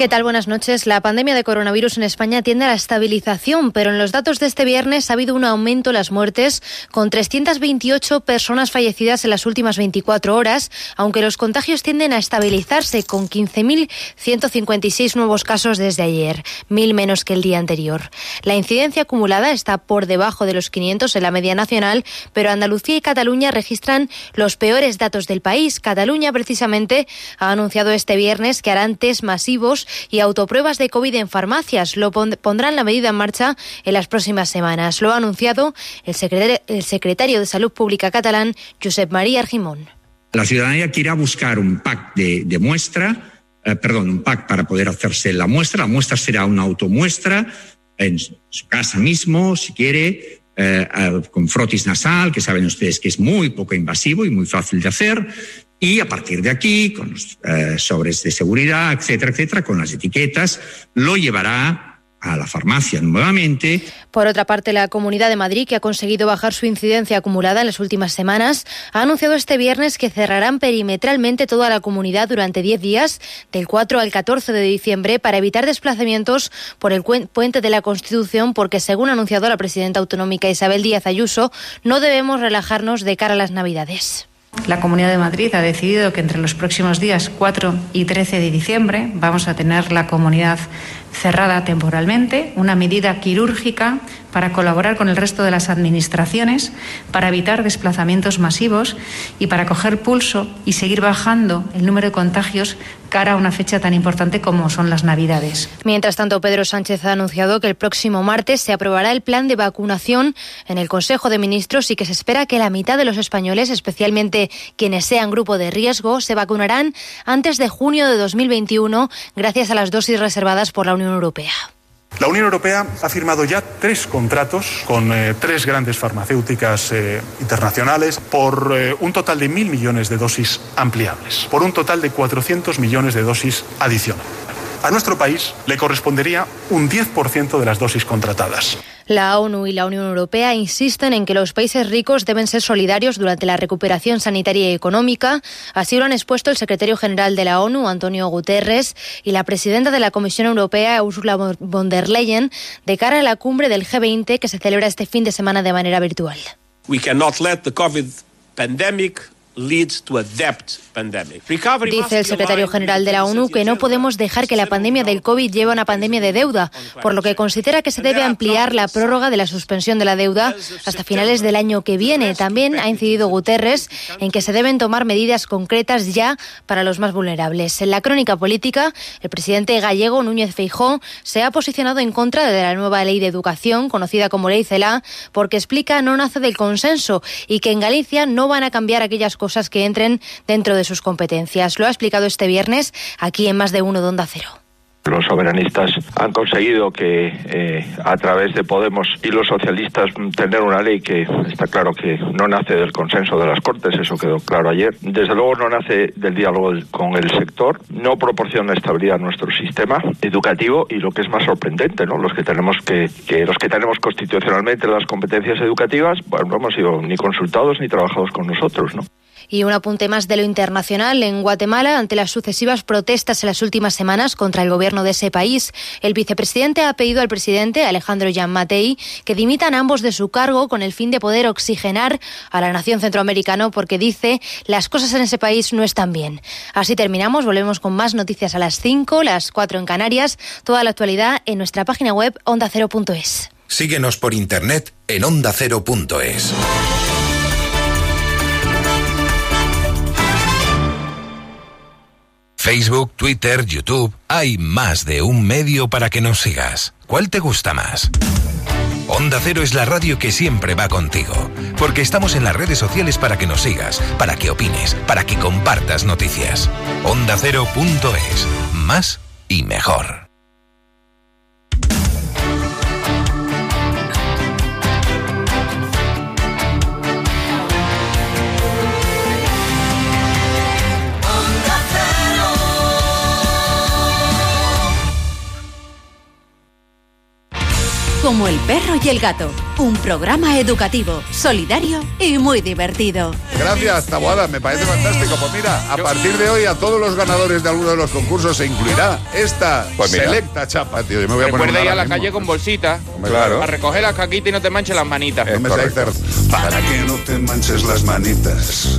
¿Qué tal? Buenas noches. La pandemia de coronavirus en España tiende a la estabilización, pero en los datos de este viernes ha habido un aumento en las muertes, con 328 personas fallecidas en las últimas 24 horas, aunque los contagios tienden a estabilizarse, con 15.156 nuevos casos desde ayer, mil menos que el día anterior. La incidencia acumulada está por debajo de los 500 en la media nacional, pero Andalucía y Cataluña registran los peores datos del país. Cataluña, precisamente, ha anunciado este viernes que harán test masivos y autopruebas de COVID en farmacias. Lo pondrán la medida en marcha en las próximas semanas. Lo ha anunciado el secretario, de Salud Pública catalán, Josep María Argimón. La ciudadanía quiere buscar un pack de, muestra, eh, perdón, un pack para poder hacerse la muestra. La muestra será una automuestra en su casa mismo, si quiere, eh, con frotis nasal, que saben ustedes que es muy poco invasivo y muy fácil de hacer. Y a partir de aquí, con los eh, sobres de seguridad, etcétera, etcétera, con las etiquetas, lo llevará a la farmacia nuevamente. Por otra parte, la Comunidad de Madrid, que ha conseguido bajar su incidencia acumulada en las últimas semanas, ha anunciado este viernes que cerrarán perimetralmente toda la comunidad durante 10 días, del 4 al 14 de diciembre, para evitar desplazamientos por el puente de la Constitución, porque, según ha anunciado la presidenta autonómica Isabel Díaz Ayuso, no debemos relajarnos de cara a las Navidades. La Comunidad de Madrid ha decidido que entre los próximos días 4 y 13 de diciembre vamos a tener la comunidad cerrada temporalmente, una medida quirúrgica para colaborar con el resto de las administraciones, para evitar desplazamientos masivos y para coger pulso y seguir bajando el número de contagios cara a una fecha tan importante como son las Navidades. Mientras tanto, Pedro Sánchez ha anunciado que el próximo martes se aprobará el plan de vacunación en el Consejo de Ministros y que se espera que la mitad de los españoles, especialmente quienes sean grupo de riesgo, se vacunarán antes de junio de 2021 gracias a las dosis reservadas por la Unión Europea. La Unión Europea ha firmado ya tres contratos con eh, tres grandes farmacéuticas eh, internacionales por eh, un total de mil millones de dosis ampliables, por un total de 400 millones de dosis adicionales. A nuestro país le correspondería un 10% de las dosis contratadas. La ONU y la Unión Europea insisten en que los países ricos deben ser solidarios durante la recuperación sanitaria y económica. Así lo han expuesto el secretario general de la ONU, Antonio Guterres, y la presidenta de la Comisión Europea, Ursula von der Leyen, de cara a la cumbre del G20 que se celebra este fin de semana de manera virtual. Dice el secretario general de la ONU que no podemos dejar que la pandemia del COVID lleve a una pandemia de deuda, por lo que considera que se debe ampliar la prórroga de la suspensión de la deuda hasta finales del año que viene. También ha incidido Guterres en que se deben tomar medidas concretas ya para los más vulnerables. En la crónica política, el presidente gallego Núñez Feijó se ha posicionado en contra de la nueva ley de educación, conocida como Ley CELA, porque explica no nace del consenso y que en Galicia no van a cambiar aquellas cosas que entren dentro de sus competencias. Lo ha explicado este viernes aquí en Más de Uno de Onda Cero. Los soberanistas han conseguido que eh, a través de Podemos y los socialistas tener una ley que está claro que no nace del consenso de las Cortes, eso quedó claro ayer. Desde luego no nace del diálogo con el sector, no proporciona estabilidad a nuestro sistema educativo y lo que es más sorprendente, ¿no? Los que tenemos que, que los que tenemos constitucionalmente las competencias educativas, bueno, no hemos sido ni consultados ni trabajados con nosotros, ¿no? Y un apunte más de lo internacional. En Guatemala, ante las sucesivas protestas en las últimas semanas contra el gobierno de ese país, el vicepresidente ha pedido al presidente, Alejandro Matei, que dimitan ambos de su cargo con el fin de poder oxigenar a la nación centroamericana porque dice las cosas en ese país no están bien. Así terminamos. Volvemos con más noticias a las 5, las 4 en Canarias. Toda la actualidad en nuestra página web ondacero.es. Síguenos por internet en ondacero.es. Facebook, Twitter, YouTube, hay más de un medio para que nos sigas. ¿Cuál te gusta más? Onda Cero es la radio que siempre va contigo, porque estamos en las redes sociales para que nos sigas, para que opines, para que compartas noticias. OndaCero.es, más y mejor. Como El perro y el gato, un programa educativo, solidario y muy divertido. Gracias, Taboada, me parece fantástico. Pues mira, a partir de hoy a todos los ganadores de alguno de los concursos se incluirá esta Pues selecta chapa, tío. Yo me voy a poner Recuerda una ir a la mismo. calle con bolsita. Claro. A recoger las caquitas y no te manches las manitas. No me. Para que no te manches las manitas.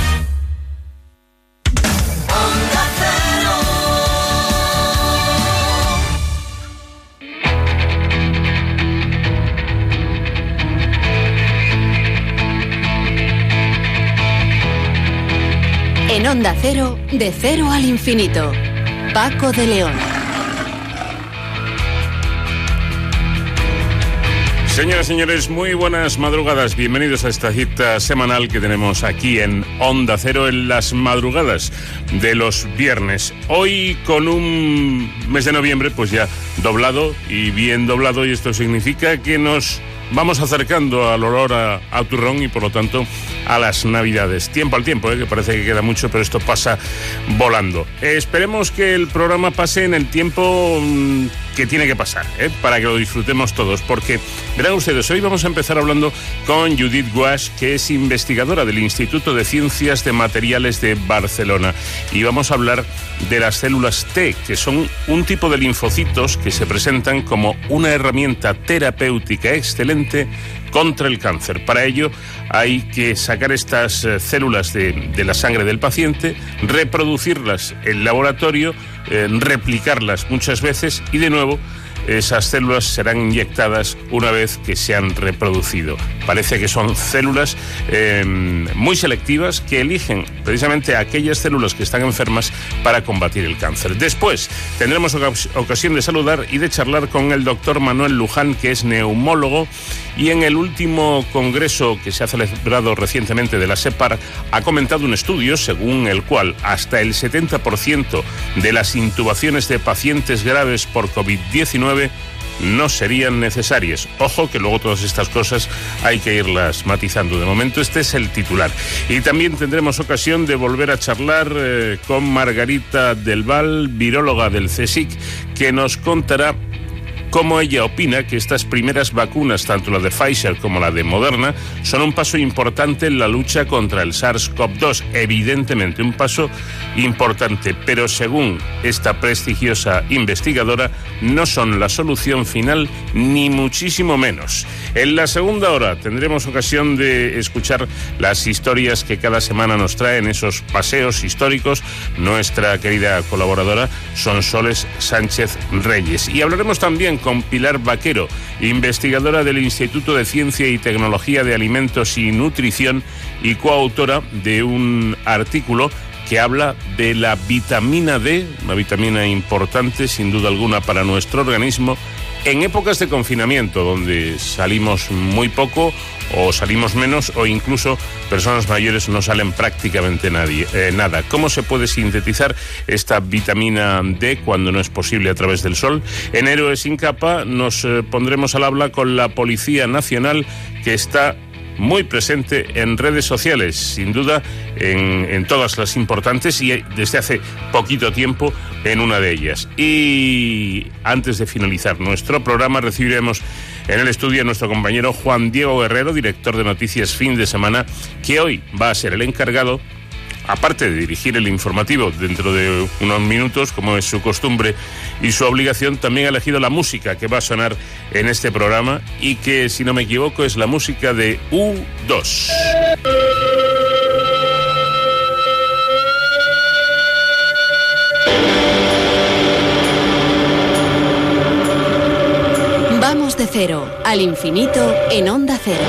En Onda Cero, de cero al infinito. Paco de León. Señoras y señores, muy buenas madrugadas. Bienvenidos a esta cita semanal que tenemos aquí en Onda Cero en las madrugadas de los viernes. Hoy con un mes de noviembre pues ya doblado y bien doblado y esto significa que nos vamos acercando al olor a, turrón y por lo tanto a las navidades. Tiempo al tiempo, ¿eh? que parece que queda mucho, pero esto pasa volando. Eh, esperemos que el programa pase en el tiempo mm, que tiene que pasar, ¿eh? para que lo disfrutemos todos, porque verán ustedes, hoy vamos a empezar hablando con Judith Guasch, que es investigadora del Instituto de Ciencias de Materiales de Barcelona, y vamos a hablar de las células T, que son un tipo de linfocitos que se presentan como una herramienta terapéutica excelente contra el cáncer. Para ello hay que sacar estas eh, células de, la sangre del paciente, reproducirlas en laboratorio, eh, replicarlas muchas veces y de nuevo esas células serán inyectadas una vez que se han reproducido. Parece que son células eh, muy selectivas que eligen precisamente aquellas células que están enfermas para combatir el cáncer. Después tendremos ocas- ocasión de saludar y de charlar con el doctor Manuel Luján, que es neumólogo y en el último congreso que se ha celebrado recientemente de la SEPAR ha comentado un estudio según el cual hasta el 70% de las intubaciones de pacientes graves por COVID-19 no serían necesarias. Ojo que luego todas estas cosas hay que irlas matizando. De momento este es el titular. Y también tendremos ocasión de volver a charlar eh, con Margarita Del Val, viróloga del CSIC, que nos contará cómo ella opina que estas primeras vacunas, tanto la de Pfizer como la de Moderna, son un paso importante en la lucha contra el SARS-CoV-2. Evidentemente, un paso importante, pero según esta prestigiosa investigadora, no son la solución final, ni muchísimo menos. En la segunda hora tendremos ocasión de escuchar las historias que cada semana nos traen esos paseos históricos nuestra querida colaboradora Sonsoles Sánchez Reyes. Y hablaremos también con Pilar Vaquero, investigadora del Instituto de Ciencia y Tecnología de Alimentos y Nutrición y coautora de un artículo que habla de la vitamina D, una vitamina importante sin duda alguna para nuestro organismo, en épocas de confinamiento, donde salimos muy poco o salimos menos o incluso personas mayores no salen prácticamente nadie, eh, nada. ¿Cómo se puede sintetizar esta vitamina D cuando no es posible a través del sol? En Héroes sin capa nos eh, pondremos al habla con la Policía Nacional que está muy presente en redes sociales, sin duda en, en, todas las importantes y desde hace poquito tiempo en una de ellas. Y antes de finalizar nuestro programa recibiremos en el estudio a nuestro compañero Juan Diego Guerrero, director de Noticias Fin de Semana, que hoy va a ser el encargado aparte de dirigir el informativo dentro de unos minutos, como es su costumbre y su obligación, también ha elegido la música que va a sonar en este programa y que, si no me equivoco, es la música de U2. Vamos de cero al infinito en onda cero.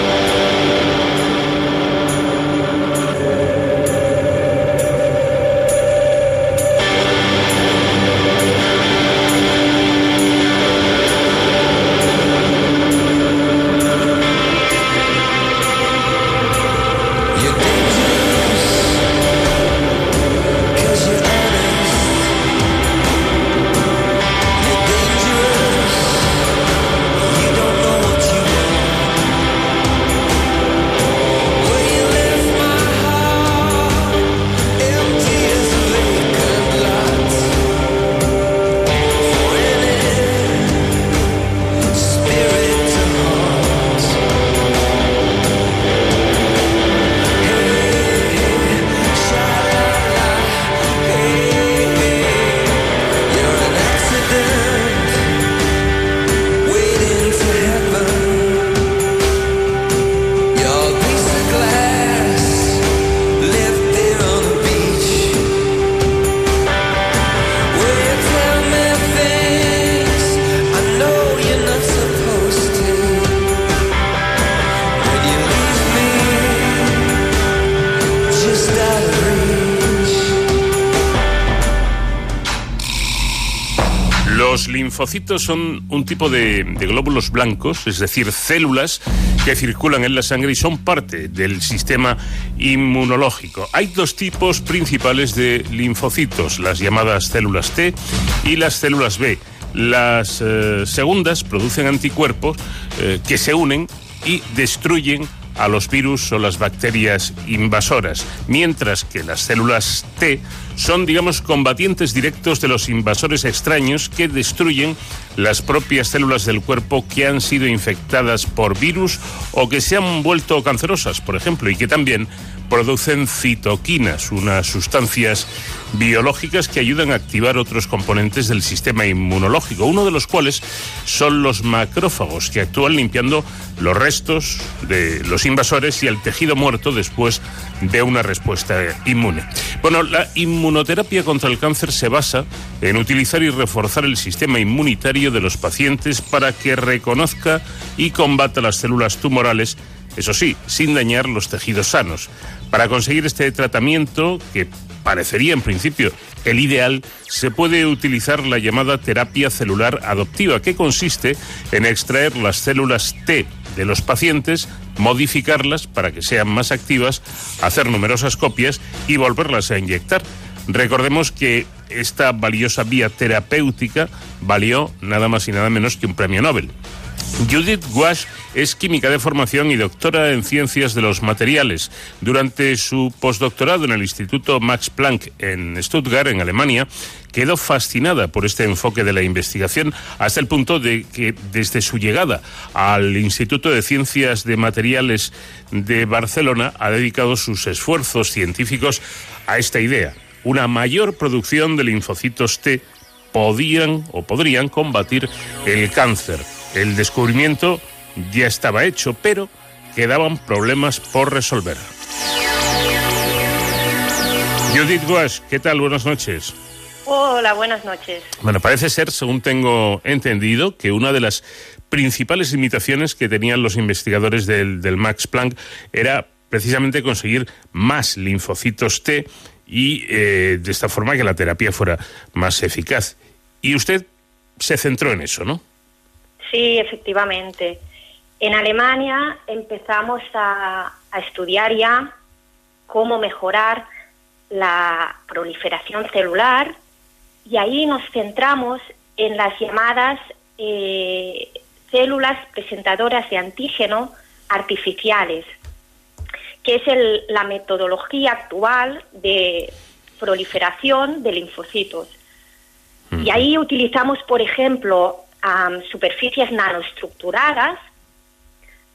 Linfocitos son un tipo de, glóbulos blancos, es decir, células que circulan en la sangre y son parte del sistema inmunológico. Hay dos tipos principales de linfocitos, las llamadas células T y las células B. Las eh, segundas producen anticuerpos eh, que se unen y destruyen a los virus o las bacterias invasoras, mientras que las células T son, digamos, combatientes directos de los invasores extraños que destruyen las propias células del cuerpo que han sido infectadas por virus o que se han vuelto cancerosas, por ejemplo, y que también producen citoquinas, unas sustancias biológicas que ayudan a activar otros componentes del sistema inmunológico, uno de los cuales son los macrófagos, que actúan limpiando los restos de los invasores y el tejido muerto después de una respuesta inmune. Bueno, la inmunoterapia contra el cáncer se basa en utilizar y reforzar el sistema inmunitario de los pacientes para que reconozca y combata las células tumorales eso sí, sin dañar los tejidos sanos. Para conseguir este tratamiento, que parecería en principio el ideal, se puede utilizar la llamada terapia celular adoptiva, que consiste en extraer las células T de los pacientes, modificarlas para que sean más activas, hacer numerosas copias y volverlas a inyectar. Recordemos que esta valiosa vía terapéutica valió nada más y nada menos que un premio Nobel. Judith Wash es química de formación y doctora en ciencias de los materiales. Durante su postdoctorado en el Instituto Max Planck en Stuttgart, en Alemania, quedó fascinada por este enfoque de la investigación hasta el punto de que desde su llegada al Instituto de Ciencias de Materiales de Barcelona ha dedicado sus esfuerzos científicos a esta idea, una mayor producción de linfocitos T podían o podrían combatir el cáncer. El descubrimiento ya estaba hecho, pero quedaban problemas por resolver. Judith Guas, ¿qué tal? Buenas noches. Hola, buenas noches. Bueno, parece ser, según tengo entendido, que una de las principales limitaciones que tenían los investigadores del, del Max Planck era precisamente conseguir más linfocitos T y eh, de esta forma que la terapia fuera más eficaz. Y usted se centró en eso, ¿no? Sí, efectivamente. En Alemania empezamos a, a estudiar ya cómo mejorar la proliferación celular y ahí nos centramos en las llamadas eh, células presentadoras de antígeno artificiales, que es el, la metodología actual de proliferación de linfocitos. Y ahí utilizamos, por ejemplo, superficies nanoestructuradas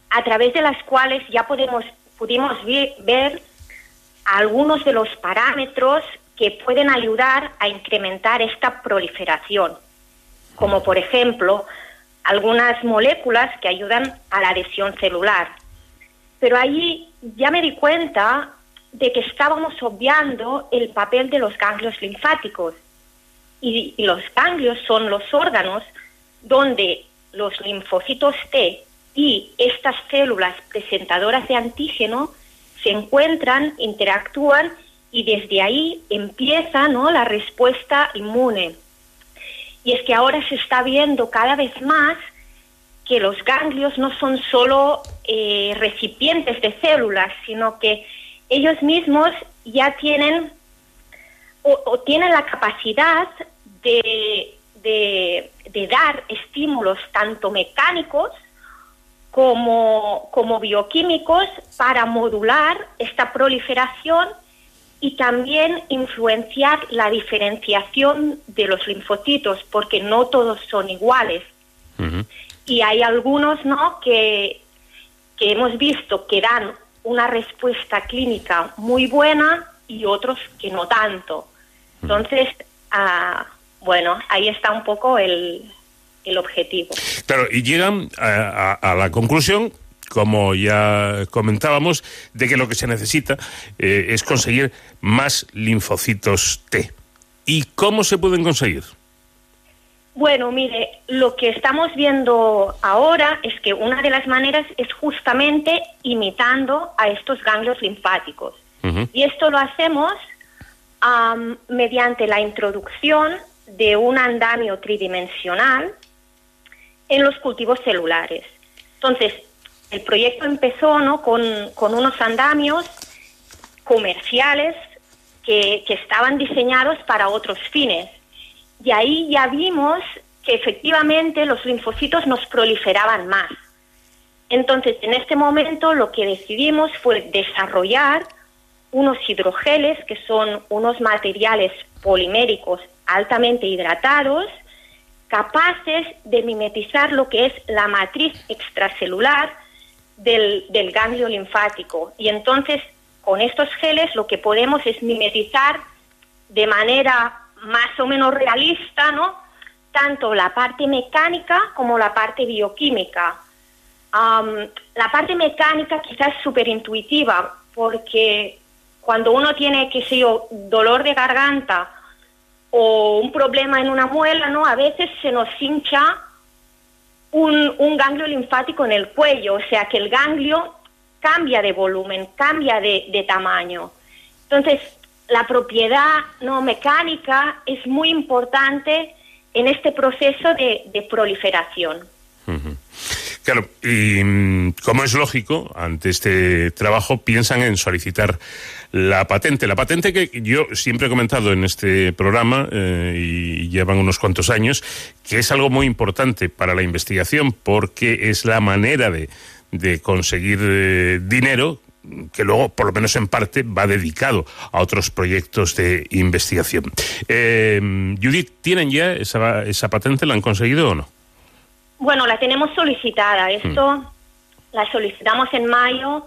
a través de las cuales ya podemos, pudimos ver algunos de los parámetros que pueden ayudar a incrementar esta proliferación, como por ejemplo algunas moléculas que ayudan a la adhesión celular. Pero ahí ya me di cuenta de que estábamos obviando el papel de los ganglios linfáticos. Y los ganglios son los órganos donde los linfocitos T y estas células presentadoras de antígeno se encuentran, interactúan y desde ahí empieza ¿no? la respuesta inmune. Y es que ahora se está viendo cada vez más que los ganglios no son solo eh, recipientes de células, sino que ellos mismos ya tienen o, tienen la capacidad de, de, dar estímulos tanto mecánicos como, como bioquímicos para modular esta proliferación y también influenciar la diferenciación de los linfocitos, porque no todos son iguales. Y hay algunos ¿no? que, que hemos visto que dan una respuesta clínica muy buena y otros que no tanto. Entonces, ah, bueno, ahí está un poco el, el objetivo. Claro, y llegan a, la conclusión como ya comentábamos, de que lo que se necesita eh, es conseguir más linfocitos T. ¿Y cómo se pueden conseguir? Bueno, mire, lo que estamos viendo ahora es que una de las maneras es justamente imitando a estos ganglios linfáticos. Y esto lo hacemos mediante la introducción de un andamio tridimensional en los cultivos celulares. Entonces, el proyecto empezó ¿no? con, unos andamios comerciales que, que, estaban diseñados para otros fines. Y ahí ya vimos que efectivamente los linfocitos nos proliferaban más. Entonces, en este momento lo que decidimos fue desarrollar unos hidrogeles, que son unos materiales poliméricos altamente hidratados, capaces de mimetizar lo que es la matriz extracelular del, ganglio linfático. Y entonces, con estos geles lo que podemos es mimetizar de manera más o menos realista, ¿no? Tanto la parte mecánica como la parte bioquímica. la parte mecánica quizás es súper intuitiva, porque cuando uno tiene, qué sé yo, dolor de garganta o un problema en una muela, ¿no? A veces se nos hincha un, un ganglio linfático en el cuello, o sea que el ganglio cambia de volumen, cambia de, tamaño. Entonces, la propiedad no mecánica es muy importante en este proceso de, proliferación. Claro, y mm, como es lógico, ante este trabajo piensan en solicitar la patente. La patente que yo siempre he comentado en este programa, eh, y llevan unos cuantos años, que es algo muy importante para la investigación porque es la manera de, conseguir eh, dinero que luego, por lo menos en parte, va dedicado a otros proyectos de investigación. Eh, Judith, ¿tienen ya esa, esa patente? ¿La han conseguido o no? Bueno, la tenemos solicitada. Esto mm. la solicitamos en mayo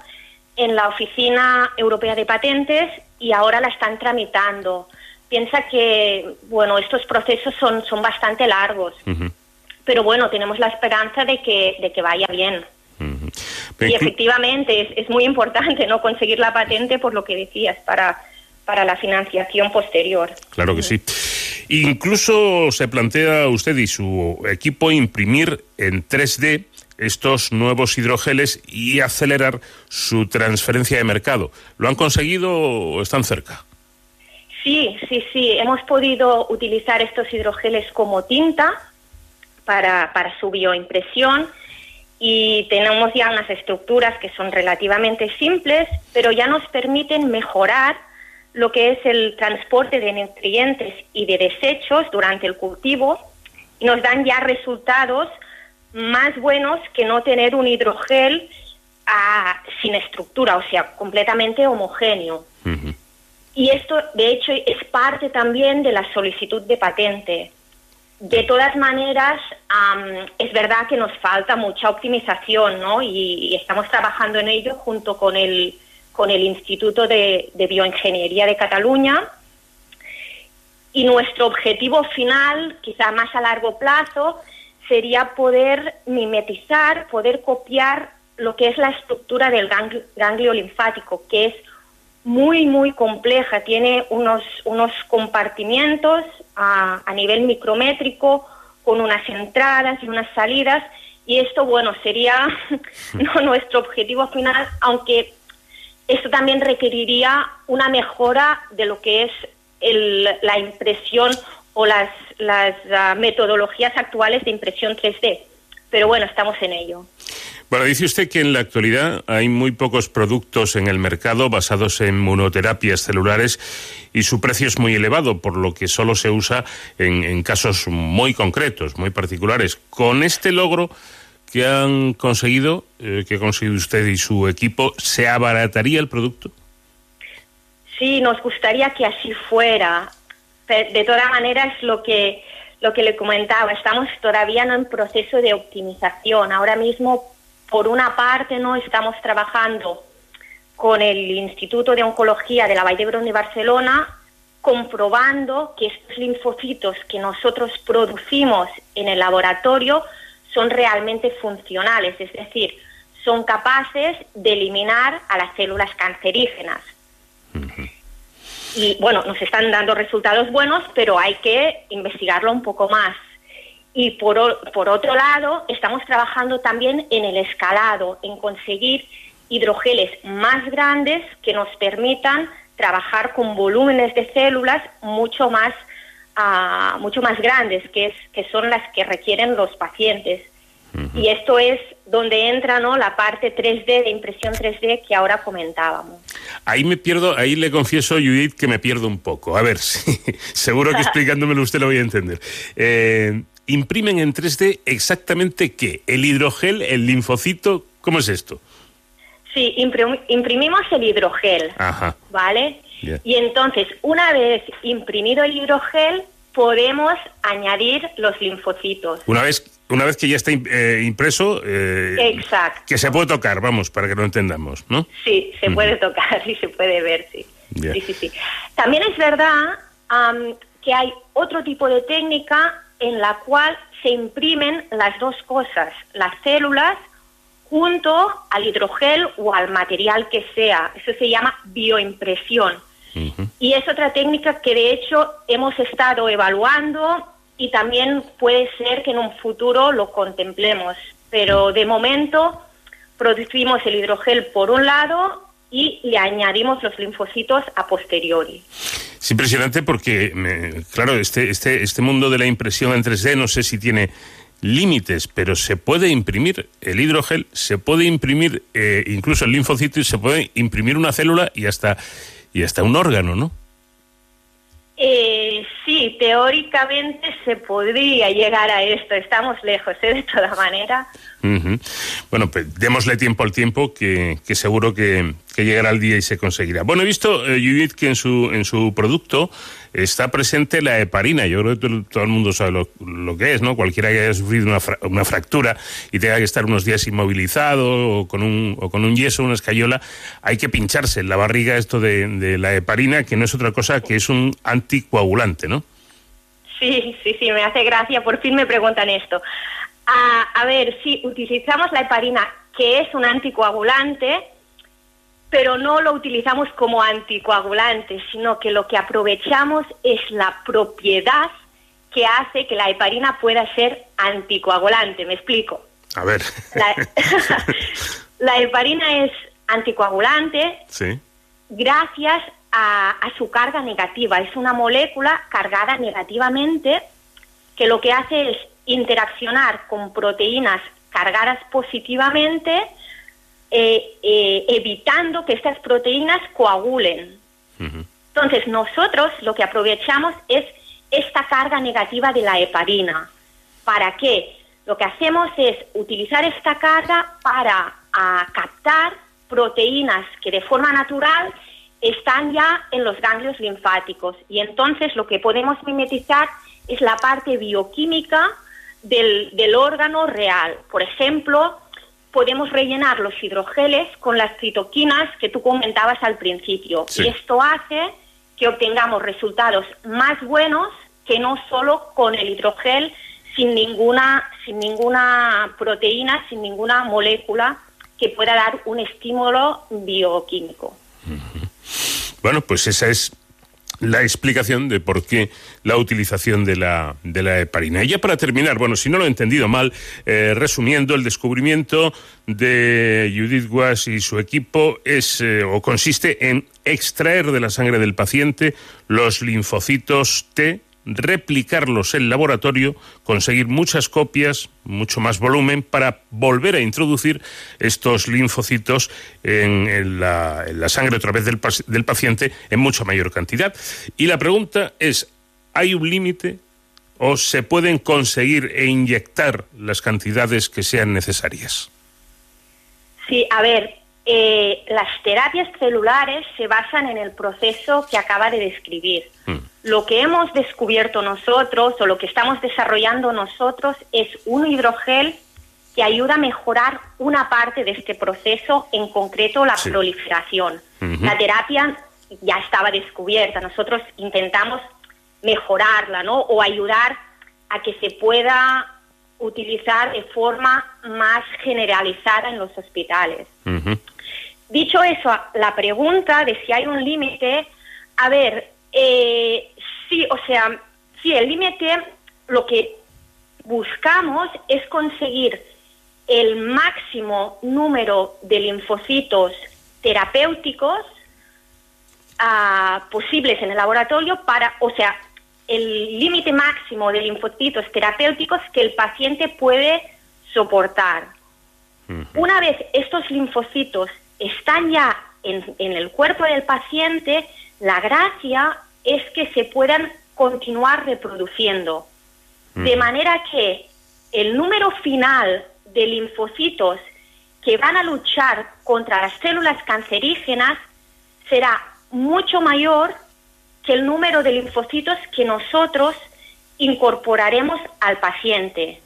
en la Oficina Europea de Patentes y ahora la están tramitando. Piensa que, bueno, estos procesos son, son bastante largos, pero bueno, tenemos la esperanza de que, de que vaya bien. Y efectivamente es, es, muy importante no conseguir la patente por lo que decías para, para la financiación posterior. Claro que sí. Incluso se plantea usted y su equipo imprimir en 3D estos nuevos hidrogeles y acelerar su transferencia de mercado. ¿Lo han conseguido o están cerca? Sí, sí, sí. Hemos podido utilizar estos hidrogeles como tinta para, para su bioimpresión y tenemos ya unas estructuras que son relativamente simples, pero ya nos permiten mejorar lo que es el transporte de nutrientes y de desechos durante el cultivo y nos dan ya resultados más buenos que no tener un hidrogel ah, sin estructura, o sea, completamente homogéneo. Y esto, de hecho, es parte también de la solicitud de patente. De todas maneras, es verdad que nos falta mucha optimización, ¿no? y estamos trabajando en ello junto con el con el Instituto de, Bioingeniería de Cataluña. Y nuestro objetivo final, quizá más a largo plazo, sería poder mimetizar, poder copiar lo que es la estructura del ganglio, linfático, que es muy, muy compleja. Tiene unos, unos compartimientos a, nivel micrométrico con unas entradas y unas salidas y esto, bueno, sería nuestro objetivo final, aunque esto también requeriría una mejora de lo que es el, la impresión o las, las uh, metodologías actuales de impresión 3D. Pero bueno, estamos en ello. Bueno, dice usted que en la actualidad hay muy pocos productos en el mercado basados en monoterapias celulares y su precio es muy elevado, por lo que solo se usa en, en casos muy concretos, muy particulares. Con este logro que han conseguido, eh, que ha conseguido usted y su equipo, ¿se abarataría el producto? Sí, nos gustaría que así fuera. De toda manera es lo que lo que le comentaba, estamos todavía no en proceso de optimización. Ahora mismo, por una parte, no estamos trabajando con el Instituto de Oncología de la Vall d'Hebron de Barcelona, comprobando que estos linfocitos que nosotros producimos en el laboratorio son realmente funcionales, es decir, son capaces de eliminar a las células cancerígenas. Y bueno, nos están dando resultados buenos, pero hay que investigarlo un poco más. Y por, por otro lado, estamos trabajando también en el escalado, en conseguir hidrogeles más grandes que nos permitan trabajar con volúmenes de células mucho más, uh, mucho más grandes, que, es, que son las que requieren los pacientes. Y esto es donde entra ¿no? la parte 3D de impresión 3D que ahora comentábamos. Ahí me pierdo, ahí le confieso, Judith, que me pierdo un poco. A ver, sí, seguro que explicándomelo usted lo voy a entender. Eh, ¿Imprimen en 3D exactamente qué? ¿El hidrogel, el linfocito? ¿Cómo es esto? Sí, imprimimos el hidrogel, Ajá. ¿vale? Y entonces, una vez imprimido el hidrogel, podemos añadir los linfocitos. Una vez una vez que ya está eh, impreso, eh, Exacto. que se puede tocar, vamos, para que lo entendamos, ¿no? Sí, se puede tocar y se puede ver, sí. Yeah. Sí, sí, sí. También es verdad um, que hay otro tipo de técnica en la cual se imprimen las dos cosas, las células junto al hidrogel o al material que sea. Eso se llama bioimpresión. Uh -huh. Y es otra técnica que de hecho hemos estado evaluando y también puede ser que en un futuro lo contemplemos. Pero de momento producimos el hidrogel por un lado y le añadimos los linfocitos a posteriori. Es impresionante porque, claro, este, este, este mundo de la impresión en 3D no sé si tiene límites, pero se puede imprimir el hidrogel, se puede imprimir eh, incluso el linfocito y se puede imprimir una célula y hasta, y hasta un órgano, ¿no? Eh, sí, teóricamente se podría llegar a esto. Estamos lejos, ¿eh? de toda manera. Uh -huh. Bueno, pues démosle tiempo al tiempo, que, que seguro que, que, llegará el día y se conseguirá. Bueno, he visto, eh, Judith, que en su, en su producto está presente la heparina. Yo creo que todo, el mundo sabe lo, que es, ¿no? Cualquiera que haya sufrido una, fra una, fractura y tenga que estar unos días inmovilizado o con un, o con un yeso, una escayola, hay que pincharse en la barriga esto de, de la heparina, que no es otra cosa que es un anticoagulante, ¿no? Sí, sí, sí, me hace gracia. Por fin me preguntan esto. A, a ver, sí, utilizamos la heparina, que es un anticoagulante, pero no lo utilizamos como anticoagulante, sino que lo que aprovechamos es la propiedad que hace que la heparina pueda ser anticoagulante. ¿Me explico? A ver. La, la heparina es anticoagulante sí. gracias a, a, su carga negativa. Es una molécula cargada negativamente que lo que hace es interaccionar con proteínas cargadas positivamente, eh, eh, evitando que estas proteínas coagulen. Uh -huh. Entonces, nosotros lo que aprovechamos es esta carga negativa de la heparina. ¿Para qué? Lo que hacemos es utilizar esta carga para a, captar proteínas que de forma natural están ya en los ganglios linfáticos y entonces lo que podemos mimetizar es la parte bioquímica del, del órgano real. Por ejemplo, podemos rellenar los hidrogeles con las citoquinas que tú comentabas al principio. Sí. Y esto hace que obtengamos resultados más buenos que no solo con el hidrogel sin ninguna, sin ninguna proteína, sin ninguna molécula que pueda dar un estímulo bioquímico. Bueno, pues esa es la explicación de por qué la utilización de la, de la heparina. Y ya para terminar, bueno, si no lo he entendido mal, eh, resumiendo, el descubrimiento de Judith Guas y su equipo es eh, o consiste en extraer de la sangre del paciente los linfocitos T replicarlos en laboratorio, conseguir muchas copias, mucho más volumen, para volver a introducir estos linfocitos en, la, sangre otra vez del, del paciente en mucha mayor cantidad. Y la pregunta es, ¿hay un límite o se pueden conseguir e inyectar las cantidades que sean necesarias? Sí, a ver, eh, las terapias celulares se basan en el proceso que acaba de describir. Mm. Lo que hemos descubierto nosotros o lo que estamos desarrollando nosotros es un hidrogel que ayuda a mejorar una parte de este proceso, en concreto la proliferación. La terapia ya estaba descubierta, nosotros intentamos mejorarla, ¿no? O ayudar a que se pueda utilizar de forma más generalizada en los hospitales. Dicho eso, la pregunta de si hay un límite, a ver, eh, sí, o sea, sí, el límite, lo que buscamos es conseguir el máximo número de linfocitos terapéuticos ah, posibles en el laboratorio para, o sea, el límite máximo de linfocitos terapéuticos que el paciente puede soportar. Una vez estos linfocitos están ya en, el cuerpo del paciente, la gracia es que se puedan continuar reproduciendo. De manera que el número final de linfocitos que van a luchar contra las células cancerígenas será mucho mayor que el número de linfocitos que nosotros incorporaremos al paciente.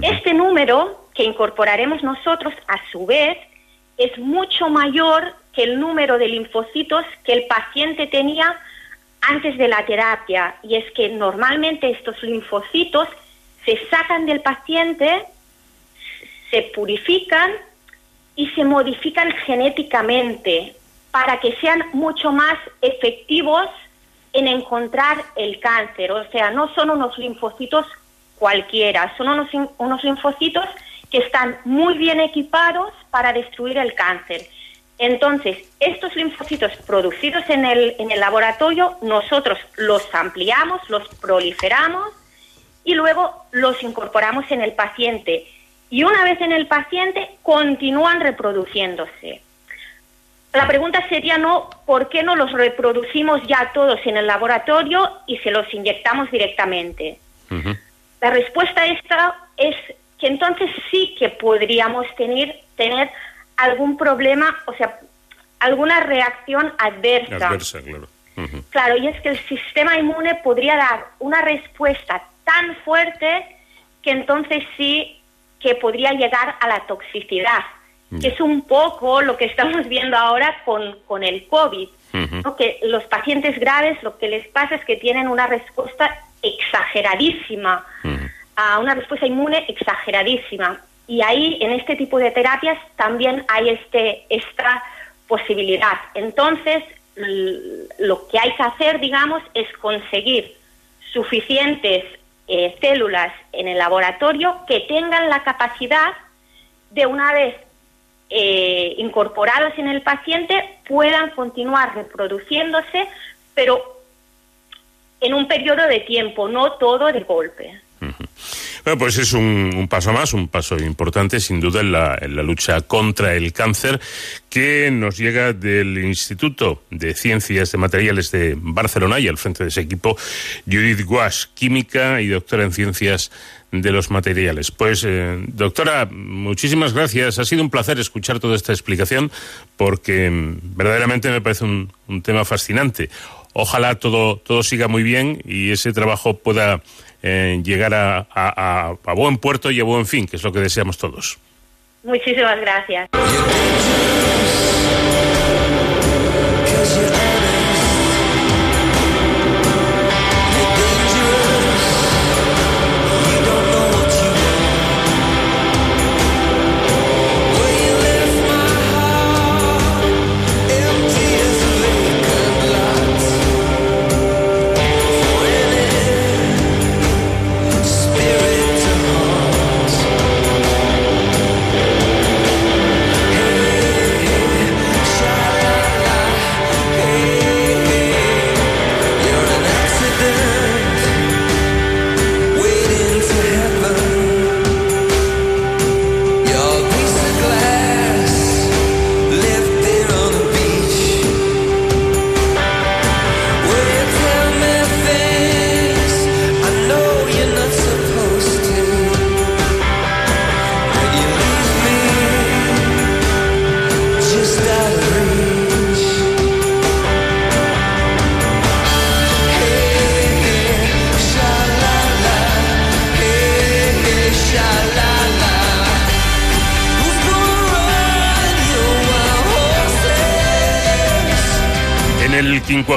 Este número que incorporaremos nosotros, a su vez, es mucho mayor que el número de linfocitos que el paciente tenía antes de la terapia. Y es que normalmente estos linfocitos se sacan del paciente, se purifican y se modifican genéticamente para que sean mucho más efectivos en encontrar el cáncer. O sea, no son unos linfocitos cualquiera, son unos, unos linfocitos que están muy bien equipados para destruir el cáncer. Entonces, estos linfocitos producidos en el, en el laboratorio, nosotros los ampliamos, los proliferamos y luego los incorporamos en el paciente. Y una vez en el paciente, continúan reproduciéndose. La pregunta sería no, ¿por qué no los reproducimos ya todos en el laboratorio y se los inyectamos directamente? La respuesta a esta es que entonces sí que podríamos tener, tener algún problema, o sea, alguna reacción adversa. Adversa, claro. Claro, y es que el sistema inmune podría dar una respuesta tan fuerte que entonces sí que podría llegar a la toxicidad, que es un poco lo que estamos viendo ahora con, con el COVID, que los pacientes graves lo que les pasa es que tienen una respuesta exageradísima a una respuesta inmune exageradísima. Y ahí, en este tipo de terapias, también hay este, esta posibilidad. Entonces, lo que hay que hacer, digamos, es conseguir suficientes eh, células en el laboratorio que tengan la capacidad de una vez eh, incorporados en el paciente puedan continuar reproduciéndose, pero en un periodo de tiempo, no todo de golpe. Bueno, pues es un, paso más, un paso importante, sin duda, en la, en la, lucha contra el cáncer, que nos llega del Instituto de Ciencias de Materiales de Barcelona y al frente de ese equipo, Judith Guas, química y doctora en Ciencias de los Materiales. Pues, eh, doctora, muchísimas gracias. Ha sido un placer escuchar toda esta explicación porque mm, verdaderamente me parece un, un tema fascinante. Ojalá todo, todo siga muy bien y ese trabajo pueda llegar a, a buen puerto y a buen fin, que es lo que deseamos todos. Muchísimas gracias.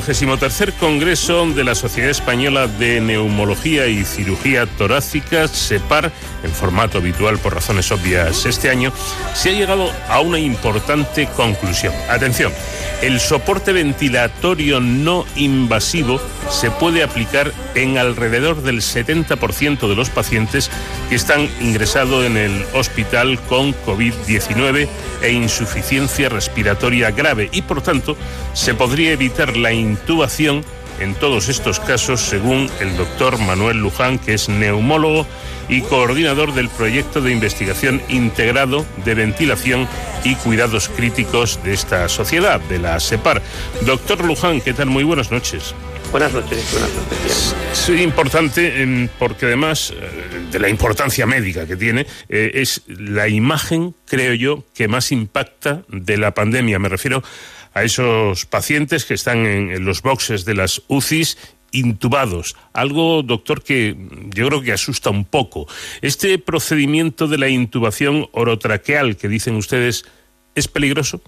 El 53 Congreso de la Sociedad Española de Neumología y Cirugía Torácica, SEPAR, en formato habitual por razones obvias este año, se ha llegado a una importante conclusión. Atención, el soporte ventilatorio no invasivo se puede aplicar en alrededor del 70% de los pacientes que están ingresados en el hospital con COVID-19 e insuficiencia respiratoria grave y por tanto se podría evitar la intubación en todos estos casos, según el doctor Manuel Luján, que es neumólogo y coordinador del proyecto de investigación integrado de ventilación y cuidados críticos de esta sociedad, de la SEPAR. Doctor Luján, ¿qué tal? Muy buenas noches. Buenas noches, buenas noches. Es importante porque además eh, de la importancia médica que tiene, eh, es la imagen, creo yo, que más impacta de la pandemia. Me refiero a esos pacientes que están en, los boxes de las UCIs intubados, algo, doctor, que yo creo que asusta un poco. ¿Este procedimiento de la intubación orotraqueal que dicen ustedes es peligroso?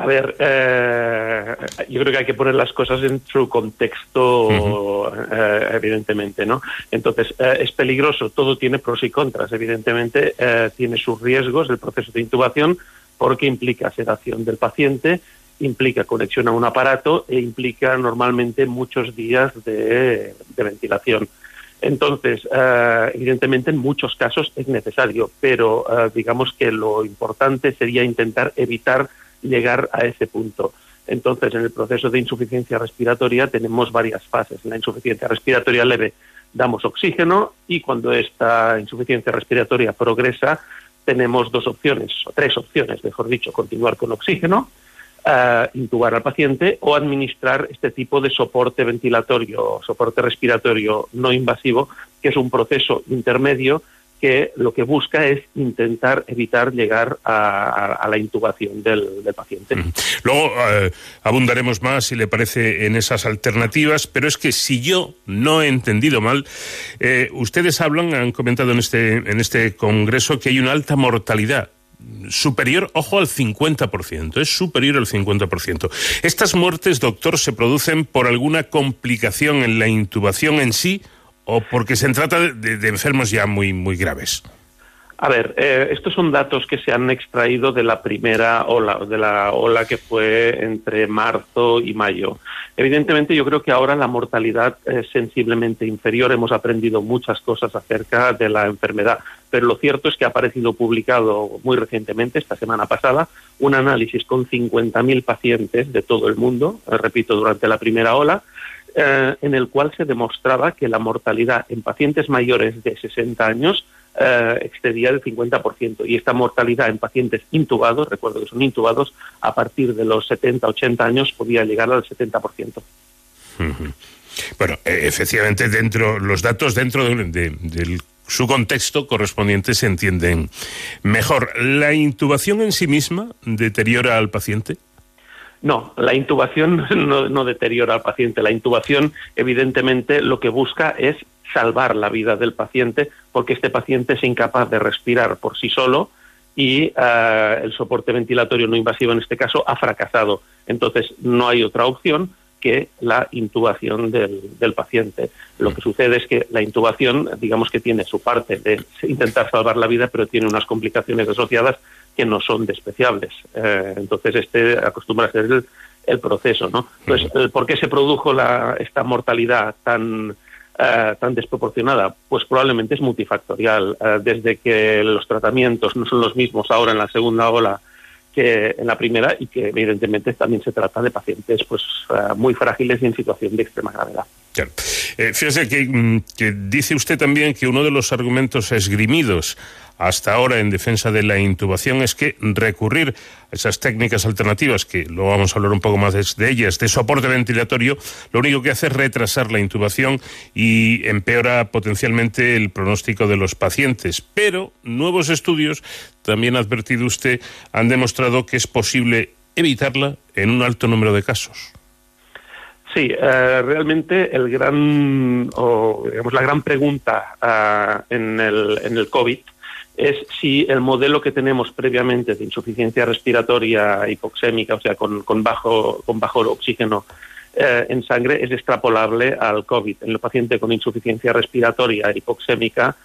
A ver, eh, yo creo que hay que poner las cosas en su contexto, eh, evidentemente, ¿no? Entonces, eh, es peligroso, todo tiene pros y contras, evidentemente, tiene sus riesgos el proceso de intubación, porque implica sedación del paciente, implica conexión a un aparato e implica normalmente muchos días de, ventilación. Entonces, eh, evidentemente en muchos casos es necesario, pero eh, digamos que lo importante sería intentar evitar llegar a ese punto. Entonces, en el proceso de insuficiencia respiratoria tenemos varias fases. En la insuficiencia respiratoria leve damos oxígeno y cuando esta insuficiencia respiratoria progresa, tenemos dos opciones, o tres opciones, mejor dicho, continuar con oxígeno, uh, intubar al paciente o administrar este tipo de soporte ventilatorio, soporte respiratorio no invasivo, que es un proceso intermedio que lo que busca es intentar evitar llegar a, la intubación del, paciente. Luego eh, abundaremos más, si le parece, en esas alternativas, pero es que si yo no he entendido mal, eh, ustedes hablan, han comentado en este, en este congreso que hay una alta mortalidad superior, ojo, al 50%, es superior al 50%. ¿Estas muertes, doctor, se producen por alguna complicación en la intubación en sí o porque se trata de, enfermos ya muy, muy graves? A ver, eh, estos son datos que se han extraído de la primera ola, de la ola que fue entre marzo y mayo. Evidentemente, yo creo que ahora la mortalidad es sensiblemente inferior. Hemos aprendido muchas cosas acerca de la enfermedad, pero lo cierto es que ha aparecido publicado muy recientemente, esta semana pasada, un análisis con 50.000 pacientes de todo el mundo, eh, repito, durante la primera ola, eh, en el cual se demostraba que la mortalidad en pacientes mayores de 60 años eh, excedía del 50%. Y esta mortalidad en pacientes intubados, recuerdo que son intubados, a partir de los 70, 80 años podía llegar al 70%. Bueno, eh, efectivamente, dentro los datos dentro de, su contexto correspondiente se entienden mejor. ¿La intubación en sí misma deteriora al paciente? No, la intubación no, deteriora al paciente. La intubación, evidentemente, lo que busca es salvar la vida del paciente porque este paciente es incapaz de respirar por sí solo y eh, el soporte ventilatorio no invasivo en este caso ha fracasado. Entonces, no hay otra opción que la intubación del, del, paciente. Lo que sucede es que la intubación, digamos que tiene su parte de intentar salvar la vida, pero tiene unas complicaciones asociadas que no son despreciables. Eh, entonces, este acostumbra a ser el, proceso, ¿no? Entonces, ¿por qué se produjo la, esta mortalidad tan, eh, tan desproporcionada? Pues probablemente es multifactorial. Eh, desde que los tratamientos no son los mismos ahora en la segunda ola que en la primera y que evidentemente también se trata de pacientes pues muy frágiles y en situación de extrema gravedad. Fíjese que, mm, que, dice usted también que uno de los argumentos esgrimidos hasta ahora en defensa de la intubación es que recurrir a esas técnicas alternativas, que luego vamos a hablar un poco más de ellas, de soporte ventilatorio, lo único que hace es retrasar la intubación y empeora potencialmente el pronóstico de los pacientes. Pero nuevos estudios, también ha advertido usted, han demostrado que es posible evitarla en un alto número de casos. Sí, eh, realmente el gran, o digamos, la gran pregunta uh, en, el, en el COVID es si el modelo que tenemos previamente de insuficiencia respiratoria hipoxémica, o sea, con, con bajo, con bajo oxígeno eh, en sangre, es extrapolable al COVID. En el paciente con insuficiencia respiratoria hipoxémica,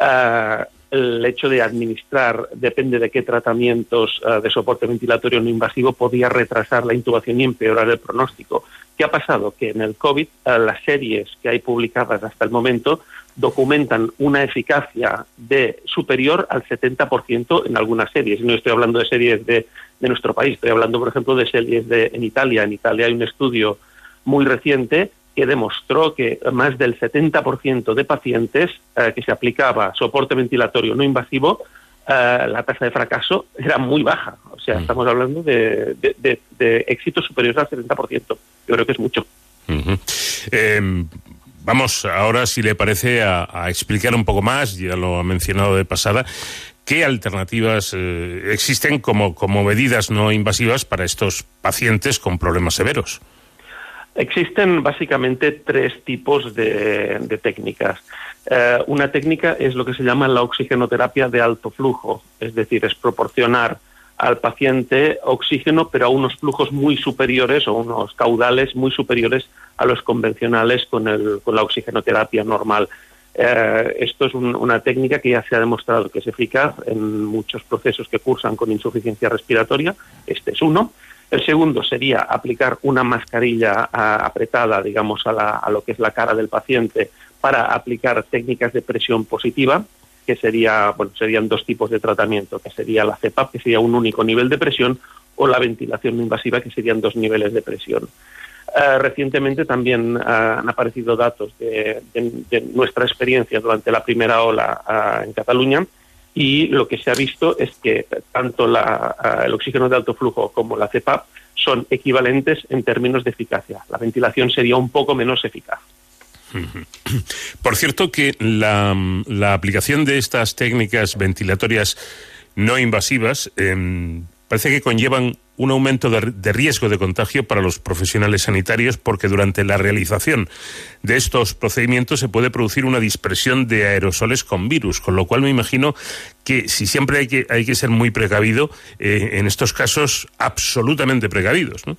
eh, el hecho de administrar, depende de qué tratamientos eh, de soporte ventilatorio no invasivo, podía retrasar la intubación y empeorar el pronóstico. ¿Qué ha pasado? Que en el COVID eh, las series que hay publicadas hasta el momento documentan una eficacia de superior al 70% en algunas series. No estoy hablando de series de, de, nuestro país, estoy hablando, por ejemplo, de series de, en Italia. En Italia hay un estudio muy reciente que demostró que más del 70% de pacientes eh, que se aplicaba soporte ventilatorio no invasivo, eh, la tasa de fracaso era muy baja. O sea, mm. estamos hablando de, de, de, de, éxitos superiores al 70%. Yo creo que es mucho. Uh -huh. eh, vamos ahora, si le parece, a, a, explicar un poco más, ya lo ha mencionado de pasada, qué alternativas eh, existen como, como medidas no invasivas para estos pacientes con problemas severos. Existen básicamente tres tipos de, de técnicas. Eh, una técnica es lo que se llama la oxigenoterapia de alto flujo, es decir, es proporcionar al paciente oxígeno, pero a unos flujos muy superiores o unos caudales muy superiores a los convencionales con, la oxigenoterapia normal. Eh, esto es un, una técnica que ya se ha demostrado que es eficaz en muchos procesos que cursan con insuficiencia respiratoria. Este es uno. El segundo sería aplicar una mascarilla apretada, digamos, a, la, a, lo que es la cara del paciente para aplicar técnicas de presión positiva, que sería, bueno, serían dos tipos de tratamiento, que sería la CEPAP, que sería un único nivel de presión, o la ventilación invasiva, que serían dos niveles de presión. Uh, recientemente también uh, han aparecido datos de, nuestra experiencia durante la primera ola uh, en Cataluña, y lo que se ha visto es que tanto la, el oxígeno de alto flujo como la CEPAP son equivalentes en términos de eficacia. La ventilación sería un poco menos eficaz. Por cierto que la, aplicación de estas técnicas ventilatorias no invasivas eh, parece que conllevan un aumento de, de, riesgo de contagio para los profesionales sanitarios porque durante la realización de estos procedimientos se puede producir una dispersión de aerosoles con virus, con lo cual me imagino que si siempre hay que, hay que ser muy precavido, eh, en estos casos absolutamente precavidos, ¿no?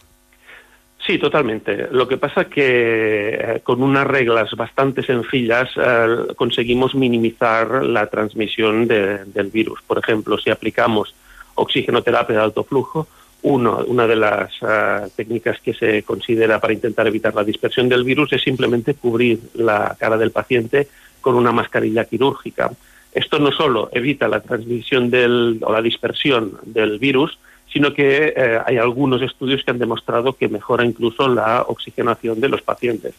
Sí, totalmente. Lo que pasa es que eh, con unas reglas bastante sencillas eh, conseguimos minimizar la transmisión de, del virus. Por ejemplo, si aplicamos oxigenoterapia de alto flujo, uno, una de las uh, técnicas que se considera para intentar evitar la dispersión del virus es simplemente cubrir la cara del paciente con una mascarilla quirúrgica. Esto no solo evita la transmisión del, o la dispersión del virus, sino que eh, hay algunos estudios que han demostrado que mejora incluso la oxigenación de los pacientes.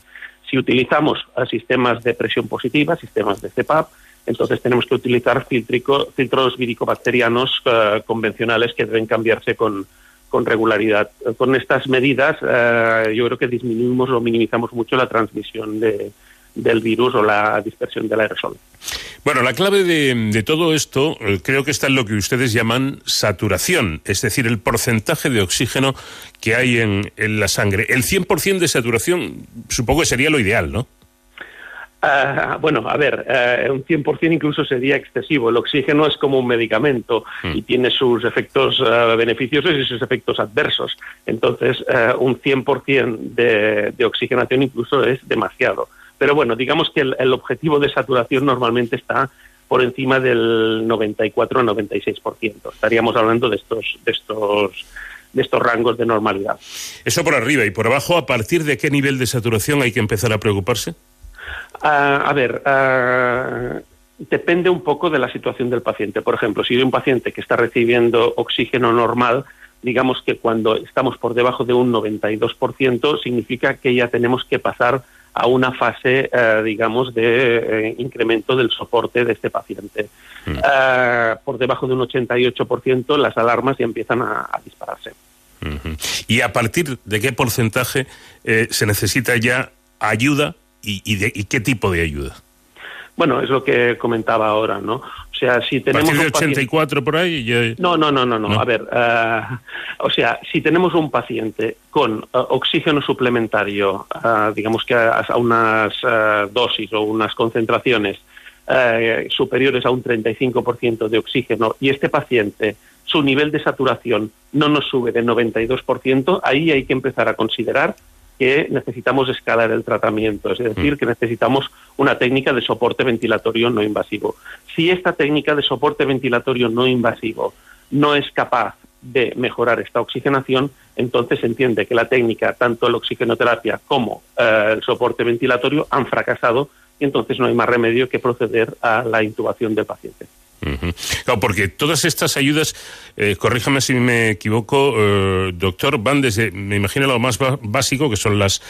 Si utilizamos uh, sistemas de presión positiva, sistemas de CPAP, entonces tenemos que utilizar filtrico, filtros viricobacterianos uh, convencionales que deben cambiarse con, con regularidad. Con estas medidas uh, yo creo que disminuimos o minimizamos mucho la transmisión de, del virus o la dispersión del aerosol. Bueno, la clave de, de, todo esto eh, creo que está en lo que ustedes llaman saturación, es decir, el porcentaje de oxígeno que hay en, en la sangre. El 100% de saturación supongo que sería lo ideal, ¿no? Uh, bueno, a ver, uh, un 100% incluso sería excesivo. El oxígeno es como un medicamento mm. y tiene sus efectos uh, beneficiosos y sus efectos adversos. Entonces, un 100% de, de oxigenación incluso es demasiado. Pero bueno, digamos que el, el, objetivo de saturación normalmente está por encima del 94 o 96%. Estaríamos hablando de estos, de estos de estos rangos de normalidad. Eso por arriba y por abajo, ¿a partir de qué nivel de saturación hay que empezar a preocuparse? Uh, a ver, uh, depende un poco de la situación del paciente. Por ejemplo, si hay un paciente que está recibiendo oxígeno normal, digamos que cuando estamos por debajo de un 92%, significa que ya tenemos que pasar a una fase, uh, digamos, de eh, incremento del soporte de este paciente. Mm. Uh, por debajo de un 88%, las alarmas ya empiezan a, a dispararse. Uh -huh. ¿Y a partir de qué porcentaje eh, se necesita ya ayuda y, y, de, y, qué tipo de ayuda? Bueno, es lo que comentaba ahora, ¿no? Sea, si tenemos ¿A partir de 84 paciente... por ahí? Ya... No, no, no, no, no, A ver, uh, o sea, si tenemos un paciente con uh, oxígeno suplementario, uh, digamos que a, a unas dosis o unas concentraciones eh, superiores a un 35% de oxígeno y este paciente su nivel de saturación no nos sube del 92%, ahí hay que empezar a considerar que necesitamos escalar el tratamiento, es decir, que necesitamos una técnica de soporte ventilatorio no invasivo. Si esta técnica de soporte ventilatorio no invasivo no es capaz de mejorar esta oxigenación, entonces se entiende que la técnica, tanto la oxigenoterapia como eh, el soporte ventilatorio, han fracasado y entonces no hay más remedio que proceder a la intubación del paciente. Claro, porque todas estas ayudas, eh, corríjame si me equivoco, eh, doctor, van desde, me imagino lo más básico, que son las,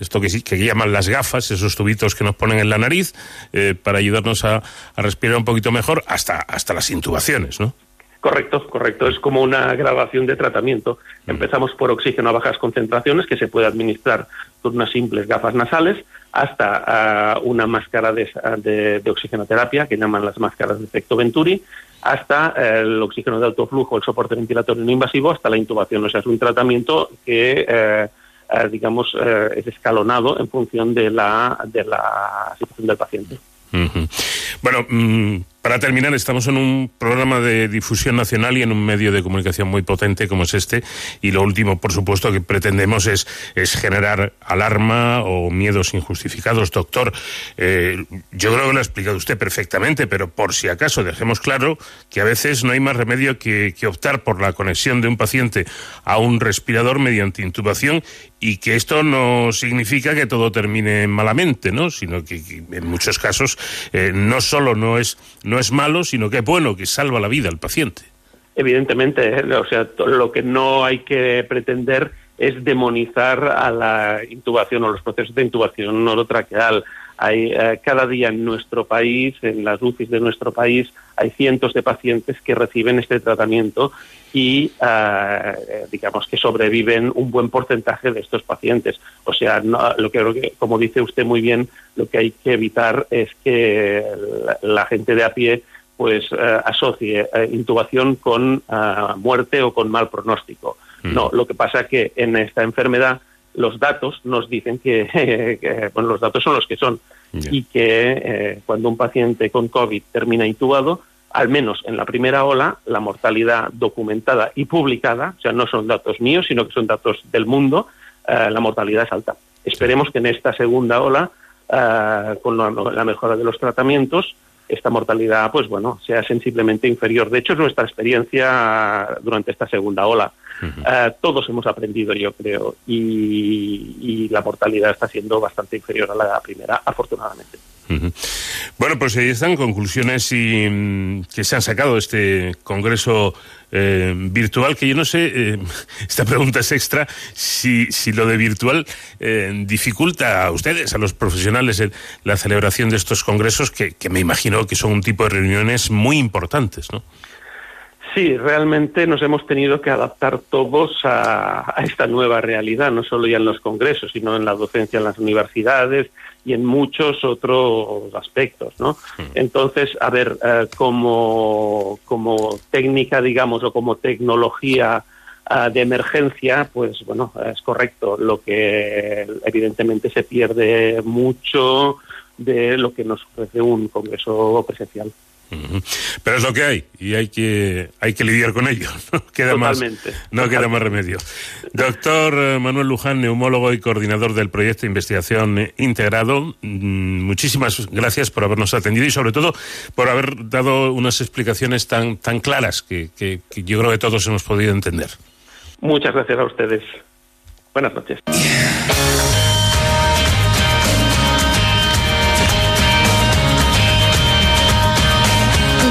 esto que, que llaman las gafas, esos tubitos que nos ponen en la nariz, eh, para ayudarnos a, a, respirar un poquito mejor, hasta, hasta las intubaciones, ¿no? Correcto, correcto. Es como una grabación de tratamiento. Empezamos por oxígeno a bajas concentraciones, que se puede administrar con unas simples gafas nasales, hasta uh, una máscara de, de, de, oxigenoterapia, que llaman las máscaras de efecto Venturi, hasta uh, el oxígeno de alto flujo, el soporte ventilatorio no invasivo, hasta la intubación. O sea, es un tratamiento que, uh, digamos, es escalonado en función de la, de la situación del paciente. Bueno, mmm, para terminar, estamos en un programa de difusión nacional y en un medio de comunicación muy potente como es este. Y lo último, por supuesto, que pretendemos es, es generar alarma o miedos injustificados. Doctor, eh, yo creo que lo ha explicado usted perfectamente, pero por si acaso dejemos claro que a veces no hay más remedio que, que optar por la conexión de un paciente a un respirador mediante intubación y que esto no significa que todo termine malamente, ¿no? Sino que, en muchos casos eh, no solo no es no es malo, sino que es bueno, que salva la vida al paciente. Evidentemente, ¿eh? o sea, lo que no hay que pretender es demonizar a la intubación o los procesos de intubación orotraqueal. Hay eh, cada día en nuestro país, en las UCIs de nuestro país, hay cientos de pacientes que reciben este tratamiento y eh, digamos que sobreviven un buen porcentaje de estos pacientes. O sea, no, lo que como dice usted muy bien, lo que hay que evitar es que la, la gente de a pie pues eh, asocie eh, intubación con muerte o con mal pronóstico. Mm. No, lo que pasa es que en esta enfermedad los datos nos dicen que, que bueno, los datos son los que son yeah. y que eh, cuando un paciente con COVID termina intubado, al menos en la primera ola, la mortalidad documentada y publicada, o sea, no son datos míos, sino que son datos del mundo, eh, la mortalidad es alta. Esperemos que en esta segunda ola, eh, con la, la, mejora de los tratamientos, esta mortalidad, pues bueno, sea sensiblemente inferior. De hecho, es nuestra experiencia durante esta segunda ola. Uh -huh. uh, todos hemos aprendido, yo creo, y, y, la mortalidad está siendo bastante inferior a la primera, afortunadamente. Bueno, pues ahí están conclusiones y, mm, que se han sacado de este congreso eh, virtual, que yo no sé, eh, esta pregunta es extra, si, si lo de virtual eh, dificulta a ustedes, a los profesionales, la celebración de estos congresos, que, que me imagino que son un tipo de reuniones muy importantes, ¿no? Sí, realmente nos hemos tenido que adaptar todos a, a, esta nueva realidad, no solo ya en los congresos, sino en la docencia en las universidades y en muchos otros aspectos, ¿no? Mm. Entonces, a ver, eh, como, como técnica, digamos, o como tecnología uh, de emergencia, pues bueno, es correcto. Lo que evidentemente se pierde mucho de lo que nos ofrece un congreso presencial. Pero es lo que hay y hay que hay que lidiar con ello. No queda Totalmente. más no queda más remedio. Doctor eh, Manuel Luján, neumólogo y coordinador del proyecto de investigación integrado, mm, muchísimas gracias por habernos atendido y sobre todo por haber dado unas explicaciones tan tan claras que, que, que yo creo que todos hemos podido entender. Muchas gracias a ustedes. Buenas noches.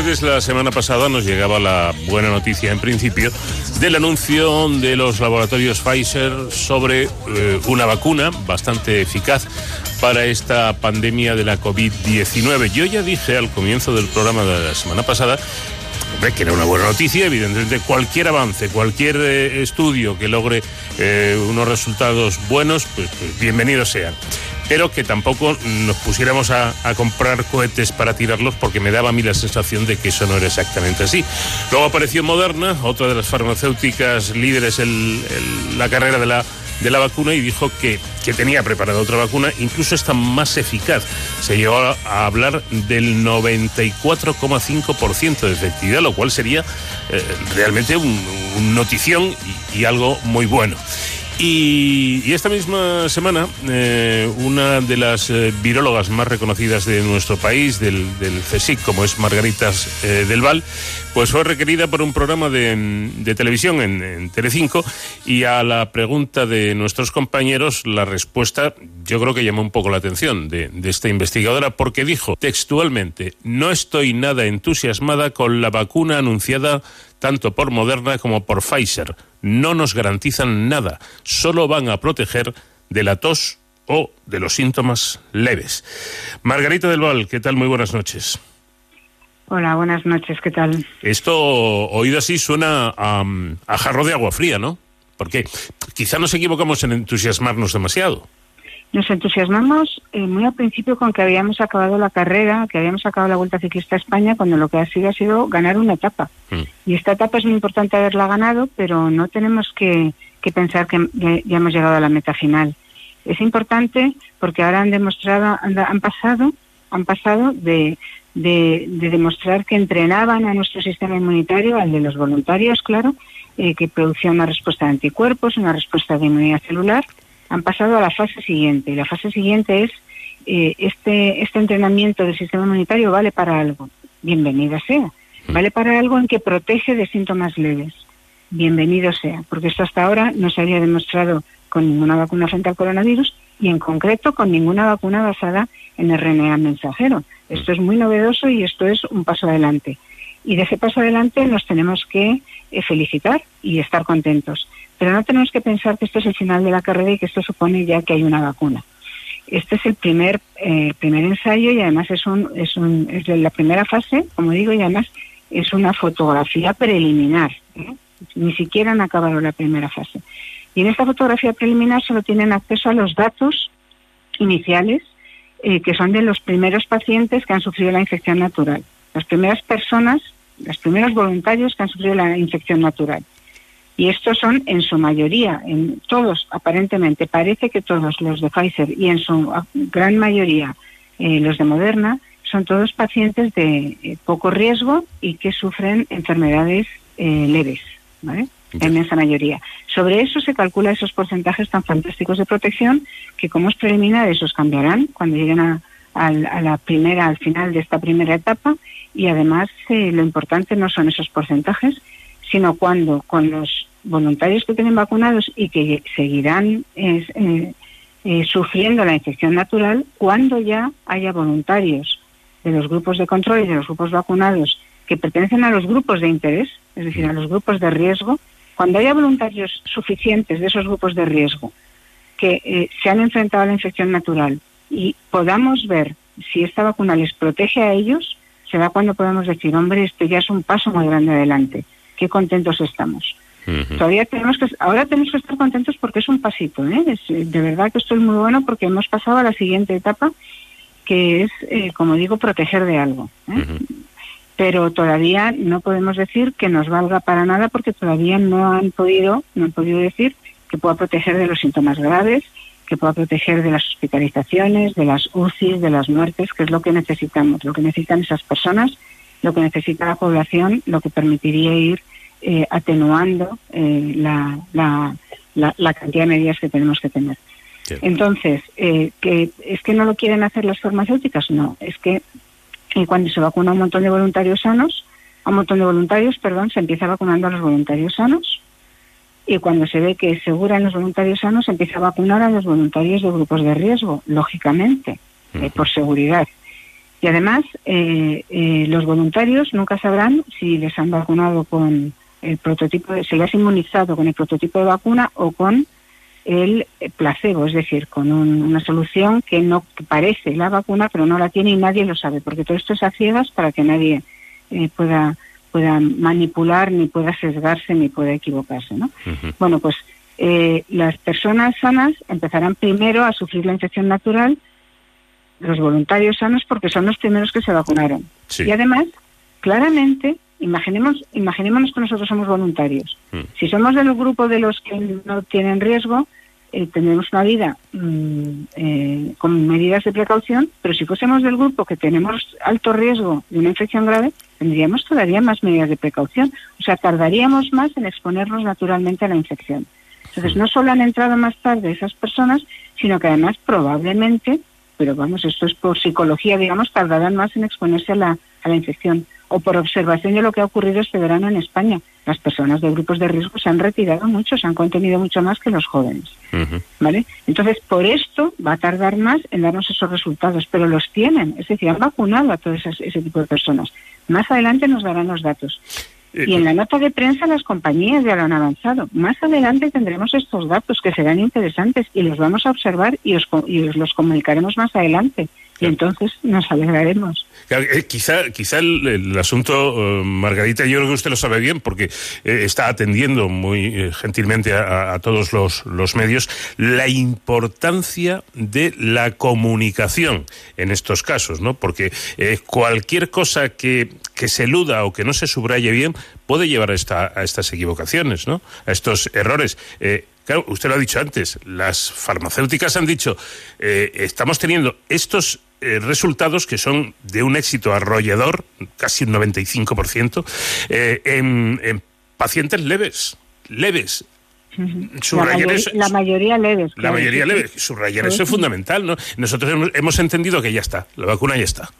Ustedes, la semana pasada nos llegaba la buena noticia, en principio, del anuncio de los laboratorios Pfizer sobre eh, una vacuna bastante eficaz para esta pandemia de la COVID-19. Yo ya dije al comienzo del programa de la semana pasada que era una buena noticia, evidentemente cualquier avance, cualquier eh, estudio que logre eh, unos resultados buenos, pues, pues, bienvenidos sean. Pero que tampoco nos pusiéramos a, comprar cohetes para tirarlos porque me daba a mí la sensación de que eso no era exactamente así. Luego apareció Moderna, otra de las farmacéuticas líderes en la carrera de la de la vacuna y dijo que, que tenía preparada otra vacuna, incluso esta más eficaz. Se llegó a, hablar del 94,5% de efectividad, lo cual sería eh, realmente un, notición y algo muy bueno. Y, esta misma semana, eh, una de las eh, virólogas más reconocidas de nuestro país, del, del CSIC, como es Margarita eh, del Val, pues fue requerida por un programa de, de televisión en, en, Telecinco y a la pregunta de nuestros compañeros, la respuesta yo creo que llamó un poco la atención de, de esta investigadora porque dijo textualmente, no estoy nada entusiasmada con la vacuna anunciada tanto por Moderna como por Pfizer. No nos garantizan nada, solo van a proteger de la tos o de los síntomas leves. Margarita del Val, ¿qué tal? Muy buenas noches. Hola, buenas noches, ¿qué tal? Esto, oído así, suena a, a jarro de agua fría, ¿no? Porque quizá nos equivocamos en entusiasmarnos demasiado. Nos entusiasmamos eh, muy al principio con que habíamos acabado la carrera, que habíamos acabado la Vuelta Ciclista a España, cuando lo que ha sido ha sido ganar una etapa. Mm. Y esta etapa es muy importante haberla ganado, pero no tenemos que, que pensar que ya, ya, hemos llegado a la meta final. Es importante porque ahora han demostrado, han, han pasado, han pasado de, de, de, demostrar que entrenaban a nuestro sistema inmunitario, al de los voluntarios, claro, eh, que producía una respuesta de anticuerpos, una respuesta de inmunidad celular, han pasado a la fase siguiente. Y la fase siguiente es eh, este, este entrenamiento del sistema inmunitario vale para algo. Bienvenida sea. Vale para algo en que protege de síntomas leves. Bienvenido sea. Porque esto hasta ahora no se había demostrado con ninguna vacuna frente al coronavirus y en concreto con ninguna vacuna basada en RNA mensajero. Esto es muy novedoso y esto es un paso adelante. Y de ese paso adelante nos tenemos que eh, felicitar y estar contentos. Pero no tenemos que pensar que esto es el final de la carrera y que esto supone ya que hay una vacuna. Este es el primer eh, primer ensayo y además es un, es un es la primera fase, como digo, y además es una fotografía preliminar. ¿eh? Ni siquiera han acabado la primera fase. Y en esta fotografía preliminar solo tienen acceso a los datos iniciales eh, que son de los primeros pacientes que han sufrido la infección natural. Las primeras personas, los primeros voluntarios que han sufrido la infección natural. Y estos son en su mayoría, en todos aparentemente, parece que todos los de Pfizer y en su gran mayoría eh, los de Moderna, son todos pacientes de eh, poco riesgo y que sufren enfermedades eh, leves, ¿vale? La inmensa mayoría. Sobre eso se calcula esos porcentajes tan fantásticos de protección que como es preliminar esos cambiarán cuando lleguen a, a, a la primera, al final de esta primera etapa y además eh, lo importante no son esos porcentajes, sino cuando con los voluntarios que tienen vacunados y que seguirán eh, eh, sufriendo la infección natural cuando ya haya voluntarios de los grupos de control y de los grupos vacunados que pertenecen a los grupos de interés, es decir, a los grupos de riesgo, cuando haya voluntarios suficientes de esos grupos de riesgo que eh, se han enfrentado a la infección natural y podamos ver si esta vacuna les protege a ellos, será cuando podamos decir, hombre, este ya es un paso muy grande adelante. Qué contentos estamos. Uh -huh. Todavía tenemos que, ahora tenemos que estar contentos porque es un pasito, ¿eh? Es, de verdad que esto es muy bueno porque hemos pasado a la siguiente etapa, que es, eh, como digo, proteger de algo. ¿eh? Uh -huh. Pero todavía no podemos decir que nos valga para nada porque todavía no han podido, no han podido decir que pueda proteger de los síntomas graves, que pueda proteger de las hospitalizaciones, de las UCIs, de las muertes, que es lo que necesitamos, lo que necesitan esas personas, lo que necesita la población, lo que permitiría ir eh, atenuando eh, la, la, la, la, cantidad de medidas que tenemos que tener. Sí. Entonces, eh, que ¿es que no lo quieren hacer las farmacéuticas? No, es que eh, cuando se vacuna a un montón de voluntarios sanos, a un montón de voluntarios, perdón, se empieza vacunando a los voluntarios sanos y cuando se ve que es segura en los voluntarios sanos, empieza a vacunar a los voluntarios de grupos de riesgo, lógicamente, eh, por seguridad. Y además, eh, eh, los voluntarios nunca sabrán si les han vacunado con el prototipo, de, si les han inmunizado con el prototipo de vacuna o con el placebo, es decir, con un- una solución que no que parece la vacuna, pero no la tiene y nadie lo sabe, porque todo esto es a ciegas para que nadie eh, pueda pueda manipular, ni pueda sesgarse, ni pueda equivocarse, ¿no? Bueno, pues eh, las personas sanas empezarán primero a sufrir la infección natural, los voluntarios sanos porque son los primeros que se vacunaron. Sí. Y además, claramente, imaginemos, imaginémonos que nosotros somos voluntarios. Si somos del grupo de los que no tienen riesgo, eh, tendremos una vida mm, eh, con medidas de precaución, pero si fuésemos del grupo que tenemos alto riesgo de una infección grave, tendríamos todavía más medidas de precaución. O sea, tardaríamos más en exponernos naturalmente a la infección. Entonces, no solo han entrado más tarde esas personas, sino que además probablemente, pero vamos, esto es por psicología, digamos, tardarán más en exponerse a la, a la infección. O por observación de lo que ha ocurrido este verano en España. Las personas de grupos de riesgo se han retirado mucho, se han contenido mucho más que los jóvenes. ¿Vale? Entonces, por esto va a tardar más en darnos esos resultados, pero los tienen, es decir, han vacunado a todo ese, ese tipo de personas. Más adelante nos darán los datos. Y en la nota de prensa las compañías ya lo han avanzado. Más adelante tendremos estos datos que serán interesantes y los vamos a observar y os, y os los comunicaremos más adelante. Y entonces nos alegraremos. Eh, quizá, quizá el, el asunto, eh, Margarita, yo creo que usted lo sabe bien porque eh, está atendiendo muy gentilmente a, a todos los, los medios la importancia de la comunicación en estos casos, ¿no? Porque cualquier cosa que, que se eluda o que no se subraye bien puede llevar a, esta, a estas equivocaciones, ¿no? A estos errores. Claro, usted lo ha dicho antes, las farmacéuticas han dicho, estamos teniendo estos eh, resultados que son de un éxito arrollador, casi un 95%, eh, en, en pacientes leves, leves. La, Subrayar mayori- eso- la mayoría leves. la claro, mayoría sí, leve. sí. Subrayar eso es fundamental, ¿no? Nosotros hemos, hemos entendido que ya está, la vacuna ya está.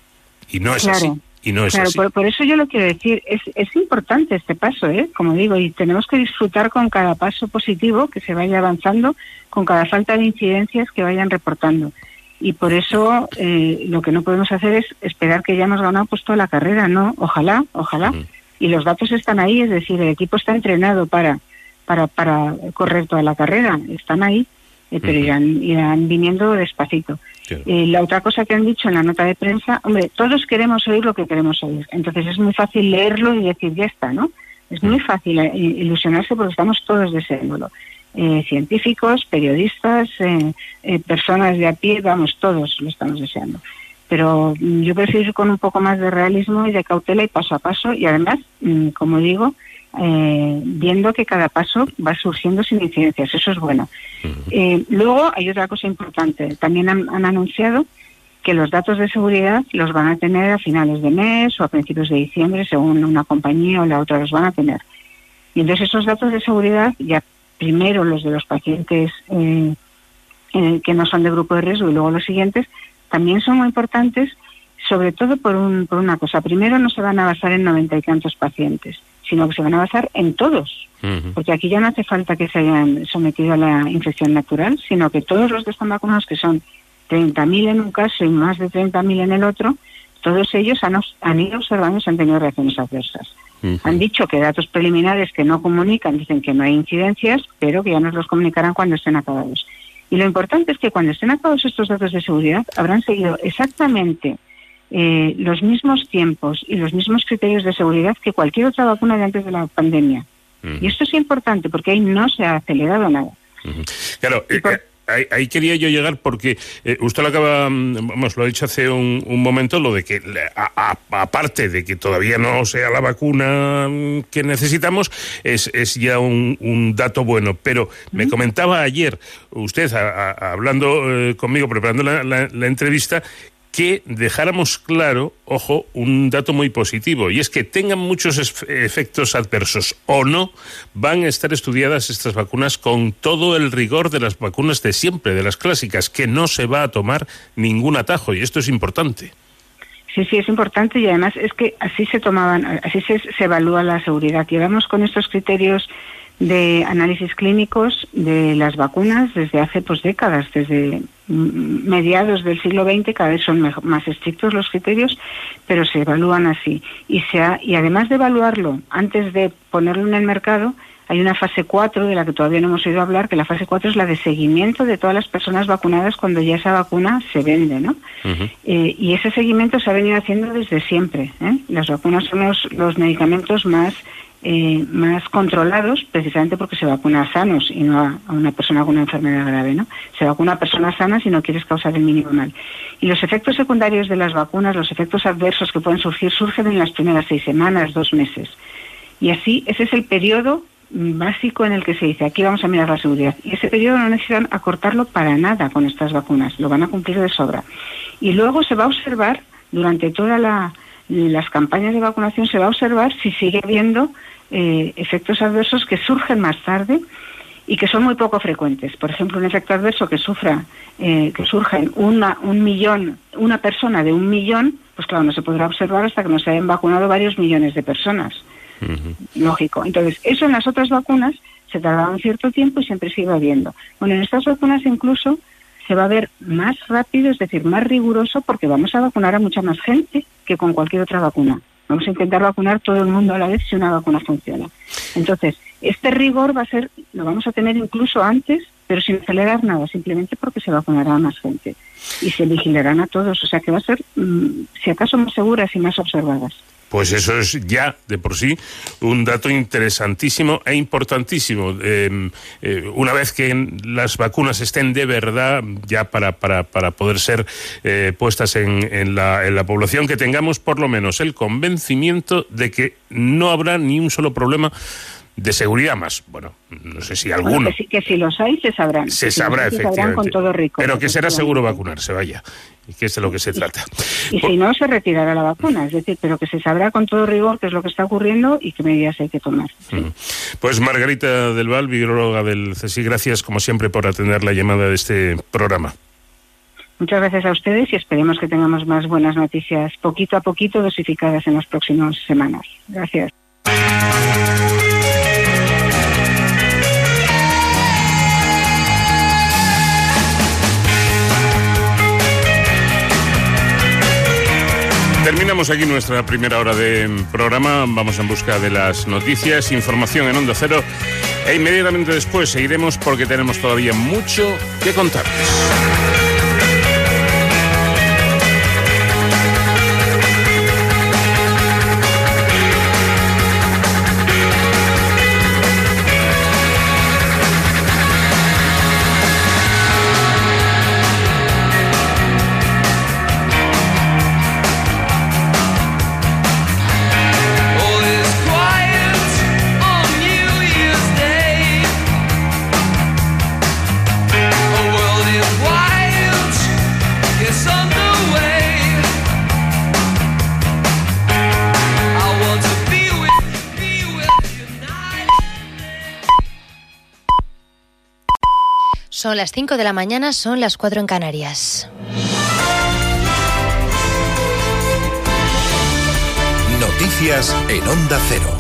Y no es Claro. así. Y no es claro, así. Por, por eso yo lo quiero decir, es, es importante este paso, ¿eh? como digo, y tenemos que disfrutar con cada paso positivo que se vaya avanzando, con cada falta de incidencias que vayan reportando. Y por eso eh, lo que no podemos hacer es esperar que ya hemos ganado pues toda la carrera, ¿no? Ojalá, ojalá. Y los datos están ahí, es decir, el equipo está entrenado para, para, para correr toda la carrera, están ahí, eh, pero irán, irán viniendo despacito. Eh, la otra cosa que han dicho en la nota de prensa, hombre, todos queremos oír lo que queremos oír. Entonces es muy fácil leerlo y decir, ya está, ¿no? Es muy fácil eh, ilusionarse porque estamos todos deseándolo. Eh, científicos, periodistas, eh, eh, personas de a pie, vamos, todos lo estamos deseando. Pero mm, yo prefiero ir con un poco más de realismo y de cautela y paso a paso y además, mm, como digo, eh, viendo que cada paso va surgiendo sin incidencias. Eso es bueno. Eh, luego hay otra cosa importante. También han, han anunciado que los datos de seguridad los van a tener a finales de mes o a principios de diciembre, según una compañía o la otra los van a tener. Y entonces esos datos de seguridad, ya primero los de los pacientes eh, eh, que no son de grupo de riesgo y luego los siguientes, también son muy importantes, sobre todo por, un, por una cosa. Primero no se van a basar en noventa y tantos pacientes, sino que se van a basar en todos. Porque aquí ya no hace falta que se hayan sometido a la infección natural, sino que todos los que están vacunados, que son 30.000 en un caso y más de 30.000 en el otro, todos ellos han, ido observando y se han tenido reacciones adversas. Han dicho que datos preliminares que no comunican dicen que no hay incidencias, pero que ya nos los comunicarán cuando estén acabados. Y lo importante es que cuando estén acabados estos datos de seguridad habrán seguido exactamente eh, los mismos tiempos y los mismos criterios de seguridad que cualquier otra vacuna de antes de la pandemia. Y esto es importante porque ahí no se ha acelerado nada. Claro, eh, eh, ahí, ahí quería yo llegar porque eh, usted lo acaba, mm, vamos, lo ha dicho hace un, un momento, lo de que, le- a- a- aparte de que todavía no sea la vacuna mm, que necesitamos, es, es ya un, un dato bueno. Pero me comentaba ayer usted, a- a- hablando eh, conmigo, preparando la, la- la entrevista, que dejáramos claro, ojo, un dato muy positivo, y es que tengan muchos efectos adversos o no, van a estar estudiadas estas vacunas con todo el rigor de las vacunas de siempre, de las clásicas, que no se va a tomar ningún atajo, y esto es importante. Sí, sí, es importante y además es que así se tomaban, así se, se evalúa la seguridad. Llevamos con estos criterios de análisis clínicos de las vacunas desde hace pues décadas, desde mediados del siglo XX cada vez son mejor- más estrictos los criterios, pero se evalúan así. Y, se ha- y además de evaluarlo antes de ponerlo en el mercado, hay una fase 4 de la que todavía no hemos oído hablar, que la fase 4 es la de seguimiento de todas las personas vacunadas cuando ya esa vacuna se vende, ¿no? Eh, y ese seguimiento se ha venido haciendo desde siempre. ¿eh? Las vacunas son los, los medicamentos más, eh, más controlados precisamente porque se vacuna a sanos y no a, una persona con una enfermedad grave. ¿no? Se vacuna a personas sanas si no quieres causar el mínimo mal. Y los efectos secundarios de las vacunas, los efectos adversos que pueden surgir, surgen en las primeras seis semanas, dos meses. Y así, ese es el periodo básico en el que se dice, aquí vamos a mirar la seguridad. Y ese periodo no necesitan acortarlo para nada con estas vacunas, lo van a cumplir de sobra. Y luego se va a observar, durante todas las campañas de vacunación, se va a observar si sigue habiendo eh, efectos adversos que surgen más tarde y que son muy poco frecuentes. Por ejemplo, un efecto adverso que sufra, eh, que surja en una, un millón, una persona de un millón, pues claro, no se podrá observar hasta que no se hayan vacunado varios millones de personas. Lógico. Entonces, eso en las otras vacunas se tardaba un cierto tiempo y siempre se iba viendo. Bueno, en estas vacunas incluso se va a ver más rápido, es decir, más riguroso, porque vamos a vacunar a mucha más gente que con cualquier otra vacuna. Vamos a intentar vacunar todo el mundo a la vez si una vacuna funciona. Entonces, este rigor va a ser, lo vamos a tener incluso antes, pero sin acelerar nada, simplemente porque se vacunará a más gente y se vigilarán a todos. O sea que va a ser, mm, si acaso, más seguras y más observadas. Pues eso es ya de por sí un dato interesantísimo e importantísimo. Eh, eh, una vez que las vacunas estén de verdad ya para, para, para poder ser eh, puestas en, en la, en la población, que tengamos por lo menos el convencimiento de que no habrá ni un solo problema de seguridad más. Bueno, no sé si alguno. Bueno, que, sí, que si los hay, se sabrán. Se si sabrá, hay, se sabrán efectivamente. con todo rico. Pero que será seguro vacunarse, vaya. Y que es de lo que se trata. Y si no, se retirará la vacuna. Es decir, pero que se sabrá con todo rigor qué es lo que está ocurriendo y qué medidas hay que tomar. Pues Margarita del Val, viróloga del CSI, gracias como siempre por atender la llamada de este programa. Muchas gracias a ustedes y esperemos que tengamos más buenas noticias poquito a poquito dosificadas en las próximas semanas. Gracias. Terminamos aquí nuestra primera hora de programa. Vamos en busca de las noticias, información en Onda Cero. E inmediatamente después seguiremos porque tenemos todavía mucho que contarles. Son las 5 de la mañana, son las 4 en Canarias. Noticias en Onda Cero.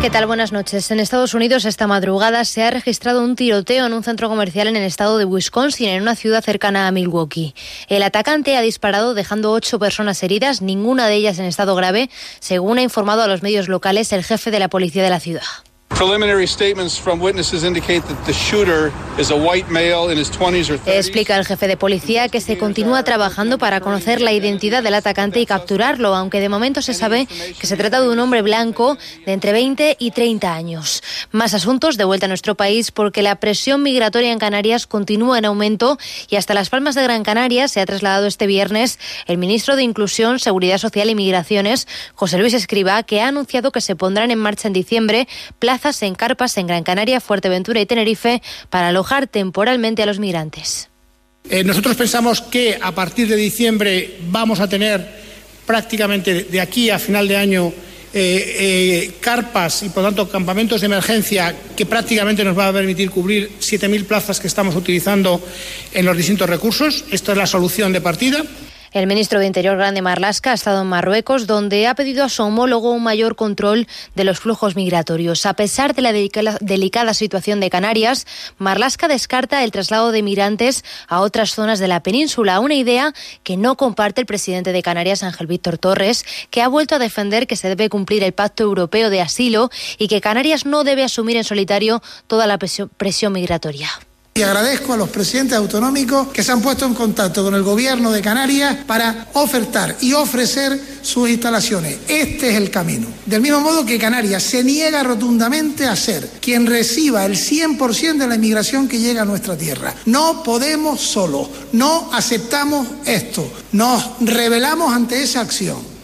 ¿Qué tal? Buenas noches. En Estados Unidos esta madrugada se ha registrado un tiroteo en un centro comercial en el estado de Wisconsin, en una ciudad cercana a Milwaukee. El atacante ha disparado dejando ocho personas heridas, ninguna de ellas en estado grave, según ha informado a los medios locales el jefe de la policía de la ciudad. Preliminary statements from witnesses indicate that the shooter is a white male in his 20s or 30s. Explica el jefe de policía que se continúa trabajando para conocer la identidad del atacante y capturarlo, aunque de momento se sabe que se trata de un hombre blanco de entre 20 y 30 años. Más asuntos de vuelta a nuestro país porque la presión migratoria en Canarias continúa en aumento y hasta Las Palmas de Gran Canaria se ha trasladado este viernes el ministro de Inclusión, Seguridad Social y Migraciones, José Luis Escriba, que ha anunciado que se pondrán en marcha en diciembre plazas en carpas en Gran Canaria, Fuerteventura y Tenerife para alojar temporalmente a los migrantes. Eh, nosotros pensamos que a partir de diciembre vamos a tener prácticamente de aquí a final de año eh, eh, carpas y por tanto campamentos de emergencia que prácticamente nos va a permitir cubrir 7.000 plazas que estamos utilizando en los distintos recursos. Esta es la solución de partida. El ministro de Interior Grande Marlasca ha estado en Marruecos, donde ha pedido a su homólogo un mayor control de los flujos migratorios. A pesar de la delicada situación de Canarias, Marlasca descarta el traslado de migrantes a otras zonas de la península, una idea que no comparte el presidente de Canarias, Ángel Víctor Torres, que ha vuelto a defender que se debe cumplir el Pacto Europeo de Asilo y que Canarias no debe asumir en solitario toda la presión migratoria. Y agradezco a los presidentes autonómicos que se han puesto en contacto con el gobierno de Canarias para ofertar y ofrecer sus instalaciones. Este es el camino. Del mismo modo que Canarias se niega rotundamente a ser quien reciba el 100% de la inmigración que llega a nuestra tierra. No podemos solos, no aceptamos esto, nos rebelamos ante esa acción.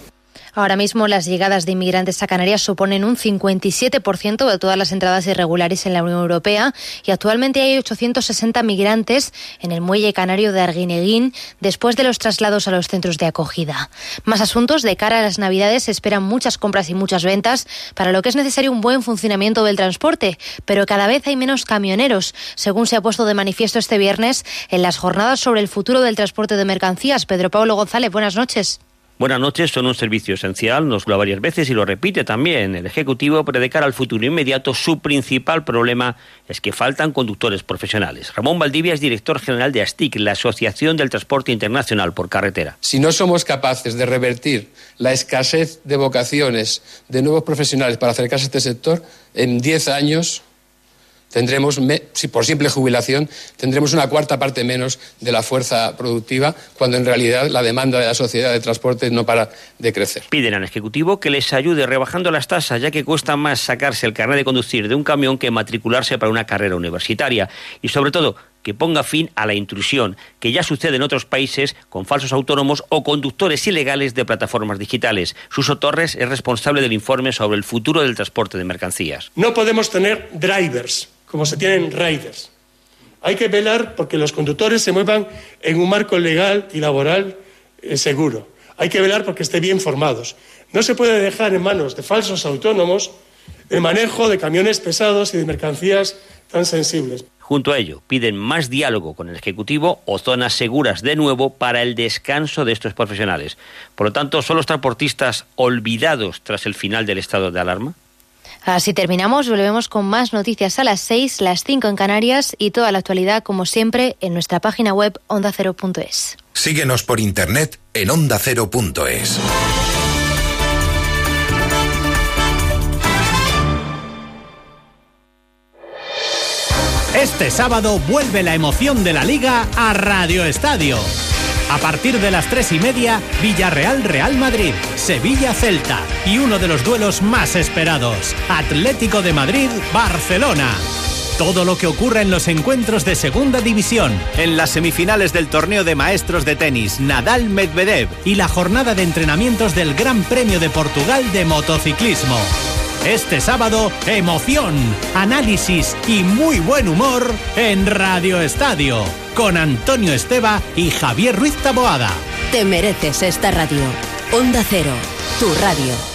Ahora mismo las llegadas de inmigrantes a Canarias suponen un 57% de todas las entradas irregulares en la Unión Europea y actualmente hay 860 migrantes en el muelle canario de Arguineguín después de los traslados a los centros de acogida. Más asuntos de cara a las Navidades se esperan muchas compras y muchas ventas para lo que es necesario un buen funcionamiento del transporte, pero cada vez hay menos camioneros, según se ha puesto de manifiesto este viernes en las jornadas sobre el futuro del transporte de mercancías. Pedro Pablo González, buenas noches. Buenas noches, son un servicio esencial, nos lo varias veces y lo repite también el Ejecutivo, pero al futuro inmediato su principal problema es que faltan conductores profesionales. Ramón Valdivia es director general de ASTIC, la Asociación del Transporte Internacional por Carretera. Si no somos capaces de revertir la escasez de vocaciones de nuevos profesionales para acercarse a este sector, en 10 años tendremos, si por simple jubilación, tendremos una cuarta parte menos de la fuerza productiva, cuando en realidad la demanda de la sociedad de transporte no para de crecer. Piden al Ejecutivo que les ayude rebajando las tasas, ya que cuesta más sacarse el carnet de conducir de un camión que matricularse para una carrera universitaria. Y sobre todo, que ponga fin a la intrusión, que ya sucede en otros países con falsos autónomos o conductores ilegales de plataformas digitales. Suso Torres es responsable del informe sobre el futuro del transporte de mercancías. No podemos tener drivers como se tienen riders. Hay que velar porque los conductores se muevan en un marco legal y laboral eh, seguro. Hay que velar porque estén bien formados. No se puede dejar en manos de falsos autónomos el manejo de camiones pesados y de mercancías tan sensibles. Junto a ello, piden más diálogo con el Ejecutivo o zonas seguras de nuevo para el descanso de estos profesionales. Por lo tanto, ¿son los transportistas olvidados tras el final del estado de alarma? Así terminamos, volvemos con más noticias a las 6, las 5 en Canarias y toda la actualidad, como siempre, en nuestra página web ondacero.es. Síguenos por internet en ondacero.es. Este sábado vuelve la emoción de la liga a Radio Estadio. A partir de las tres y media, Villarreal Real Madrid, Sevilla Celta y uno de los duelos más esperados, Atlético de Madrid Barcelona. Todo lo que ocurre en los encuentros de Segunda División, en las semifinales del torneo de maestros de tenis Nadal Medvedev y la jornada de entrenamientos del Gran Premio de Portugal de motociclismo. Este sábado, emoción, análisis y muy buen humor en Radio Estadio con Antonio Esteba y Javier Ruiz Taboada. Te mereces esta radio. Onda Cero, tu radio.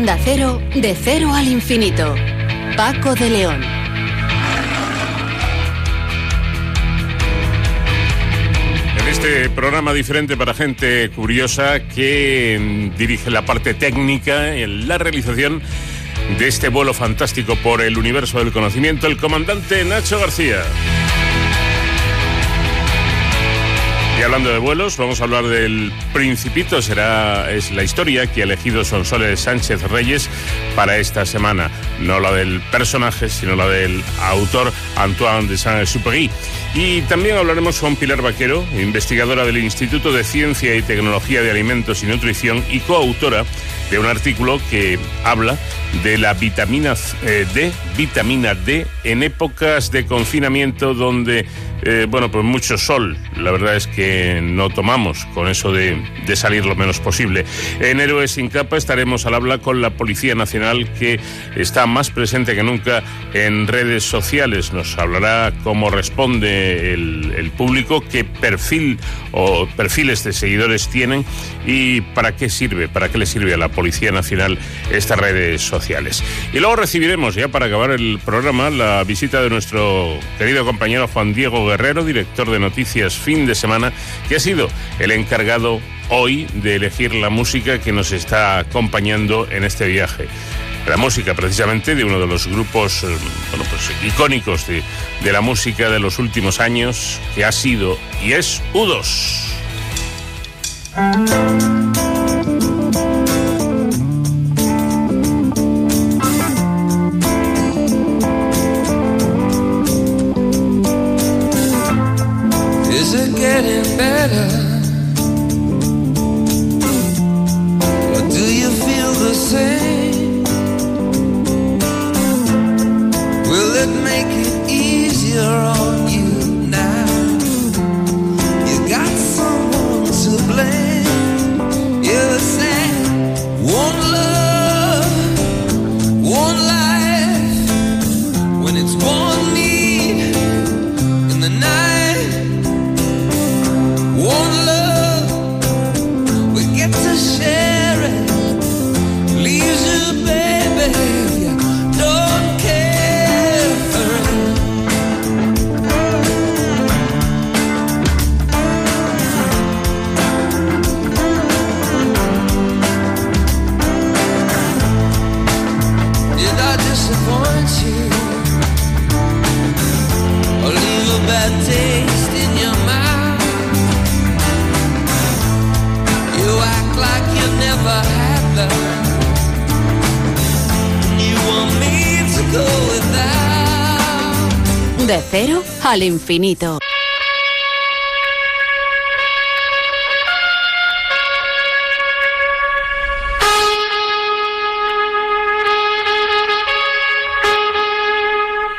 Onda Cero, de cero al infinito. Paco de León. este programa diferente para gente curiosa que mm, dirige la parte técnica en la realización de este vuelo fantástico por el universo del conocimiento, el comandante Nacho García. Y hablando de vuelos, vamos a hablar del Principito. Será es la historia que ha elegido Sonsoles Sánchez Reyes para esta semana. No la del personaje, sino la del autor Antoine de Saint-Exupéry. Y también hablaremos con Pilar Vaquero, investigadora del Instituto de Ciencia y Tecnología de Alimentos y Nutrición y coautora de un artículo que habla de la vitamina eh, D, vitamina D en épocas de confinamiento donde eh, bueno, pues mucho sol. La verdad es que no tomamos con eso de, de, salir lo menos posible. En Héroes sin capa estaremos al habla con la Policía Nacional que está más presente que nunca en redes sociales. Nos hablará cómo responde el, el público, qué perfil o perfiles de seguidores tienen y para qué sirve, para qué le sirve a la Policía Nacional estas redes sociales. Y luego recibiremos, ya para acabar el programa, la visita de nuestro querido compañero Juan Diego Guerrero, director de noticias fin de semana, que ha sido el encargado hoy de elegir la música que nos está acompañando en este viaje. La música precisamente de uno de los grupos bueno, pues, icónicos de, de la música de los últimos años, que ha sido y es U2. Is it getting better? De cero al infinito.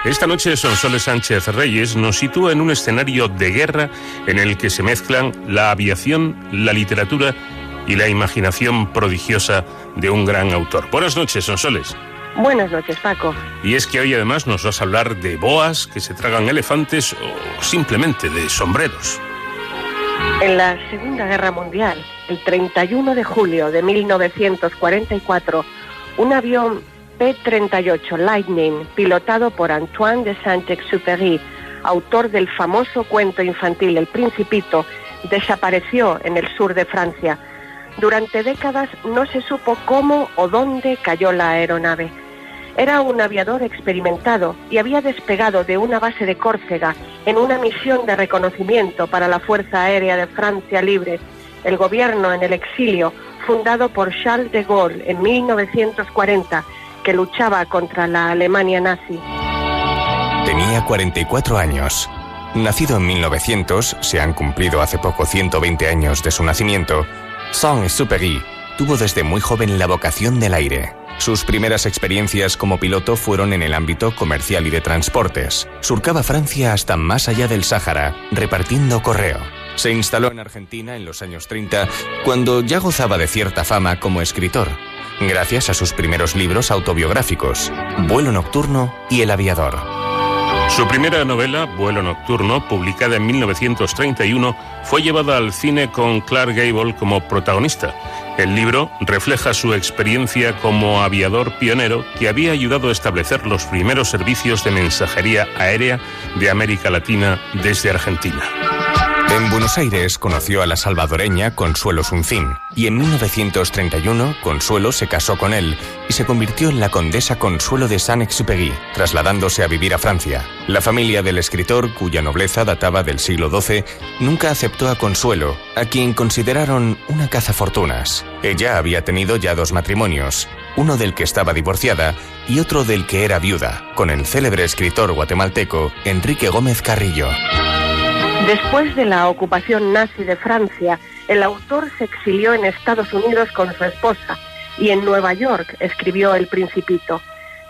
Esta noche Sonsoles Sánchez Reyes nos sitúa en un escenario de guerra en el que se mezclan la aviación, la literatura y la imaginación prodigiosa de un gran autor. Buenas noches, Sonsoles. Buenas noches, Paco. Y es que hoy además nos vas a hablar de boas que se tragan elefantes o simplemente de sombreros. En la Segunda Guerra Mundial, el 31 de julio de 1944, un avión P-38 Lightning, pilotado por Antoine de Saint-Exupéry, autor del famoso cuento infantil El Principito, desapareció en el sur de Francia. Durante décadas no se supo cómo o dónde cayó la aeronave. Era un aviador experimentado y había despegado de una base de Córcega en una misión de reconocimiento para la Fuerza Aérea de Francia Libre, el gobierno en el exilio, fundado por Charles de Gaulle en 1940, que luchaba contra la Alemania nazi. Tenía 44 años. Nacido en 1900, se han cumplido hace poco 120 años de su nacimiento, Saint-Exupéry tuvo desde muy joven la vocación del aire. Sus primeras experiencias como piloto fueron en el ámbito comercial y de transportes. Surcaba Francia hasta más allá del Sáhara, repartiendo correo. Se instaló en Argentina en los años 30, cuando ya gozaba de cierta fama como escritor, gracias a sus primeros libros autobiográficos, Vuelo Nocturno y El Aviador. Su primera novela, Vuelo Nocturno, publicada en 1931, fue llevada al cine con Clark Gable como protagonista. El libro refleja su experiencia como aviador pionero que había ayudado a establecer los primeros servicios de mensajería aérea de América Latina desde Argentina. En Buenos Aires conoció a la salvadoreña Consuelo Suncín y en 1931 Consuelo se casó con él y se convirtió en la condesa Consuelo de Saint-Exupéry, trasladándose a vivir a Francia. La familia del escritor, cuya nobleza databa del siglo XII, nunca aceptó a Consuelo, a quien consideraron una cazafortunas. Ella había tenido ya dos matrimonios, uno del que estaba divorciada y otro del que era viuda, con el célebre escritor guatemalteco Enrique Gómez Carrillo. Después de la ocupación nazi de Francia, el autor se exilió en Estados Unidos con su esposa y en Nueva York escribió El Principito.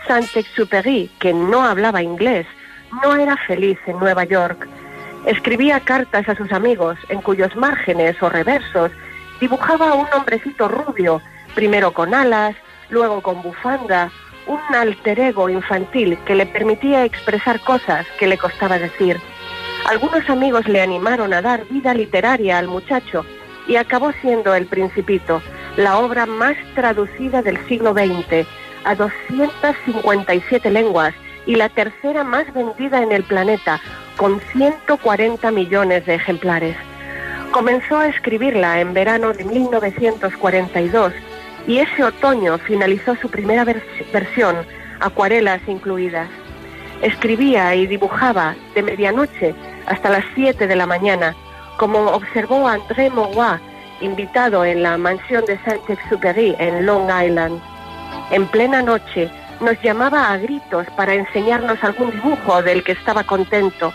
Saint-Exupéry, que no hablaba inglés, no era feliz en Nueva York. Escribía cartas a sus amigos en cuyos márgenes o reversos dibujaba un hombrecito rubio, primero con alas, luego con bufanda, un alter ego infantil que le permitía expresar cosas que le costaba decir. Algunos amigos le animaron a dar vida literaria al muchacho y acabó siendo El Principito, la obra más traducida del siglo XX, a 257 lenguas y la tercera más vendida en el planeta, con 140 millones de ejemplares. Comenzó a escribirla en verano de 1942 y ese otoño finalizó su primera vers- versión, acuarelas incluidas. Escribía y dibujaba de medianoche hasta las 7 de la mañana, como observó André Maurois, invitado en la mansión de Saint-Exupéry en Long Island. En plena noche nos llamaba a gritos para enseñarnos algún dibujo del que estaba contento.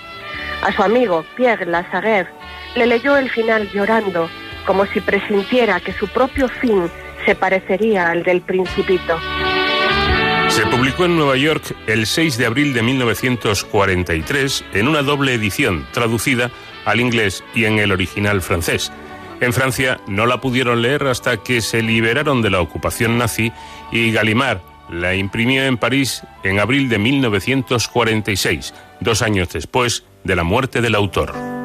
A su amigo Pierre Lazarev le leyó el final llorando, como si presintiera que su propio fin se parecería al del principito. Se publicó en Nueva York el 6 de abril de 1943 en una doble edición traducida al inglés y en el original francés. En Francia no la pudieron leer hasta que se liberaron de la ocupación nazi y Gallimard la imprimió en París en abril de 1946, dos años después de la muerte del autor.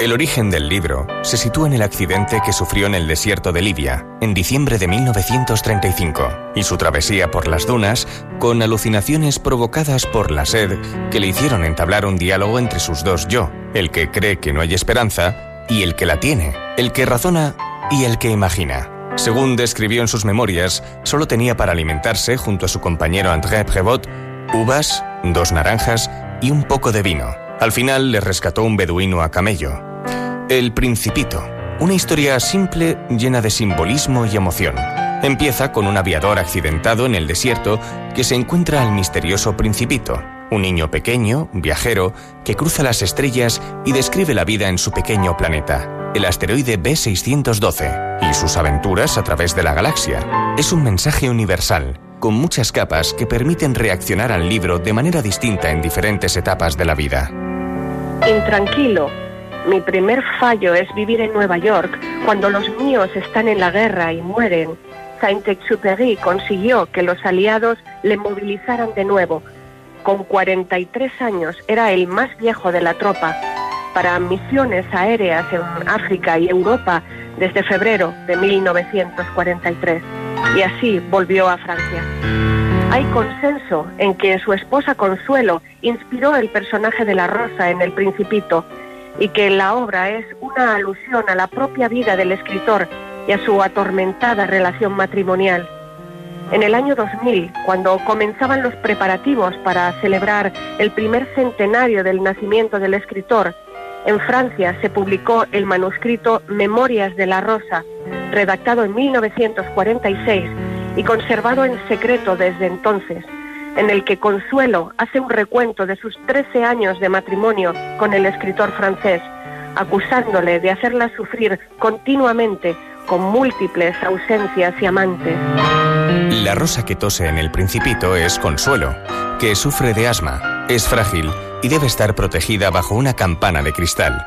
El origen del libro se sitúa en el accidente que sufrió en el desierto de Libia en diciembre de 1935 y su travesía por las dunas con alucinaciones provocadas por la sed que le hicieron entablar un diálogo entre sus dos yo, el que cree que no hay esperanza y el que la tiene, el que razona y el que imagina. Según describió en sus memorias, solo tenía para alimentarse, junto a su compañero André Prévost, uvas, dos naranjas y un poco de vino. Al final le rescató un beduino a camello. El Principito, una historia simple llena de simbolismo y emoción. Empieza con un aviador accidentado en el desierto que se encuentra al misterioso Principito, un niño pequeño, viajero, que cruza las estrellas y describe la vida en su pequeño planeta, el asteroide B612, y sus aventuras a través de la galaxia. Es un mensaje universal, con muchas capas que permiten reaccionar al libro de manera distinta en diferentes etapas de la vida. Intranquilo. Mi primer fallo es vivir en Nueva York cuando los míos están en la guerra y mueren. Saint-Exupéry consiguió que los aliados le movilizaran de nuevo. Con 43 años era el más viejo de la tropa para misiones aéreas en África y Europa desde febrero de 1943 y así volvió a Francia. Hay consenso en que su esposa Consuelo inspiró el personaje de la Rosa en El Principito y que la obra es una alusión a la propia vida del escritor y a su atormentada relación matrimonial. En el año 2000, cuando comenzaban los preparativos para celebrar el primer centenario del nacimiento del escritor, en Francia se publicó el manuscrito Memorias de la Rosa, redactado en 1946 y conservado en secreto desde entonces, en el que Consuelo hace un recuento de sus 13 años de matrimonio con el escritor francés, acusándole de hacerla sufrir continuamente con múltiples ausencias y amantes. La rosa que tose en el principito es Consuelo, que sufre de asma, es frágil y debe estar protegida bajo una campana de cristal.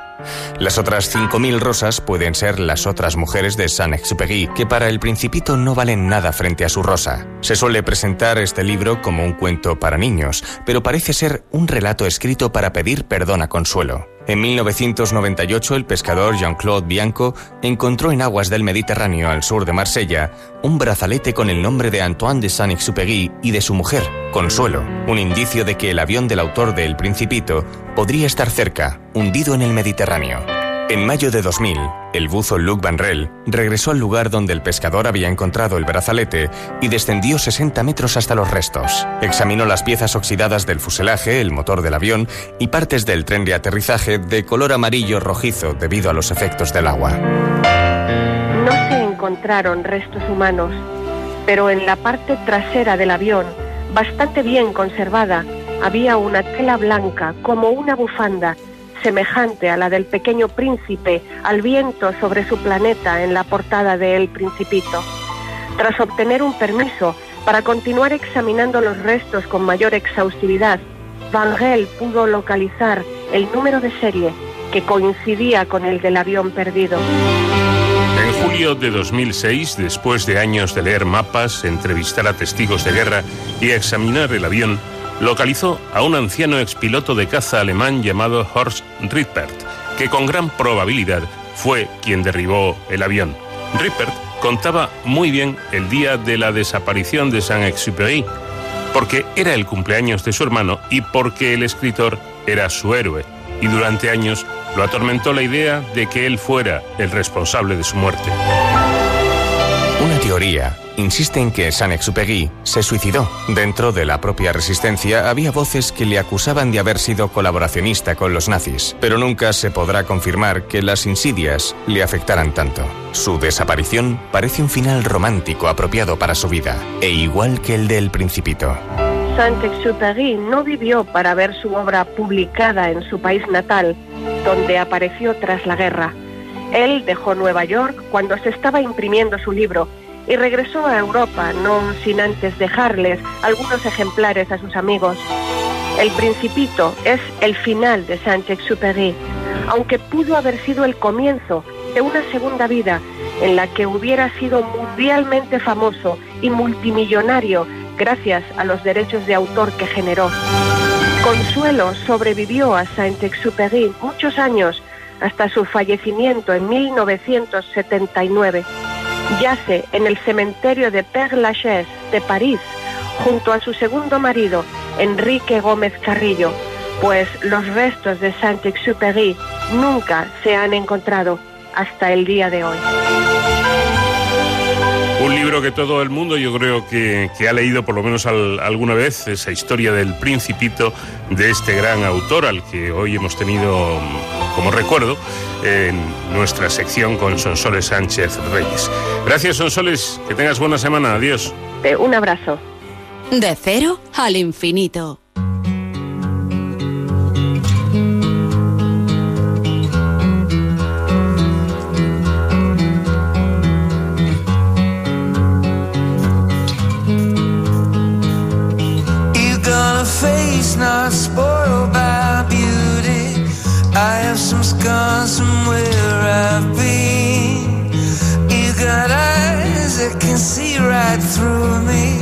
Las otras 5.000 rosas pueden ser las otras mujeres de Saint-Exupéry, que para el principito no valen nada frente a su rosa. Se suele presentar este libro como un cuento para niños, pero parece ser un relato escrito para pedir perdón a Consuelo. En 1998 el pescador Jean-Claude Bianco encontró en aguas del Mediterráneo al sur de Marsella un brazalete con el nombre de Antoine de Saint-Exupéry y de su mujer, Consuelo, un indicio de que el avión del autor de El Principito podría estar cerca, hundido en el Mediterráneo. En mayo de 2000, el buzo Luc Van Rel regresó al lugar donde el pescador había encontrado el brazalete y descendió 60 metros hasta los restos. Examinó las piezas oxidadas del fuselaje, el motor del avión y partes del tren de aterrizaje de color amarillo rojizo debido a los efectos del agua. No se encontraron restos humanos, pero en la parte trasera del avión, bastante bien conservada, había una tela blanca como una bufanda semejante a la del pequeño príncipe al viento sobre su planeta en la portada de El Principito. Tras obtener un permiso para continuar examinando los restos con mayor exhaustividad, Van Gel pudo localizar el número de serie que coincidía con el del avión perdido. En julio de 2006, después de años de leer mapas, entrevistar a testigos de guerra y examinar el avión, localizó a un anciano expiloto de caza alemán llamado Horst Rippert, que con gran probabilidad fue quien derribó el avión. Rippert contaba muy bien el día de la desaparición de Saint-Exupéry, porque era el cumpleaños de su hermano y porque el escritor era su héroe, y durante años lo atormentó la idea de que él fuera el responsable de su muerte. Una teoría insiste en que Saint-Exupéry se suicidó. Dentro de la propia resistencia había voces que le acusaban de haber sido colaboracionista con los nazis, pero nunca se podrá confirmar que las insidias le afectaran tanto. Su desaparición parece un final romántico apropiado para su vida, e igual que el del Principito. Saint-Exupéry no vivió para ver su obra publicada en su país natal, donde apareció tras la guerra. Él dejó Nueva York cuando se estaba imprimiendo su libro y regresó a Europa, no sin antes dejarles algunos ejemplares a sus amigos. El Principito es el final de Saint-Exupéry, aunque pudo haber sido el comienzo de una segunda vida en la que hubiera sido mundialmente famoso y multimillonario gracias a los derechos de autor que generó. Consuelo sobrevivió a Saint-Exupéry muchos años hasta su fallecimiento en 1979. Yace en el cementerio de Père Lachaise de París junto a su segundo marido, Enrique Gómez Carrillo, pues los restos de Saint-Exupéry nunca se han encontrado hasta el día de hoy. Un libro que todo el mundo yo creo que, que ha leído por lo menos al- alguna vez, esa historia del principito de este gran autor al que hoy hemos tenido mm, como recuerdo en nuestra sección con Sonsoles Sánchez Reyes. Gracias Sonsoles, que tengas buena semana, adiós. Eh, un abrazo. De cero al infinito. Not spoiled. I have some scars from where I've been. You got eyes that can see right through me.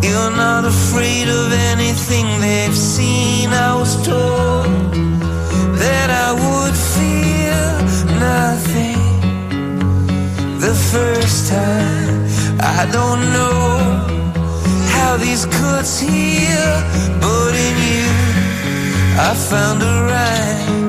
You're not afraid of anything they've seen. I was told that I would feel nothing the first time. I don't know how these cuts heal, but in you I found a right.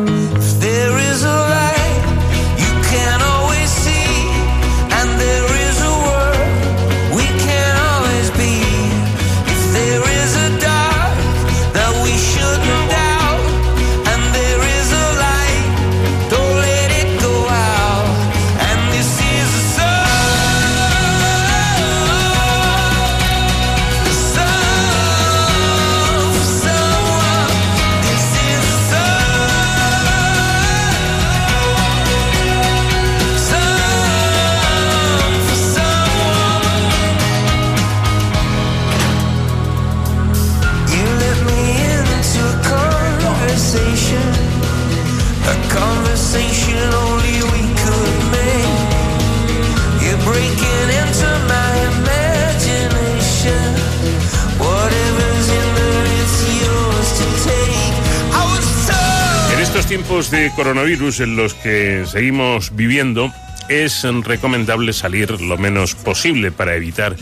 Tiempos de coronavirus en los que seguimos viviendo, es recomendable salir lo menos posible para evitar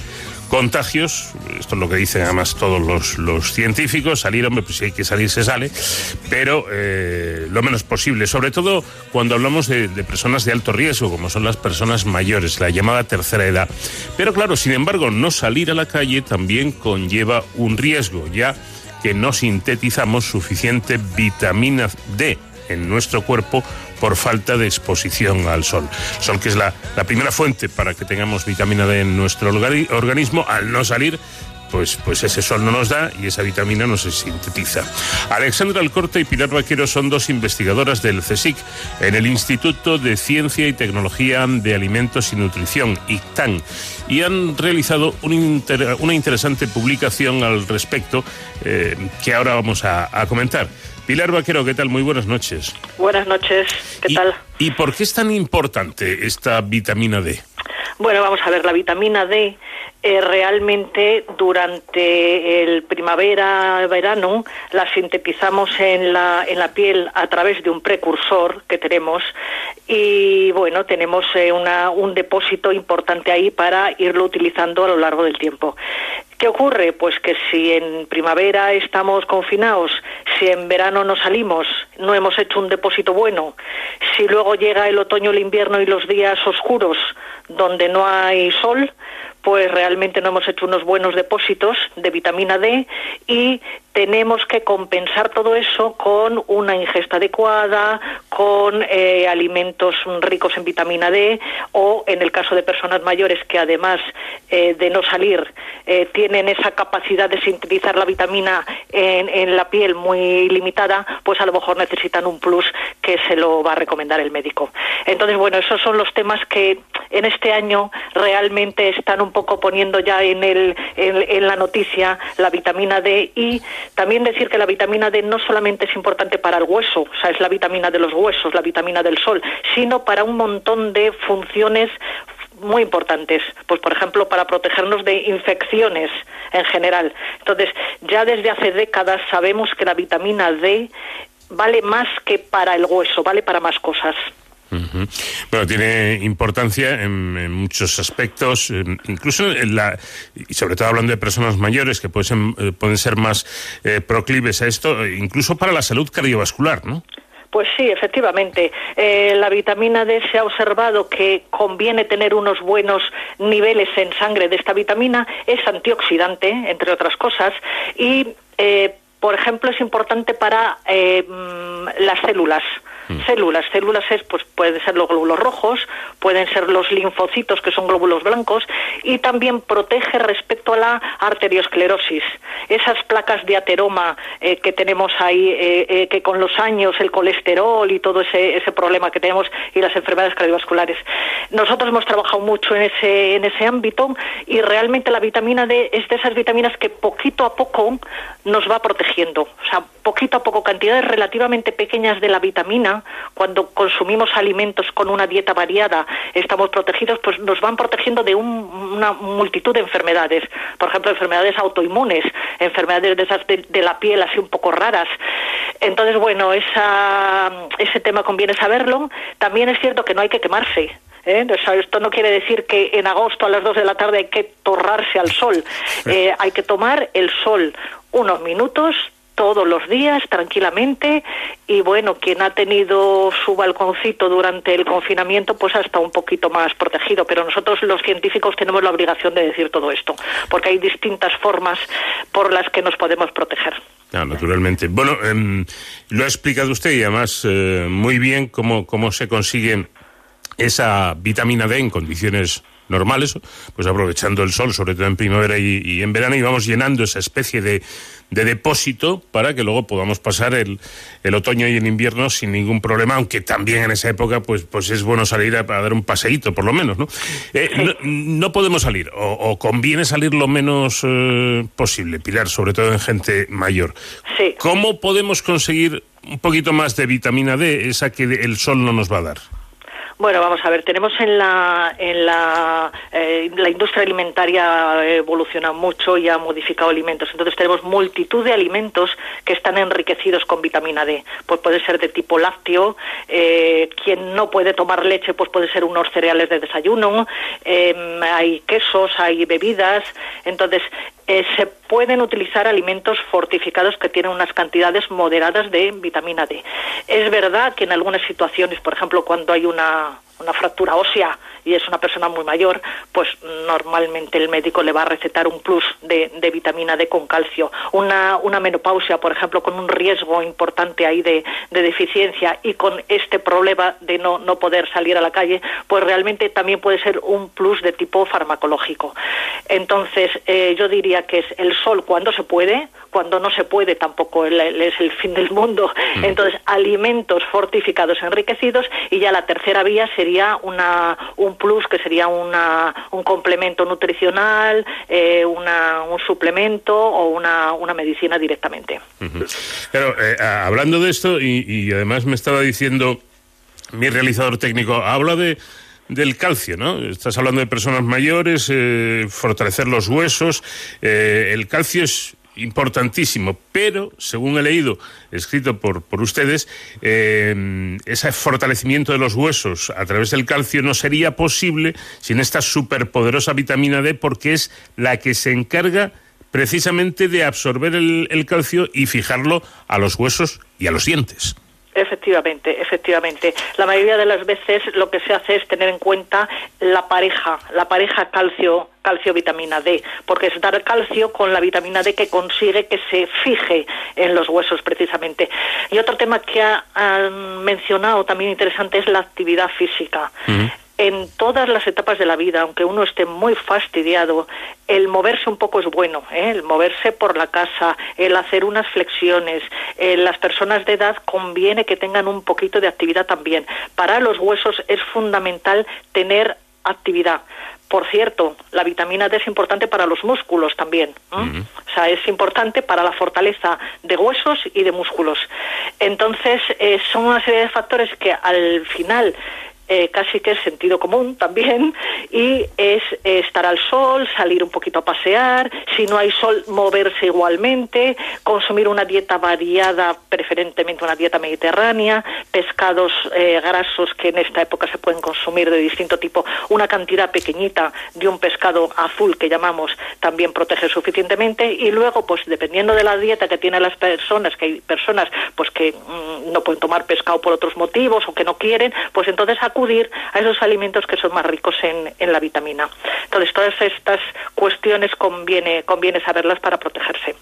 contagios. Esto es lo que dicen además todos los, científicos. Salir, hombre, pues si hay que salir, se sale, pero eh, lo menos posible. Sobre todo cuando hablamos de personas de alto riesgo, como son las personas mayores, la llamada tercera edad. Pero claro, sin embargo, no salir a la calle también conlleva un riesgo, ya que no sintetizamos suficiente vitamina D en nuestro cuerpo por falta de exposición al sol. Sol que es la, la primera fuente para que tengamos vitamina D en nuestro organi- organismo, al no salir pues, pues ese sol no nos da y esa vitamina no se sintetiza. Alexandra Alcorte y Pilar Vaquero son dos investigadoras del CSIC en el Instituto de Ciencia y Tecnología de Alimentos y Nutrición, ICTAN, y han realizado una interesante publicación al respecto eh, que ahora vamos a, comentar. Pilar Vaquero, ¿qué tal? Muy buenas noches. Buenas noches, ¿qué tal? ¿Y por qué es tan importante esta vitamina D? Bueno, vamos a ver, la vitamina D eh, realmente durante el primavera-verano la sintetizamos en la, en la piel a través de un precursor que tenemos y bueno, tenemos eh, una, un depósito importante ahí para irlo utilizando a lo largo del tiempo. ¿Qué ocurre? Pues que si en primavera estamos confinados, si en verano no salimos, no hemos hecho un depósito bueno, si luego llega el otoño, el invierno y los días oscuros donde no hay sol, pues realmente no hemos hecho unos buenos depósitos de vitamina D y tenemos que compensar todo eso con una ingesta adecuada, con eh, alimentos ricos en vitamina D o en el caso de personas mayores que además eh, de no salir eh, tienen esa capacidad de sintetizar la vitamina en, en, la piel muy limitada, pues a lo mejor necesitan un plus que se lo va a recomendar el médico. Entonces, bueno, esos son los temas que en este año realmente están un poco poniendo ya en, el, en, la noticia la vitamina D y también decir que la vitamina D no solamente es importante para el hueso, o sea, es la vitamina de los huesos, la vitamina del sol, sino para un montón de funciones muy importantes, pues por ejemplo para protegernos de infecciones en general. Entonces, ya desde hace décadas sabemos que la vitamina D vale más que para el hueso, vale para más cosas. Bueno, tiene importancia en, muchos aspectos, incluso en la, y sobre todo hablando de personas mayores que pueden, eh, pueden ser más eh, proclives a esto, incluso para la salud cardiovascular, ¿no? Pues sí, efectivamente. Eh, la vitamina D se ha observado que conviene tener unos buenos niveles en sangre de esta vitamina. Es antioxidante, entre otras cosas, y, por ejemplo, es importante para mm, las células. Mm. Células, células es, pues pueden ser los glóbulos rojos, pueden ser los linfocitos que son glóbulos blancos y también protege respecto a la arteriosclerosis. Esas placas de ateroma eh, que tenemos ahí, eh, eh, que con los años el colesterol y todo ese, ese problema que tenemos y las enfermedades cardiovasculares. Nosotros hemos trabajado mucho en ese, en ese ámbito y realmente la vitamina D es de esas vitaminas que poquito a poco nos va protegiendo. O sea, poquito a poco, cantidades relativamente pequeñas de la vitamina cuando consumimos alimentos con una dieta variada, estamos protegidos, pues nos van protegiendo de una multitud de enfermedades. Por ejemplo, enfermedades autoinmunes, enfermedades de esas de, la piel así un poco raras. Entonces, bueno, esa, ese tema conviene saberlo. También es cierto que no hay que quemarse. ¿Eh? esto no quiere decir que en agosto a las 2 de la tarde hay que torrarse al sol. Eh, hay que tomar el sol unos minutos, todos los días tranquilamente y bueno, quien ha tenido su balconcito durante el confinamiento pues ha estado un poquito más protegido, pero nosotros los científicos tenemos la obligación de decir todo esto, porque hay distintas formas por las que nos podemos proteger. Ah, naturalmente. Bueno, em, lo ha explicado usted y además eh, muy bien cómo, cómo se consigue esa vitamina D en condiciones normales, pues aprovechando el sol, sobre todo en primavera y, en verano, y vamos llenando esa especie de, de, depósito para que luego podamos pasar el, el, otoño y el invierno sin ningún problema, aunque también en esa época pues, pues es bueno salir a, dar un paseíto, por lo menos, ¿no? Eh, no, podemos salir, o, conviene salir lo menos eh, posible, Pilar, sobre todo en gente mayor. ¿Cómo podemos conseguir un poquito más de vitamina D, esa que el sol no nos va a dar? Bueno, vamos a ver, tenemos en la, en la, eh, la industria alimentaria ha evolucionado mucho y ha modificado alimentos. Entonces tenemos multitud de alimentos que están enriquecidos con vitamina D. Pues puede ser de tipo lácteo, eh, quien no puede tomar leche, pues puede ser unos cereales de desayuno, eh, hay quesos, hay bebidas. Entonces, eh, se pueden utilizar alimentos fortificados que tienen unas cantidades moderadas de vitamina D. Es verdad que en algunas situaciones, por ejemplo, cuando hay una una fractura ósea y es una persona muy mayor, pues normalmente el médico le va a recetar un plus de, de vitamina D con calcio. Una, una, menopausia, por ejemplo, con un riesgo importante ahí de, de, deficiencia y con este problema de no, no poder salir a la calle, pues realmente también puede ser un plus de tipo farmacológico. Entonces, eh, yo diría que es el sol cuando se puede, cuando no se puede tampoco es el fin del mundo. Mm. Entonces, alimentos fortificados enriquecidos y ya la tercera vía sería una, un plus que sería una, un complemento nutricional, eh, una, un suplemento o una, una medicina directamente. Pero eh, hablando de esto, y, y además me estaba diciendo mi realizador técnico, habla de del calcio, ¿no? Estás hablando de personas mayores, eh, fortalecer los huesos. El calcio es importantísimo, pero según he leído, escrito por, por ustedes, eh, ese fortalecimiento de los huesos a través del calcio no sería posible sin esta superpoderosa vitamina D porque es la que se encarga precisamente de absorber el, el calcio y fijarlo a los huesos y a los dientes. Efectivamente, efectivamente. La mayoría de las veces lo que se hace es tener en cuenta la pareja, la pareja calcio calcio vitamina D, porque es dar calcio con la vitamina D que consigue que se fije en los huesos precisamente. Y otro tema que han mencionado también interesante es la actividad física en todas las etapas de la vida, aunque uno esté muy fastidiado, el moverse un poco es bueno, ¿eh? el moverse por la casa, el hacer unas flexiones. Eh, las personas de edad conviene que tengan un poquito de actividad también. Para los huesos es fundamental tener actividad. Por cierto, la vitamina D es importante para los músculos también. O sea, es importante para la fortaleza de huesos y de músculos. Entonces, eh, son una serie de factores que al final eh, casi que es sentido común también, y es estar al sol, salir un poquito a pasear, si no hay sol, moverse igualmente, consumir una dieta variada, preferentemente una dieta mediterránea, pescados eh, grasos que en esta época se pueden consumir de distinto tipo, una cantidad pequeñita de un pescado azul que llamamos también protege suficientemente, y luego, pues dependiendo de la dieta que tienen las personas, que hay personas pues que mm, no pueden tomar pescado por otros motivos o que no quieren, pues entonces acudir a esos alimentos que son más ricos en, en la vitamina. Entonces, todas estas cuestiones conviene, conviene saberlas para protegerse.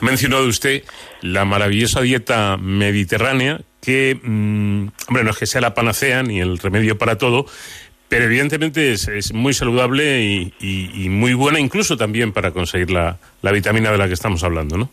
Ha mencionado usted la maravillosa dieta mediterránea que, mmm, hombre, no es que sea la panacea ni el remedio para todo, pero evidentemente es, muy saludable y, y, y, muy buena incluso también para conseguir la, la vitamina de la que estamos hablando, ¿no?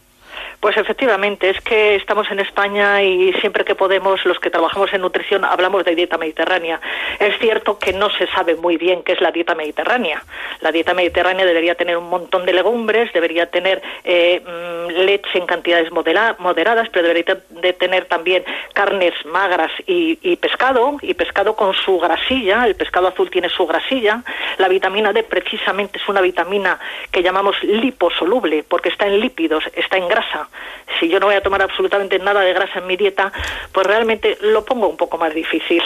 Pues efectivamente, es que estamos en España y siempre que podemos, los que trabajamos en nutrición, hablamos de dieta mediterránea. Es cierto que no se sabe muy bien qué es la dieta mediterránea. La dieta mediterránea debería tener un montón de legumbres, debería tener eh, leche en cantidades moderadas, pero debería de tener también carnes magras y, y pescado, y pescado con su grasilla. El pescado azul tiene su grasilla. La vitamina D precisamente es una vitamina que llamamos liposoluble, porque está en lípidos, está en grasa si yo no voy a tomar absolutamente nada de grasa en mi dieta, pues realmente lo pongo un poco más difícil.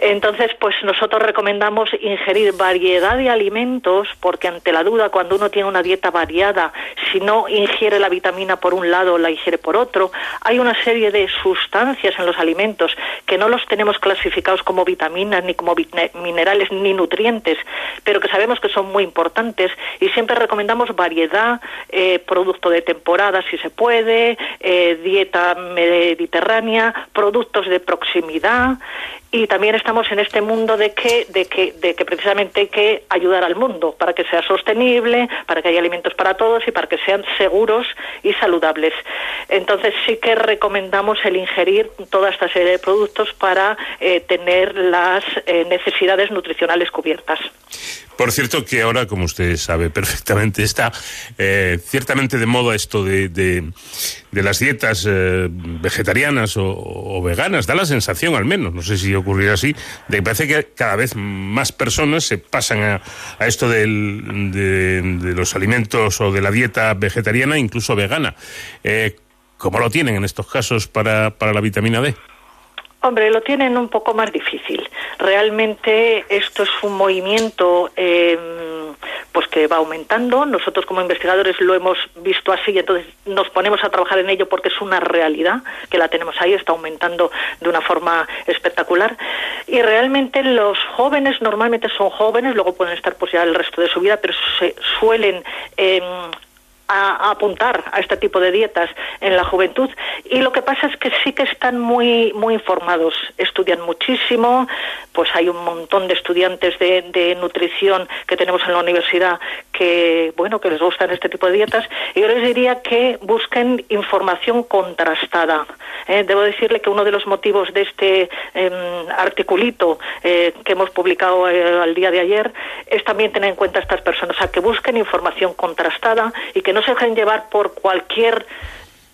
Entonces, pues nosotros recomendamos ingerir variedad de alimentos, porque ante la duda, cuando uno tiene una dieta variada, si no ingiere la vitamina por un lado, la ingiere por otro, hay una serie de sustancias en los alimentos que no los tenemos clasificados como vitaminas, ni como minerales, ni nutrientes, pero que sabemos que son muy importantes y siempre recomendamos variedad, eh, producto de temporada, si se puede, eh, dieta mediterránea, productos de proximidad y también estamos en este mundo de que, de que, de que precisamente hay que ayudar al mundo para que sea sostenible, para que haya alimentos para todos y para que sean seguros y saludables. Entonces sí que recomendamos el ingerir toda esta serie de productos para eh, tener las eh, necesidades nutricionales cubiertas. Por cierto, que ahora, como usted sabe perfectamente, está eh, ciertamente de moda esto de, de, de las dietas eh, vegetarianas o, veganas. Da la sensación, al menos, no sé si ocurrirá así, de que parece que cada vez más personas se pasan a, a esto del, de, de, los alimentos o de la dieta vegetariana, incluso vegana. Eh, ¿Cómo lo tienen en estos casos para, para la vitamina D? Hombre, lo tienen un poco más difícil. Realmente esto es un movimiento eh, pues que va aumentando. Nosotros como investigadores lo hemos visto así y entonces nos ponemos a trabajar en ello porque es una realidad que la tenemos ahí, está aumentando de una forma espectacular. Y realmente los jóvenes normalmente son jóvenes, luego pueden estar pues ya el resto de su vida, pero se suelen eh, a, apuntar a este tipo de dietas en la juventud y lo que pasa es que sí que están muy muy informados estudian muchísimo pues hay un montón de estudiantes de, nutrición que tenemos en la universidad que bueno que les gustan este tipo de dietas y yo les diría que busquen información contrastada ¿eh? debo decirle que uno de los motivos de este eh, articulito eh, que hemos publicado eh, al día de ayer es también tener en cuenta a estas personas, o sea, que busquen información contrastada y que no se dejen llevar por cualquier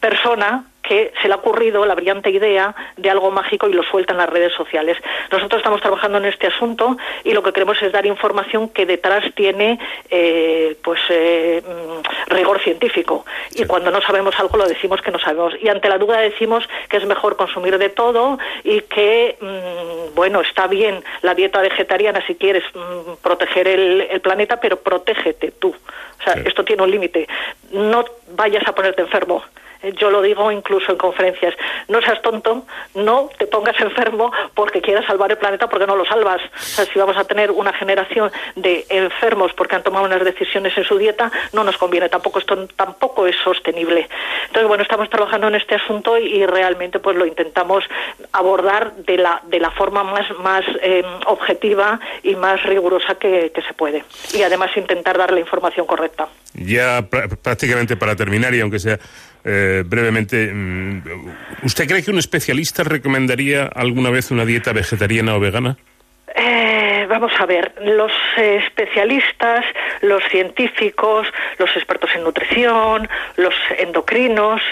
persona que se le ha ocurrido la brillante idea de algo mágico y lo suelta en las redes sociales. Nosotros estamos trabajando en este asunto y lo que queremos es dar información que detrás tiene eh, pues eh, mm, rigor científico. Y cuando no sabemos algo lo decimos que no sabemos. Y ante la duda decimos que es mejor consumir de todo y que, mm, bueno, está bien la dieta vegetariana si quieres mm, proteger el, el planeta, pero protégete tú. O sea, esto tiene un límite. No vayas a ponerte enfermo yo lo digo incluso en conferencias, no seas tonto, no te pongas enfermo porque quieras salvar el planeta porque no lo salvas. O sea, si vamos a tener una generación de enfermos porque han tomado unas decisiones en su dieta, no nos conviene, tampoco esto tampoco es sostenible. Entonces, bueno, estamos trabajando en este asunto y, realmente pues lo intentamos abordar de la de la forma más más eh, objetiva y más rigurosa que, que se puede. Y además intentar dar la información correcta. Ya prácticamente para terminar y aunque sea eh, brevemente, mm, ¿usted cree que un especialista recomendaría alguna vez una dieta vegetariana o vegana? Eh, vamos a ver, los especialistas, los científicos, los expertos en nutrición, los endocrinos,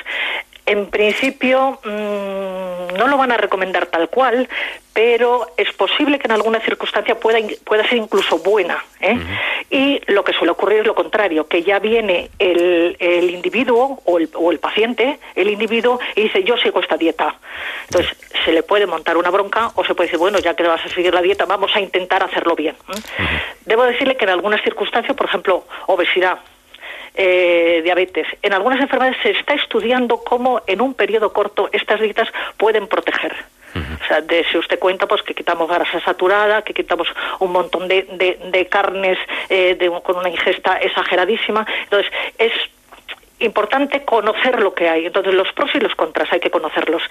en principio mmm, no lo van a recomendar tal cual, pero es posible que en alguna circunstancia pueda, pueda ser incluso buena. ¿eh? Uh -huh. Y lo que suele ocurrir es lo contrario, que ya viene el, el individuo o el, o el, paciente, el individuo, y dice, yo sigo esta dieta. Entonces, se le puede montar una bronca o se puede decir, bueno, ya que vas a seguir la dieta, vamos a intentar hacerlo bien. ¿eh? Uh -huh. Debo decirle que en algunas circunstancias, por ejemplo, obesidad, eh, diabetes. En algunas enfermedades se está estudiando cómo en un periodo corto estas dietas pueden proteger. Uh -huh. O sea, de, si usted cuenta, pues que quitamos grasa saturada, que quitamos un montón de, de, de carnes eh, de, con una ingesta exageradísima. Entonces, es importante conocer lo que hay. Entonces, los pros y los contras hay que conocerlos.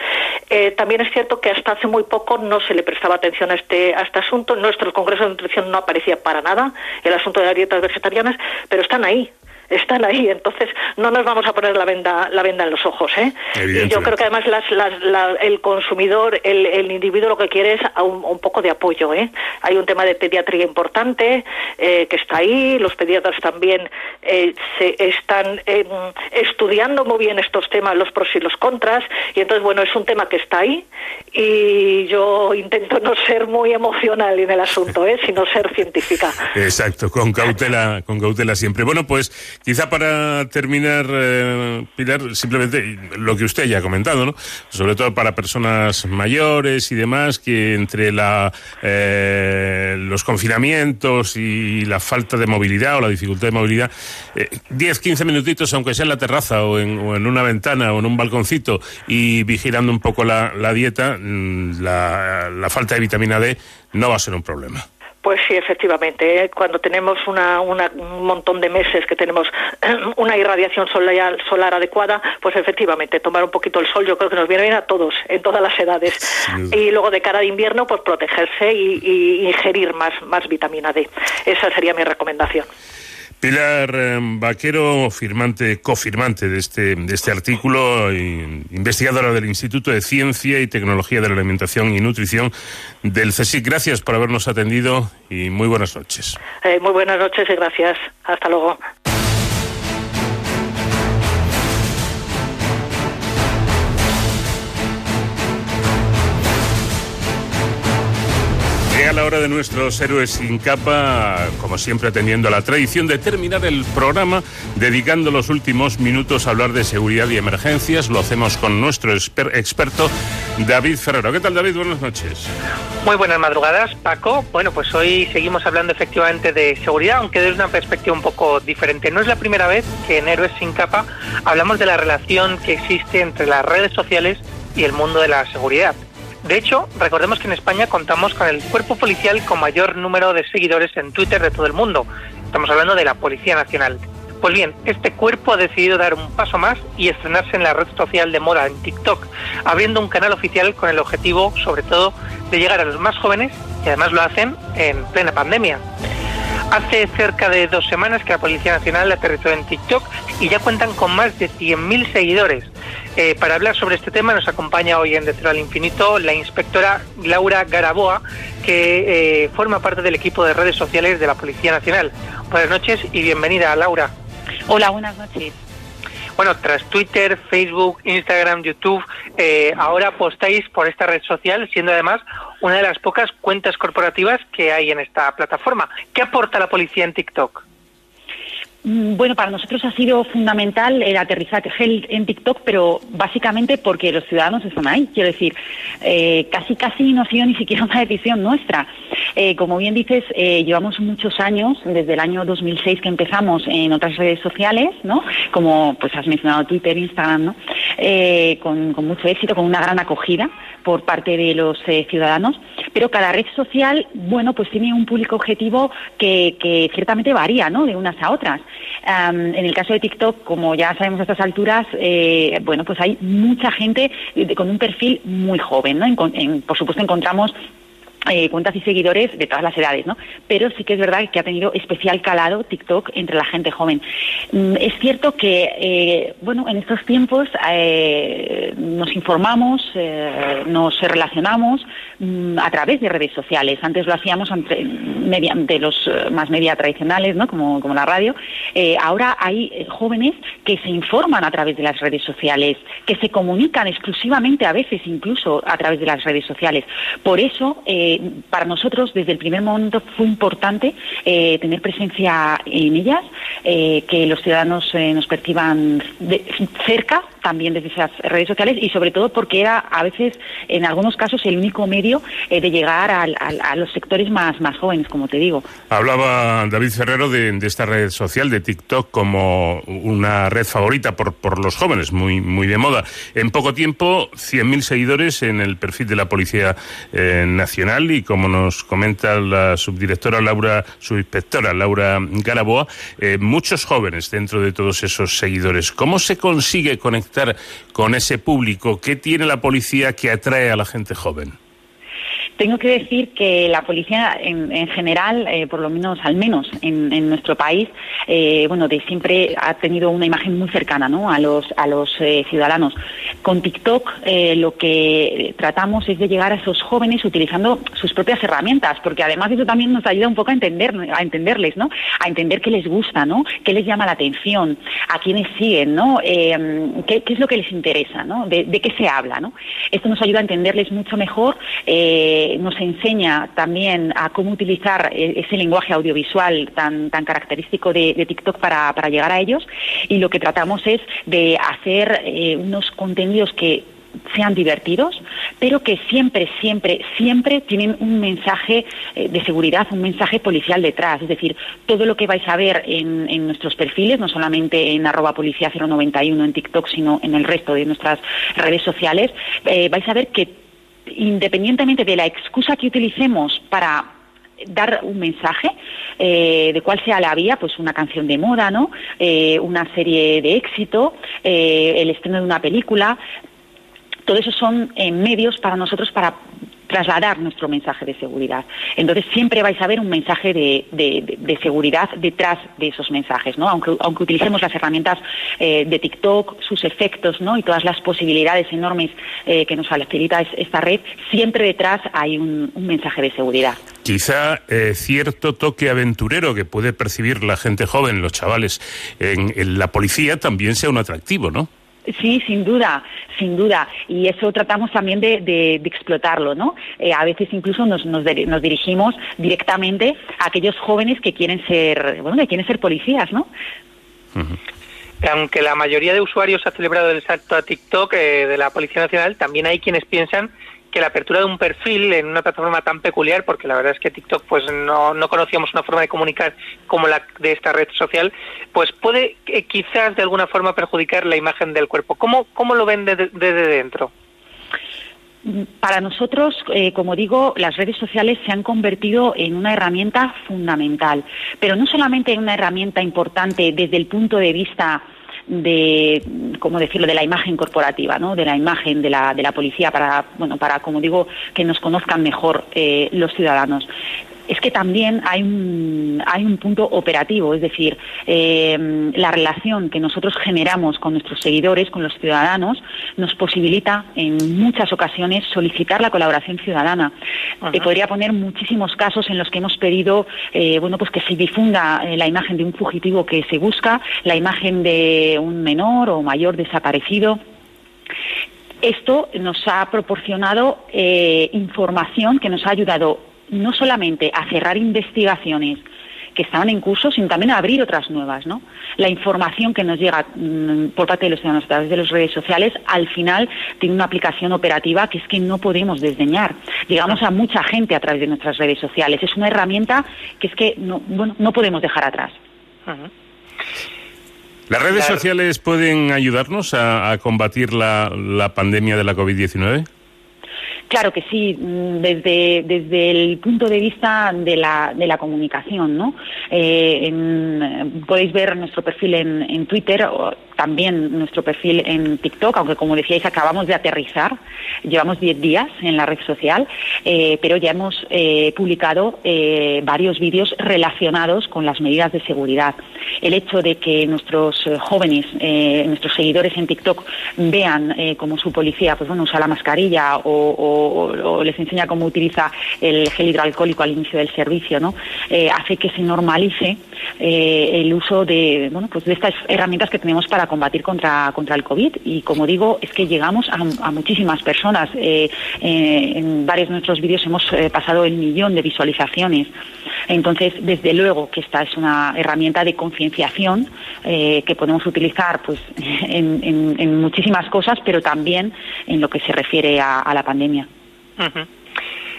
Eh, también es cierto que hasta hace muy poco no se le prestaba atención a este, a este asunto. En nuestro Congreso de Nutrición no aparecía para nada el asunto de las dietas vegetarianas, pero están ahí están ahí, entonces no nos vamos a poner la venda, la venda en los ojos. ¿eh? Y yo creo que además las, las, la, el consumidor, el, el, individuo lo que quiere es un, un, poco de apoyo. ¿eh? Hay un tema de pediatría importante eh, que está ahí, los pediatras también eh, se están eh, estudiando muy bien estos temas, los pros y los contras, y entonces, bueno, es un tema que está ahí y yo intento no ser muy emocional en el asunto, ¿eh? sino ser científica. Exacto, con cautela, con cautela siempre. Bueno, pues Quizá para terminar, eh, Pilar, simplemente lo que usted ya ha comentado, ¿no? Sobre todo para personas mayores y demás, que entre la, eh, los confinamientos y la falta de movilidad o la dificultad de movilidad, eh, 10, 15 minutitos, aunque sea en la terraza o en, una ventana o en un balconcito y vigilando un poco la, dieta, mm, la falta de vitamina D no va a ser un problema. Pues sí, efectivamente. ¿eh? Cuando tenemos una, una, un montón de meses que tenemos una irradiación solar, solar, adecuada, pues efectivamente tomar un poquito el sol yo creo que nos viene bien a todos, en todas las edades. Sí. Y luego de cara al invierno, pues protegerse y, y ingerir más, más vitamina D. Esa sería mi recomendación. Pilar eh, Vaquero, firmante, cofirmante de este, de este artículo, investigadora del Instituto de Ciencia y Tecnología de la Alimentación y Nutrición del CSIC. Gracias por habernos atendido y muy buenas noches. Eh, muy buenas noches y gracias. Hasta luego. La hora de nuestros héroes sin capa, como siempre atendiendo a la tradición de terminar el programa dedicando los últimos minutos a hablar de seguridad y emergencias. Lo hacemos con nuestro exper experto David Ferrero. ¿Qué tal, David? Buenas noches. Muy buenas madrugadas, Paco. Bueno, pues hoy seguimos hablando efectivamente de seguridad, aunque desde una perspectiva un poco diferente. No es la primera vez que en Héroes sin capa hablamos de la relación que existe entre las redes sociales y el mundo de la seguridad. De hecho, recordemos que en España contamos con el cuerpo policial con mayor número de seguidores en Twitter de todo el mundo. Estamos hablando de la Policía Nacional. Pues bien, este cuerpo ha decidido dar un paso más y estrenarse en la red social de moda, en TikTok, abriendo un canal oficial con el objetivo, sobre todo, de llegar a los más jóvenes y además lo hacen en plena pandemia. Hace cerca de dos semanas que la Policía Nacional aterrizó en TikTok y ya cuentan con más de 100.000 seguidores. Eh, para hablar sobre este tema nos acompaña hoy en De al Infinito la inspectora Laura Garaboa, que eh, forma parte del equipo de redes sociales de la Policía Nacional. Buenas noches y bienvenida, Laura. Hola, buenas noches. Bueno, tras Twitter, Facebook, Instagram, YouTube, eh, ahora apostáis por esta red social, siendo además una de las pocas cuentas corporativas que hay en esta plataforma. ¿Qué aporta la policía en TikTok? Mm, Bueno, para nosotros ha sido fundamental el aterrizaje en TikTok, pero básicamente porque los ciudadanos están ahí. Quiero decir, eh, casi casi no ha sido ni siquiera una decisión nuestra. Eh, como bien dices, eh, llevamos muchos años, desde el año 2006 que empezamos en otras redes sociales, ¿no? Como pues has mencionado Twitter, Instagram, ¿no? Con, mucho éxito, con una gran acogida por parte de los ciudadanos, pero cada red social, bueno, pues tiene un público objetivo que, que ciertamente varía, ¿no? De unas a otras. Am, en el caso de TikTok, como ya sabemos a estas alturas, eh, bueno, pues hay mucha gente de- con un perfil muy joven, ¿no? En- en- por supuesto encontramos eh, cuentas y seguidores de todas las edades, ¿no? Pero sí que es verdad que ha tenido especial calado TikTok entre la gente joven. Mm, es cierto que, eh, bueno, en estos tiempos eh, nos informamos, nos relacionamos mm, a través de redes sociales. Antes lo hacíamos entre, mediante los más media tradicionales, ¿no? Como, como la radio. Ahora hay jóvenes que se informan a través de las redes sociales, que se comunican exclusivamente, a veces incluso a través de las redes sociales. Por eso, para nosotros, desde el primer momento fue importante eh, tener presencia en ellas, eh, que los ciudadanos eh, nos perciban de- cerca, también desde esas redes sociales, y sobre todo porque era a veces, en algunos casos, el único medio de llegar al- al- a los sectores más, más jóvenes, como te digo. Hablaba David Ferrero de, de esta red social, de TikTok, como una red favorita por, por los jóvenes, muy, muy de moda. En poco tiempo, 100.000 seguidores en el perfil de la Policía eh, Y, como nos comenta la subdirectora Laura, subinspectora Laura Garaboa, eh, muchos jóvenes dentro de todos esos seguidores. ¿Cómo se consigue conectar con ese público? ¿Qué tiene la policía que atrae a la gente joven? Tengo que decir que la policía en, en general, eh, por lo menos, al menos en, en nuestro país, eh, bueno, de siempre ha tenido una imagen muy cercana, ¿no? A los a los eh, ciudadanos. Con TikTok lo que tratamos es de llegar a esos jóvenes utilizando sus propias herramientas, porque además eso también nos ayuda un poco a entender, a entenderles, ¿no? A entender qué les gusta, ¿no? Qué les llama la atención, a quiénes siguen, ¿no? Eh, qué, es lo que les interesa, ¿no? De, qué se habla, ¿no? Esto nos ayuda a entenderles mucho mejor. Nos enseña también a cómo utilizar eh, ese lenguaje audiovisual tan, tan característico de, TikTok para, llegar a ellos y lo que tratamos es de hacer eh, unos contenidos que sean divertidos, pero que siempre, siempre, siempre tienen un mensaje eh, de seguridad, un mensaje policial detrás. Es decir, todo lo que vais a ver en, nuestros perfiles, no solamente en arroba policía 091 en TikTok, sino en el resto de nuestras redes sociales, vais a ver que independientemente de la excusa que utilicemos para dar un mensaje eh, de cuál sea la vía, pues una canción de moda, ¿no? Eh, una serie de éxito, eh, el estreno de una película, todo eso son medios para nosotros para trasladar nuestro mensaje de seguridad. Entonces siempre vais a ver un mensaje de, de- seguridad detrás de esos mensajes, ¿no? Aunque, aunque utilicemos las herramientas eh, de TikTok, sus efectos, ¿no? Y todas las posibilidades enormes eh, que nos facilita es- esta red, siempre detrás hay un, mensaje de seguridad. Quizá eh, cierto toque aventurero que puede percibir la gente joven, los chavales, en la policía también sea un atractivo, ¿no? Sí, sin duda, sin duda. Y eso tratamos también de, de- de explotarlo, ¿no? Eh, a veces incluso nos, nos, dir- nos dirigimos directamente a aquellos jóvenes que quieren ser, bueno, que quieren ser policías, ¿no? aunque la mayoría de usuarios ha celebrado el salto a TikTok eh, de la Policía Nacional, también hay quienes piensan que la apertura de un perfil en una plataforma tan peculiar, porque la verdad es que TikTok pues no, no conocíamos una forma de comunicar como la de esta red social, pues puede eh, quizás de alguna forma perjudicar la imagen del cuerpo. ¿Cómo, cómo lo ven desde dentro? Para nosotros, eh, como digo, las redes sociales se han convertido en una herramienta fundamental, pero no solamente en una herramienta importante desde el punto de vista de, ¿cómo decirlo?, de la imagen corporativa, ¿no? De la imagen de la, de la policía para, bueno, para, como digo, que nos conozcan mejor eh, los ciudadanos es que también hay un, hay un punto operativo, es decir, eh, la relación que nosotros generamos con nuestros seguidores, con los ciudadanos, nos posibilita en muchas ocasiones solicitar la colaboración ciudadana. Te podría poner muchísimos casos en los que hemos pedido eh, bueno, pues que se difunda eh, la imagen de un fugitivo que se busca, la imagen de un menor o mayor desaparecido. Esto nos ha proporcionado información que nos ha ayudado no solamente a cerrar investigaciones que estaban en curso, sino también a abrir otras nuevas. ¿no? La información que nos llega mm, por parte de los ciudadanos a través de las redes sociales, al final tiene una aplicación operativa que es que no podemos desdeñar. Llegamos a mucha gente a través de nuestras redes sociales. Es una herramienta que es que no, bueno, no podemos dejar atrás. ¿Las redes sociales pueden ayudarnos a, combatir la, la pandemia de la COVID-19? Claro que sí, mm, desde, desde el punto de vista de la, de la comunicación, ¿no? Eh, podéis ver nuestro perfil en, en Twitter también nuestro perfil en TikTok, aunque como decíais acabamos de aterrizar, llevamos 10 días en la red social, eh, pero ya hemos eh, publicado eh, varios vídeos relacionados con las medidas de seguridad. El hecho de que nuestros jóvenes, nuestros seguidores en TikTok vean cómo su policía pues bueno, usa la mascarilla o, les enseña cómo utiliza el gel hidroalcohólico al inicio del servicio, ¿no? hace que se normalice el uso de, bueno, pues de estas herramientas que tenemos para combatir contra, contra el COVID. Y como digo, es que llegamos a, muchísimas personas. Eh, eh, en varios de nuestros vídeos hemos eh, pasado el millón de visualizaciones. Entonces, desde luego que esta es una herramienta de concienciación que podemos utilizar pues, en, muchísimas cosas, pero también en lo que se refiere a, la pandemia.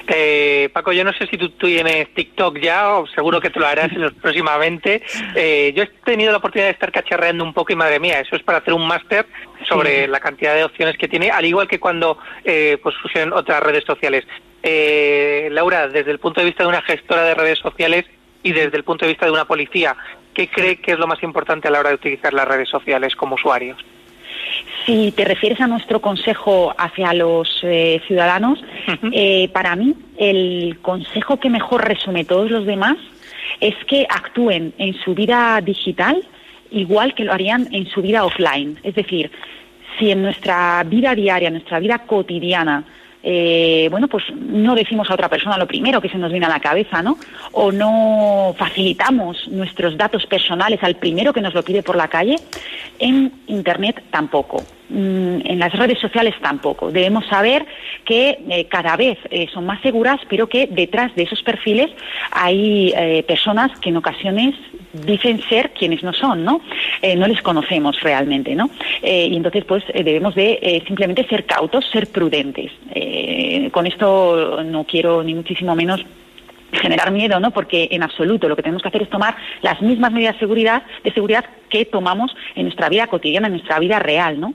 Eh, Paco, yo no sé si tú, tienes TikTok ya o seguro que te lo harás próximamente. Eh, yo he tenido la oportunidad de estar cacharreando un poco y madre mía, eso es para hacer un máster sobre la cantidad de opciones que tiene, al igual que cuando eh, pues fusionan otras redes sociales. Eh, Laura, desde el punto de vista de una gestora de redes sociales y desde el punto de vista de una policía, ¿qué cree que es lo más importante a la hora de utilizar las redes sociales como usuarios? Si te refieres a nuestro consejo hacia los eh, ciudadanos, eh, para mí el consejo que mejor resume todos los demás es que actúen en su vida digital igual que lo harían en su vida offline. Es decir, si en nuestra vida diaria, en nuestra vida cotidiana, eh, bueno, pues no decimos a otra persona lo primero que se nos viene a la cabeza, ¿no? O no facilitamos nuestros datos personales al primero que nos lo pide por la calle. En Internet tampoco. Mm, en las redes sociales tampoco. Debemos saber que eh, cada vez eh, son más seguras, pero que detrás de esos perfiles hay personas que en ocasiones dicen ser quienes no son, ¿no? no les conocemos realmente, ¿no? y entonces, pues, debemos de simplemente ser cautos, ser prudentes. Eh, con esto no quiero ni muchísimo menos generar miedo, ¿no? Porque en absoluto lo que tenemos que hacer es tomar las mismas medidas de seguridad, de seguridad que tomamos en nuestra vida cotidiana, en nuestra vida real, ¿no?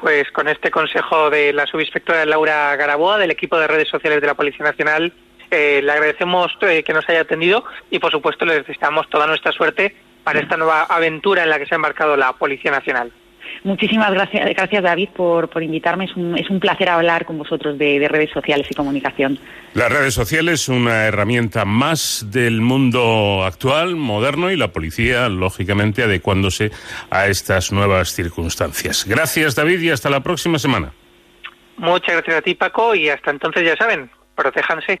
Pues con este consejo de la subinspectora Laura Garaboa del equipo de redes sociales de la Policía Nacional, eh, le agradecemos eh, que nos haya atendido y por supuesto le deseamos toda nuestra suerte para esta nueva aventura en la que se ha embarcado la Policía Nacional. Muchísimas gracias, gracias David por, por invitarme. Es un, es un, placer hablar con vosotros de, redes sociales y comunicación. Las redes sociales, una herramienta más del mundo actual, moderno, y la policía, lógicamente, adecuándose a estas nuevas circunstancias. Gracias David y hasta la próxima semana. Muchas gracias a ti Paco y hasta entonces ya saben, protéjanse.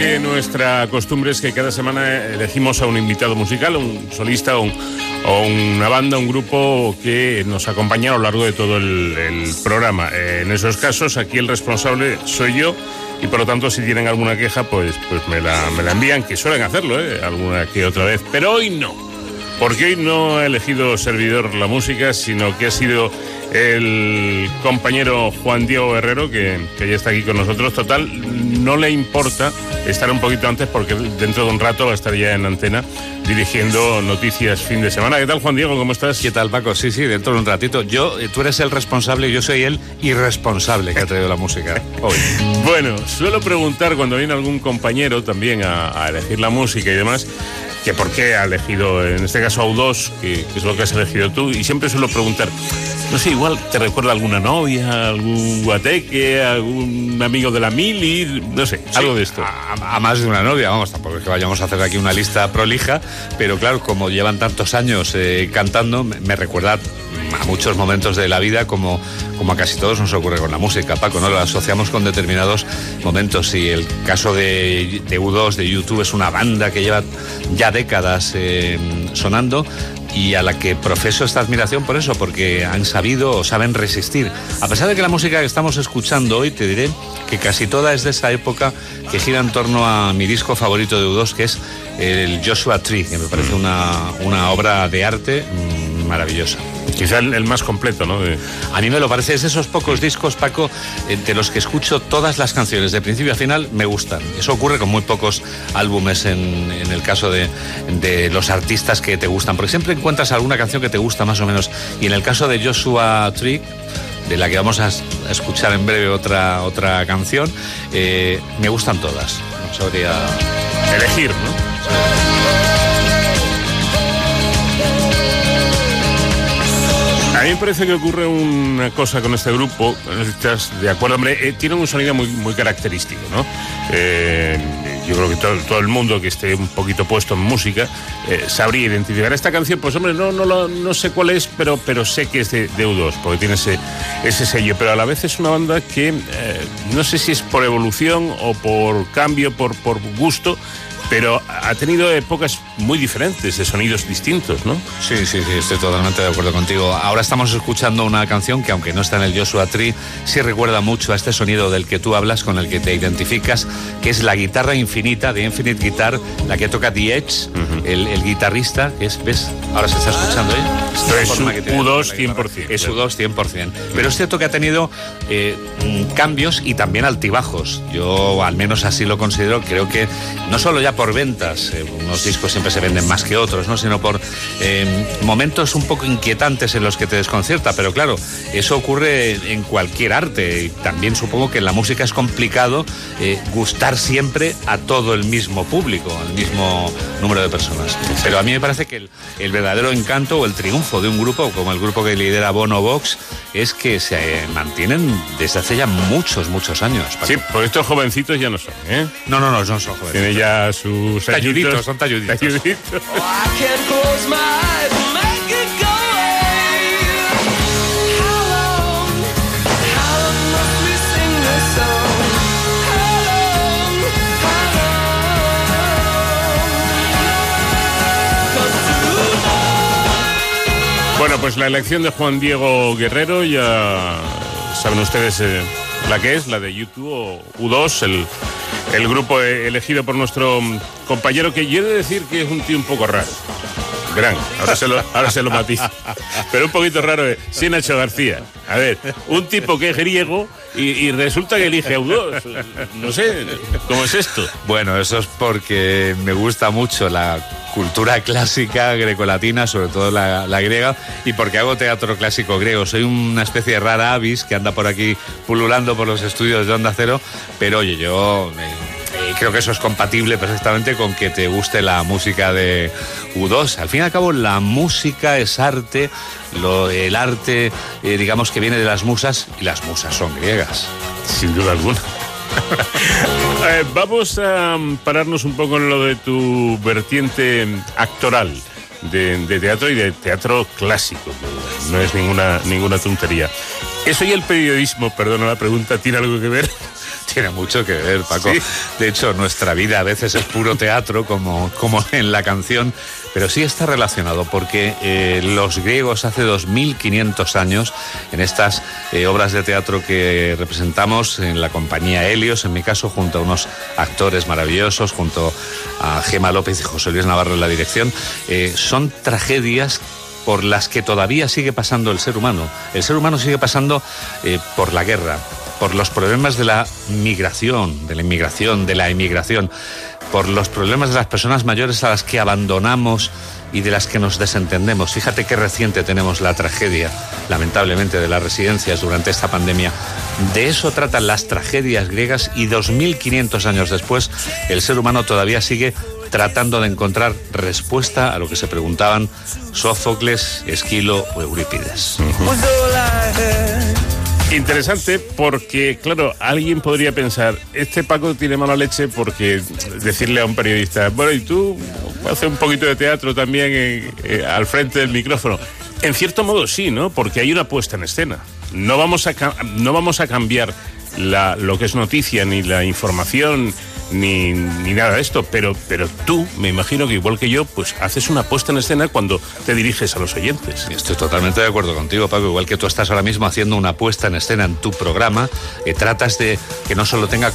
Nuestra costumbre es que cada semana elegimos a un invitado musical, un solista o, un- o una banda, un grupo que nos acompaña a lo largo de todo el, el programa. Eh, en esos casos, aquí el responsable soy yo y por lo tanto si tienen alguna queja, pues, pues me, la, me la envían, que suelen hacerlo, ¿eh? alguna que otra vez. Pero hoy no. Porque hoy no ha elegido servidor la música, sino que ha sido el compañero Juan Diego Herrero, que, que ya está aquí con nosotros. Total, no le importa estar un poquito antes porque dentro de un rato va a estar ya en antena dirigiendo noticias fin de semana. ¿Qué tal, Juan Diego? ¿Cómo estás? ¿Qué tal, Paco? Sí, sí, dentro de un ratito. Yo, eh, tú eres el responsable y yo soy el irresponsable que ha traído la música hoy. Bueno, suelo preguntar cuando viene algún compañero también a, a elegir la música y demás, que por qué ha elegido, en este caso, a U2, que, que es lo que has elegido tú, y siempre suelo preguntar, no sé, igual te recuerda alguna novia, algún guateque, algún amigo de la mili, no sé, algo de esto. A, a más de una novia, vamos, tampoco es que vayamos a hacer aquí una lista prolija, pero claro, como llevan tantos años eh, cantando, me, me recuerda a muchos momentos de la vida como, como a casi todos nos ocurre con la música, Paco, ¿no? Lo asociamos con determinados momentos y el caso de, de U2, de YouTube, es una banda que lleva ya décadas eh, sonando y a la que profeso esta admiración por eso, porque han sabido o saben resistir. A pesar de que la música que estamos escuchando hoy, te diré que casi toda es de esa época que gira en torno a mi disco favorito de U2, que es el Joshua Tree, que me parece una, una obra de arte mm, maravillosa. Quizá el, el más completo, ¿no? De- A mí me lo parece, es esos pocos discos, Paco, de los que escucho todas las canciones, de principio a final, me gustan. Eso ocurre con muy pocos álbumes en, en el caso de, de los artistas que te gustan, porque siempre encuentras alguna canción que te gusta más o menos. Y en el caso de Joshua Tree, de la que vamos a escuchar en breve otra, otra canción, eh, me gustan todas. No sabría... Elegir, ¿no? Mí me parece que ocurre una cosa con este grupo, estás de acuerdo, hombre, eh, tienen un sonido muy, muy característico, ¿no? Eh, yo creo que todo, todo el mundo que esté un poquito puesto en música eh, sabría identificar esta canción, pues hombre, no, no, no sé cuál es, pero, pero sé que es de, de U2, porque tiene ese, ese sello, pero a la vez es una banda que eh, no sé si es por evolución o por cambio, por, por gusto, pero ha tenido épocas muy diferentes, de sonidos distintos, ¿no? Sí, sí, sí, estoy totalmente de acuerdo contigo. Ahora estamos escuchando una canción que, aunque no está en el Joshua Tree, sí recuerda mucho a este sonido del que tú hablas, con el que te identificas, que es la guitarra infinita de Infinite Guitar, la que toca The Edge, el, el guitarrista, que es, ¿ves? Ahora se está escuchando, ¿eh? Es U- que tiene U2 la guitarra. 100%, Es U2 100%. Pero es cierto que ha tenido eh, cambios y también altibajos. Yo, al menos así lo considero, creo que no solo ya por ventas, eh, unos discos siempre se venden más que otros, ¿no? sino por eh, momentos un poco inquietantes en los que te desconcierta. Pero claro, eso ocurre en cualquier arte. Y también supongo que en la música es complicado eh, gustar siempre a todo el mismo público, al mismo número de personas. Pero a mí me parece que el, el verdadero encanto o el triunfo de un grupo como el grupo que lidera Bono Vox es que se mantienen desde hace ya muchos, muchos años. Paco. Sí, porque estos jovencitos ya no son, ¿eh? No, no, no, no son jóvenes. Tienen ya sus Talluditos, añitos. son talluditos. 'Cause Bueno, pues la elección de Juan Diego Guerrero ya saben ustedes eh, la que es, la de YouTube o U2, el, el grupo eh, elegido por nuestro mm, compañero, que yo he de decir que es un tío un poco raro. Verán, ahora se lo, ahora se lo. Pero un poquito raro es. Sí, Nacho García. A ver, un tipo que es griego y, resulta que elige a U2. No sé, ¿cómo es esto? Bueno, eso es porque me gusta mucho la cultura clásica grecolatina, sobre todo la, la griega, y porque hago teatro clásico griego. Soy una especie de rara avis que anda por aquí pululando por los estudios de Onda Cero, pero oye, yo eh, eh, creo que eso es compatible perfectamente con que te guste la música de U2. Al fin y al cabo, la música es arte, lo- el arte, eh, digamos que viene de las musas, y las musas son griegas. Sin duda alguna. Eh, vamos a pararnos un poco en lo de tu vertiente actoral de, de teatro y de teatro clásico, no es ninguna, ninguna tontería. ¿Eso y el periodismo, perdona la pregunta, tiene algo que ver? Tiene mucho que ver, Paco. De hecho, nuestra vida a veces es puro teatro, como, como en la canción, pero sí está relacionado porque eh, los griegos hace 2500 años, en estas eh, obras de teatro que representamos en la compañía Helios, en mi caso, junto a unos actores maravillosos, junto a Gema López y José Luis Navarro en la dirección, eh, son tragedias por las que todavía sigue pasando el ser humano. El ser humano sigue pasando eh, por la guerra, por los problemas de la migración, de la inmigración, de la emigración, por los problemas de las personas mayores a las que abandonamos y de las que nos desentendemos. Fíjate qué reciente tenemos la tragedia, lamentablemente, de las residencias durante esta pandemia. De eso tratan las tragedias griegas y 2.500 años después el ser humano todavía sigue tratando de encontrar respuesta a lo que se preguntaban Sófocles, Esquilo o Eurípides. Interesante porque, claro, alguien podría pensar, este Paco tiene mala leche porque decirle a un periodista, bueno, y tú haces un poquito de teatro también eh, al frente del micrófono. En cierto modo sí, ¿no? Porque hay una puesta en escena. No vamos a, no vamos a cambiar la, lo que es noticia ni la información ni, ni, nada de esto, pero, pero tú, me imagino que igual que yo, pues haces una puesta en escena cuando te diriges a los oyentes. Estoy totalmente de acuerdo contigo, Paco, igual que tú estás ahora mismo haciendo una puesta en escena en tu programa, eh, tratas de que no solo tenga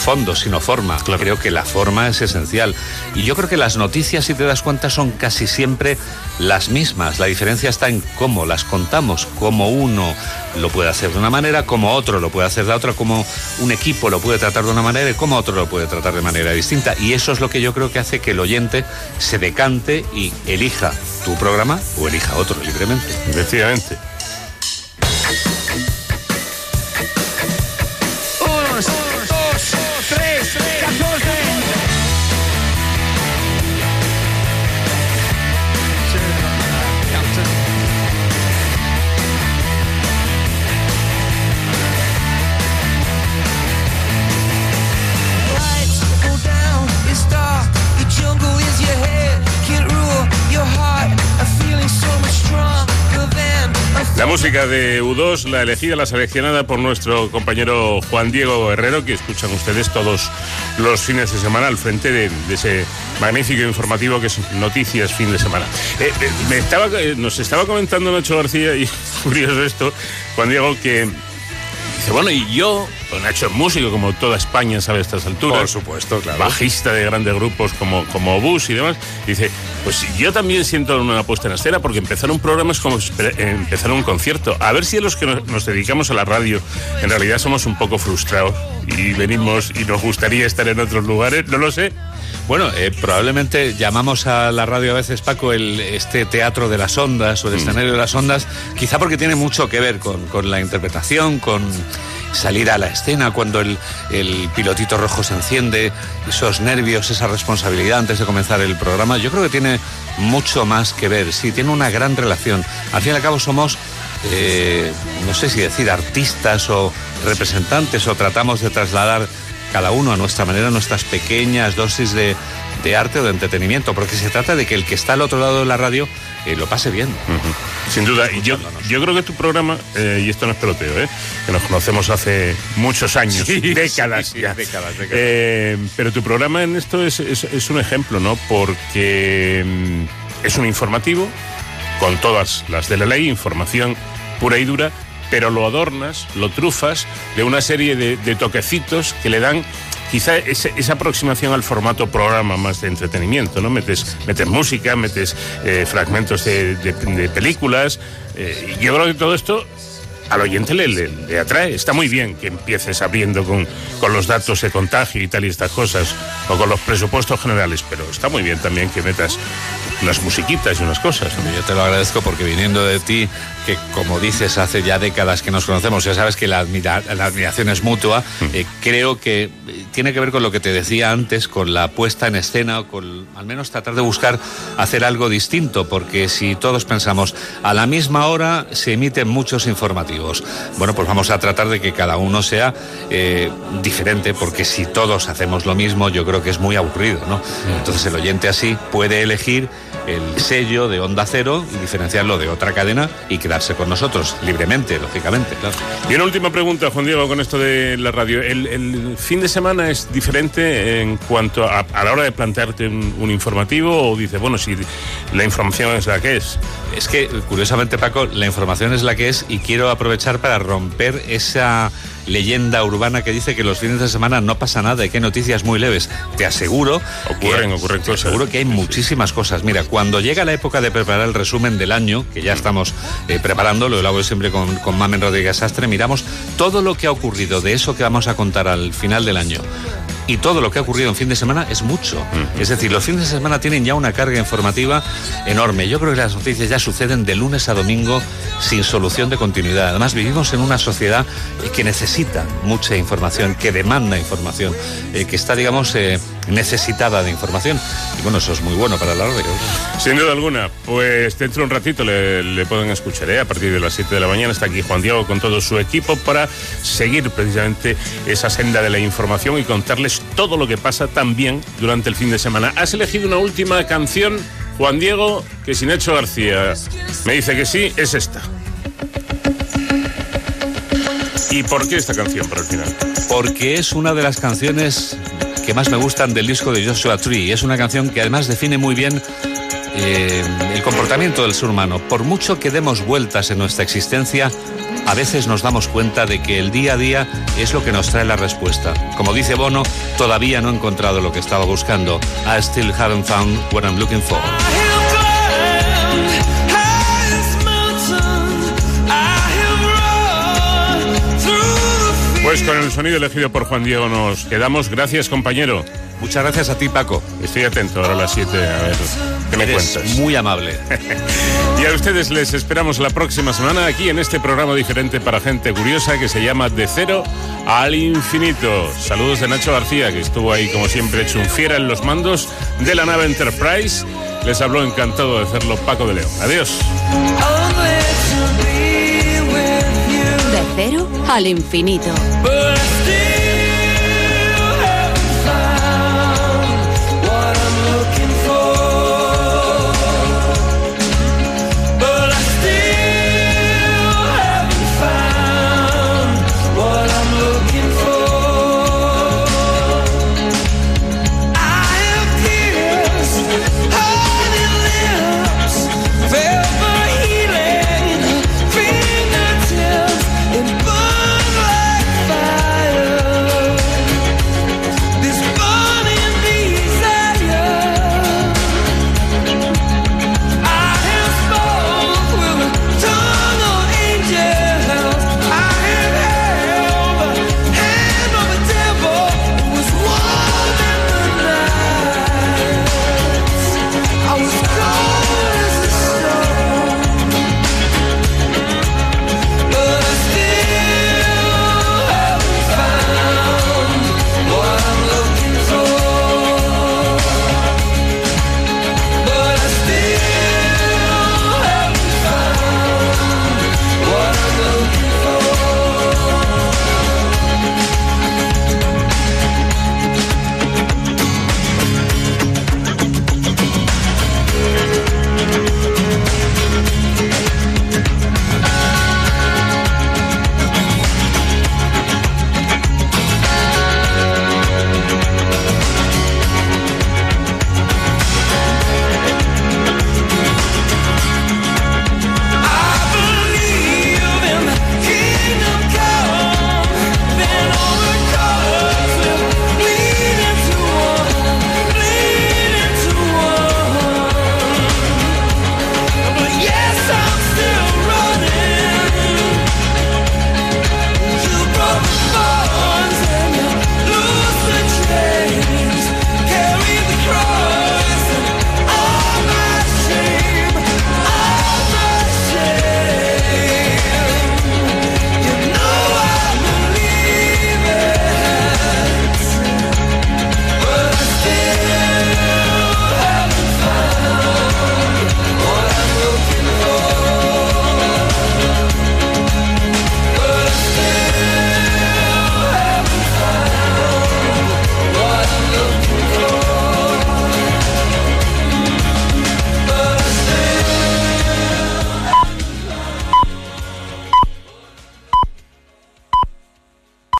fondo, sino forma. Creo que la forma es esencial. Y yo creo que las noticias, si te das cuenta, son casi siempre las mismas. La diferencia está en cómo las contamos, cómo uno lo puede hacer de una manera, cómo otro lo puede hacer de otra, cómo un equipo lo puede tratar de una manera y cómo otro lo puede tratar de manera distinta. Y eso es lo que yo creo que hace que el oyente se decante y elija tu programa o elija otro libremente. Efectivamente. Música de U2, la elegida, la seleccionada por nuestro compañero Juan Diego Herrero, que escuchan ustedes todos los fines de semana al frente de, ese magnífico informativo que es Noticias Fin de Semana. Eh, eh, eh, nos estaba comentando Nacho García, y curioso esto, Juan Diego, que dice, bueno, y yo, pues Nacho es músico, como toda España sabe a estas alturas. Por supuesto, claro. Bajista de grandes grupos como, como Bus y demás. Dice, pues yo también siento una puesta en escena porque empezar un programa es como empezar un concierto. A ver si los que nos dedicamos a la radio en realidad somos un poco frustrados y venimos y nos gustaría estar en otros lugares, no lo sé. Bueno, eh, probablemente llamamos a la radio a veces, Paco, el, este teatro de las ondas o el escenario de las ondas, quizá porque tiene mucho que ver con, con la interpretación, con salir a la escena cuando el, el, pilotito rojo se enciende, esos nervios, esa responsabilidad antes de comenzar el programa. Yo creo que tiene mucho más que ver, sí, tiene una gran relación. Al fin y al cabo somos, eh, no sé si decir artistas o representantes o tratamos de trasladar cada uno a nuestra manera nuestras pequeñas dosis de, de arte o de entretenimiento, porque se trata de que el que está al otro lado de la radio eh, lo pase bien. Uh -huh. Sin duda. Yo, yo creo que tu programa, eh, y esto no es peloteo, ¿eh? que nos conocemos hace muchos años, sí, décadas sí, sí, ya. Décadas, décadas. Eh, pero tu programa en esto es, es, es un ejemplo, ¿no? Porque mm, es un informativo con todas las de la ley, información pura y dura, pero lo adornas, lo trufas de una serie de, toquecitos que le dan quizá esa aproximación al formato programa más de entretenimiento, ¿no? Metes, metes música, metes eh, fragmentos de, películas. Eh, yo creo que todo esto al oyente le, atrae. Está muy bien que empieces abriendo con, con los datos de contagio y tal y estas cosas, o con los presupuestos generales, pero está muy bien también que metas unas musiquitas y unas cosas. Yo te lo agradezco porque viniendo de ti, que como dices, hace ya décadas que nos conocemos, ya sabes que la, admira, la admiración es mutua, mm. eh, creo que tiene que ver con lo que te decía antes, con la puesta en escena, con al menos tratar de buscar hacer algo distinto, porque si todos pensamos a la misma hora se emiten muchos informativos, bueno, pues vamos a tratar de que cada uno sea eh, diferente, porque si todos hacemos lo mismo, yo creo que es muy aburrido, ¿no? Entonces el oyente así puede elegir el sello de Onda Cero y diferenciarlo de otra cadena y quedarse con nosotros libremente, lógicamente, claro. Y una última pregunta, Juan Diego, con esto de la radio. ¿El, el fin de semana es diferente en cuanto a, a la hora de plantearte un, un informativo o dices, bueno, si la información es la que es? Es que, curiosamente, Paco, la información es la que es y quiero aprovechar para romper esa leyenda urbana que dice que los fines de semana no pasa nada y que hay noticias muy leves. Te aseguro. Ocurren, que, ocurren te cosas. aseguro que hay muchísimas cosas. Mira, cuando llega la época de preparar el resumen del año, que ya estamos eh, preparando, lo hago siempre con, con Mamen Rodríguez Sastre, miramos todo lo que ha ocurrido de eso que vamos a contar al final del año. Y todo lo que ha ocurrido en fin de semana es mucho. Es decir, los fines de semana tienen ya una carga informativa enorme. Yo creo que las noticias ya suceden de lunes a domingo sin solución de continuidad. Además, vivimos en una sociedad que necesita mucha información, que demanda información, eh, que está, digamos, eh, necesitada de información. Y bueno, eso es muy bueno para la radio. Sin duda alguna, pues dentro de un ratito le, le pueden escuchar, ¿eh? a partir de las 7 de la mañana está aquí Juan Diego con todo su equipo para seguir precisamente esa senda de la información y contarles todo lo que pasa también durante el fin de semana. Has elegido una última canción, Juan Diego, que sin Nacho García me dice que sí, es esta. ¿Y por qué esta canción por el final? Porque es una de las canciones que más me gustan del disco de Joshua Tree. Es una canción que además define muy bien eh, el comportamiento del ser humano. Por mucho que demos vueltas en nuestra existencia, a veces nos damos cuenta de que el día a día es lo que nos trae la respuesta. Como dice Bono, todavía no he encontrado lo que estaba buscando. I still haven't found what I'm looking for. Pues con el sonido elegido por Juan Diego nos quedamos. Gracias, compañero. Muchas gracias a ti, Paco. Estoy atento ahora a las 7, a ver qué me Eres cuentas. muy amable. y a ustedes les esperamos la próxima semana aquí en este programa diferente para gente curiosa que se llama De Cero al Infinito. Saludos de Nacho García, que estuvo ahí como siempre hecho un fiera en los mandos de la nave Enterprise. Les habló encantado de hacerlo Paco de León. Adiós. Al infinito.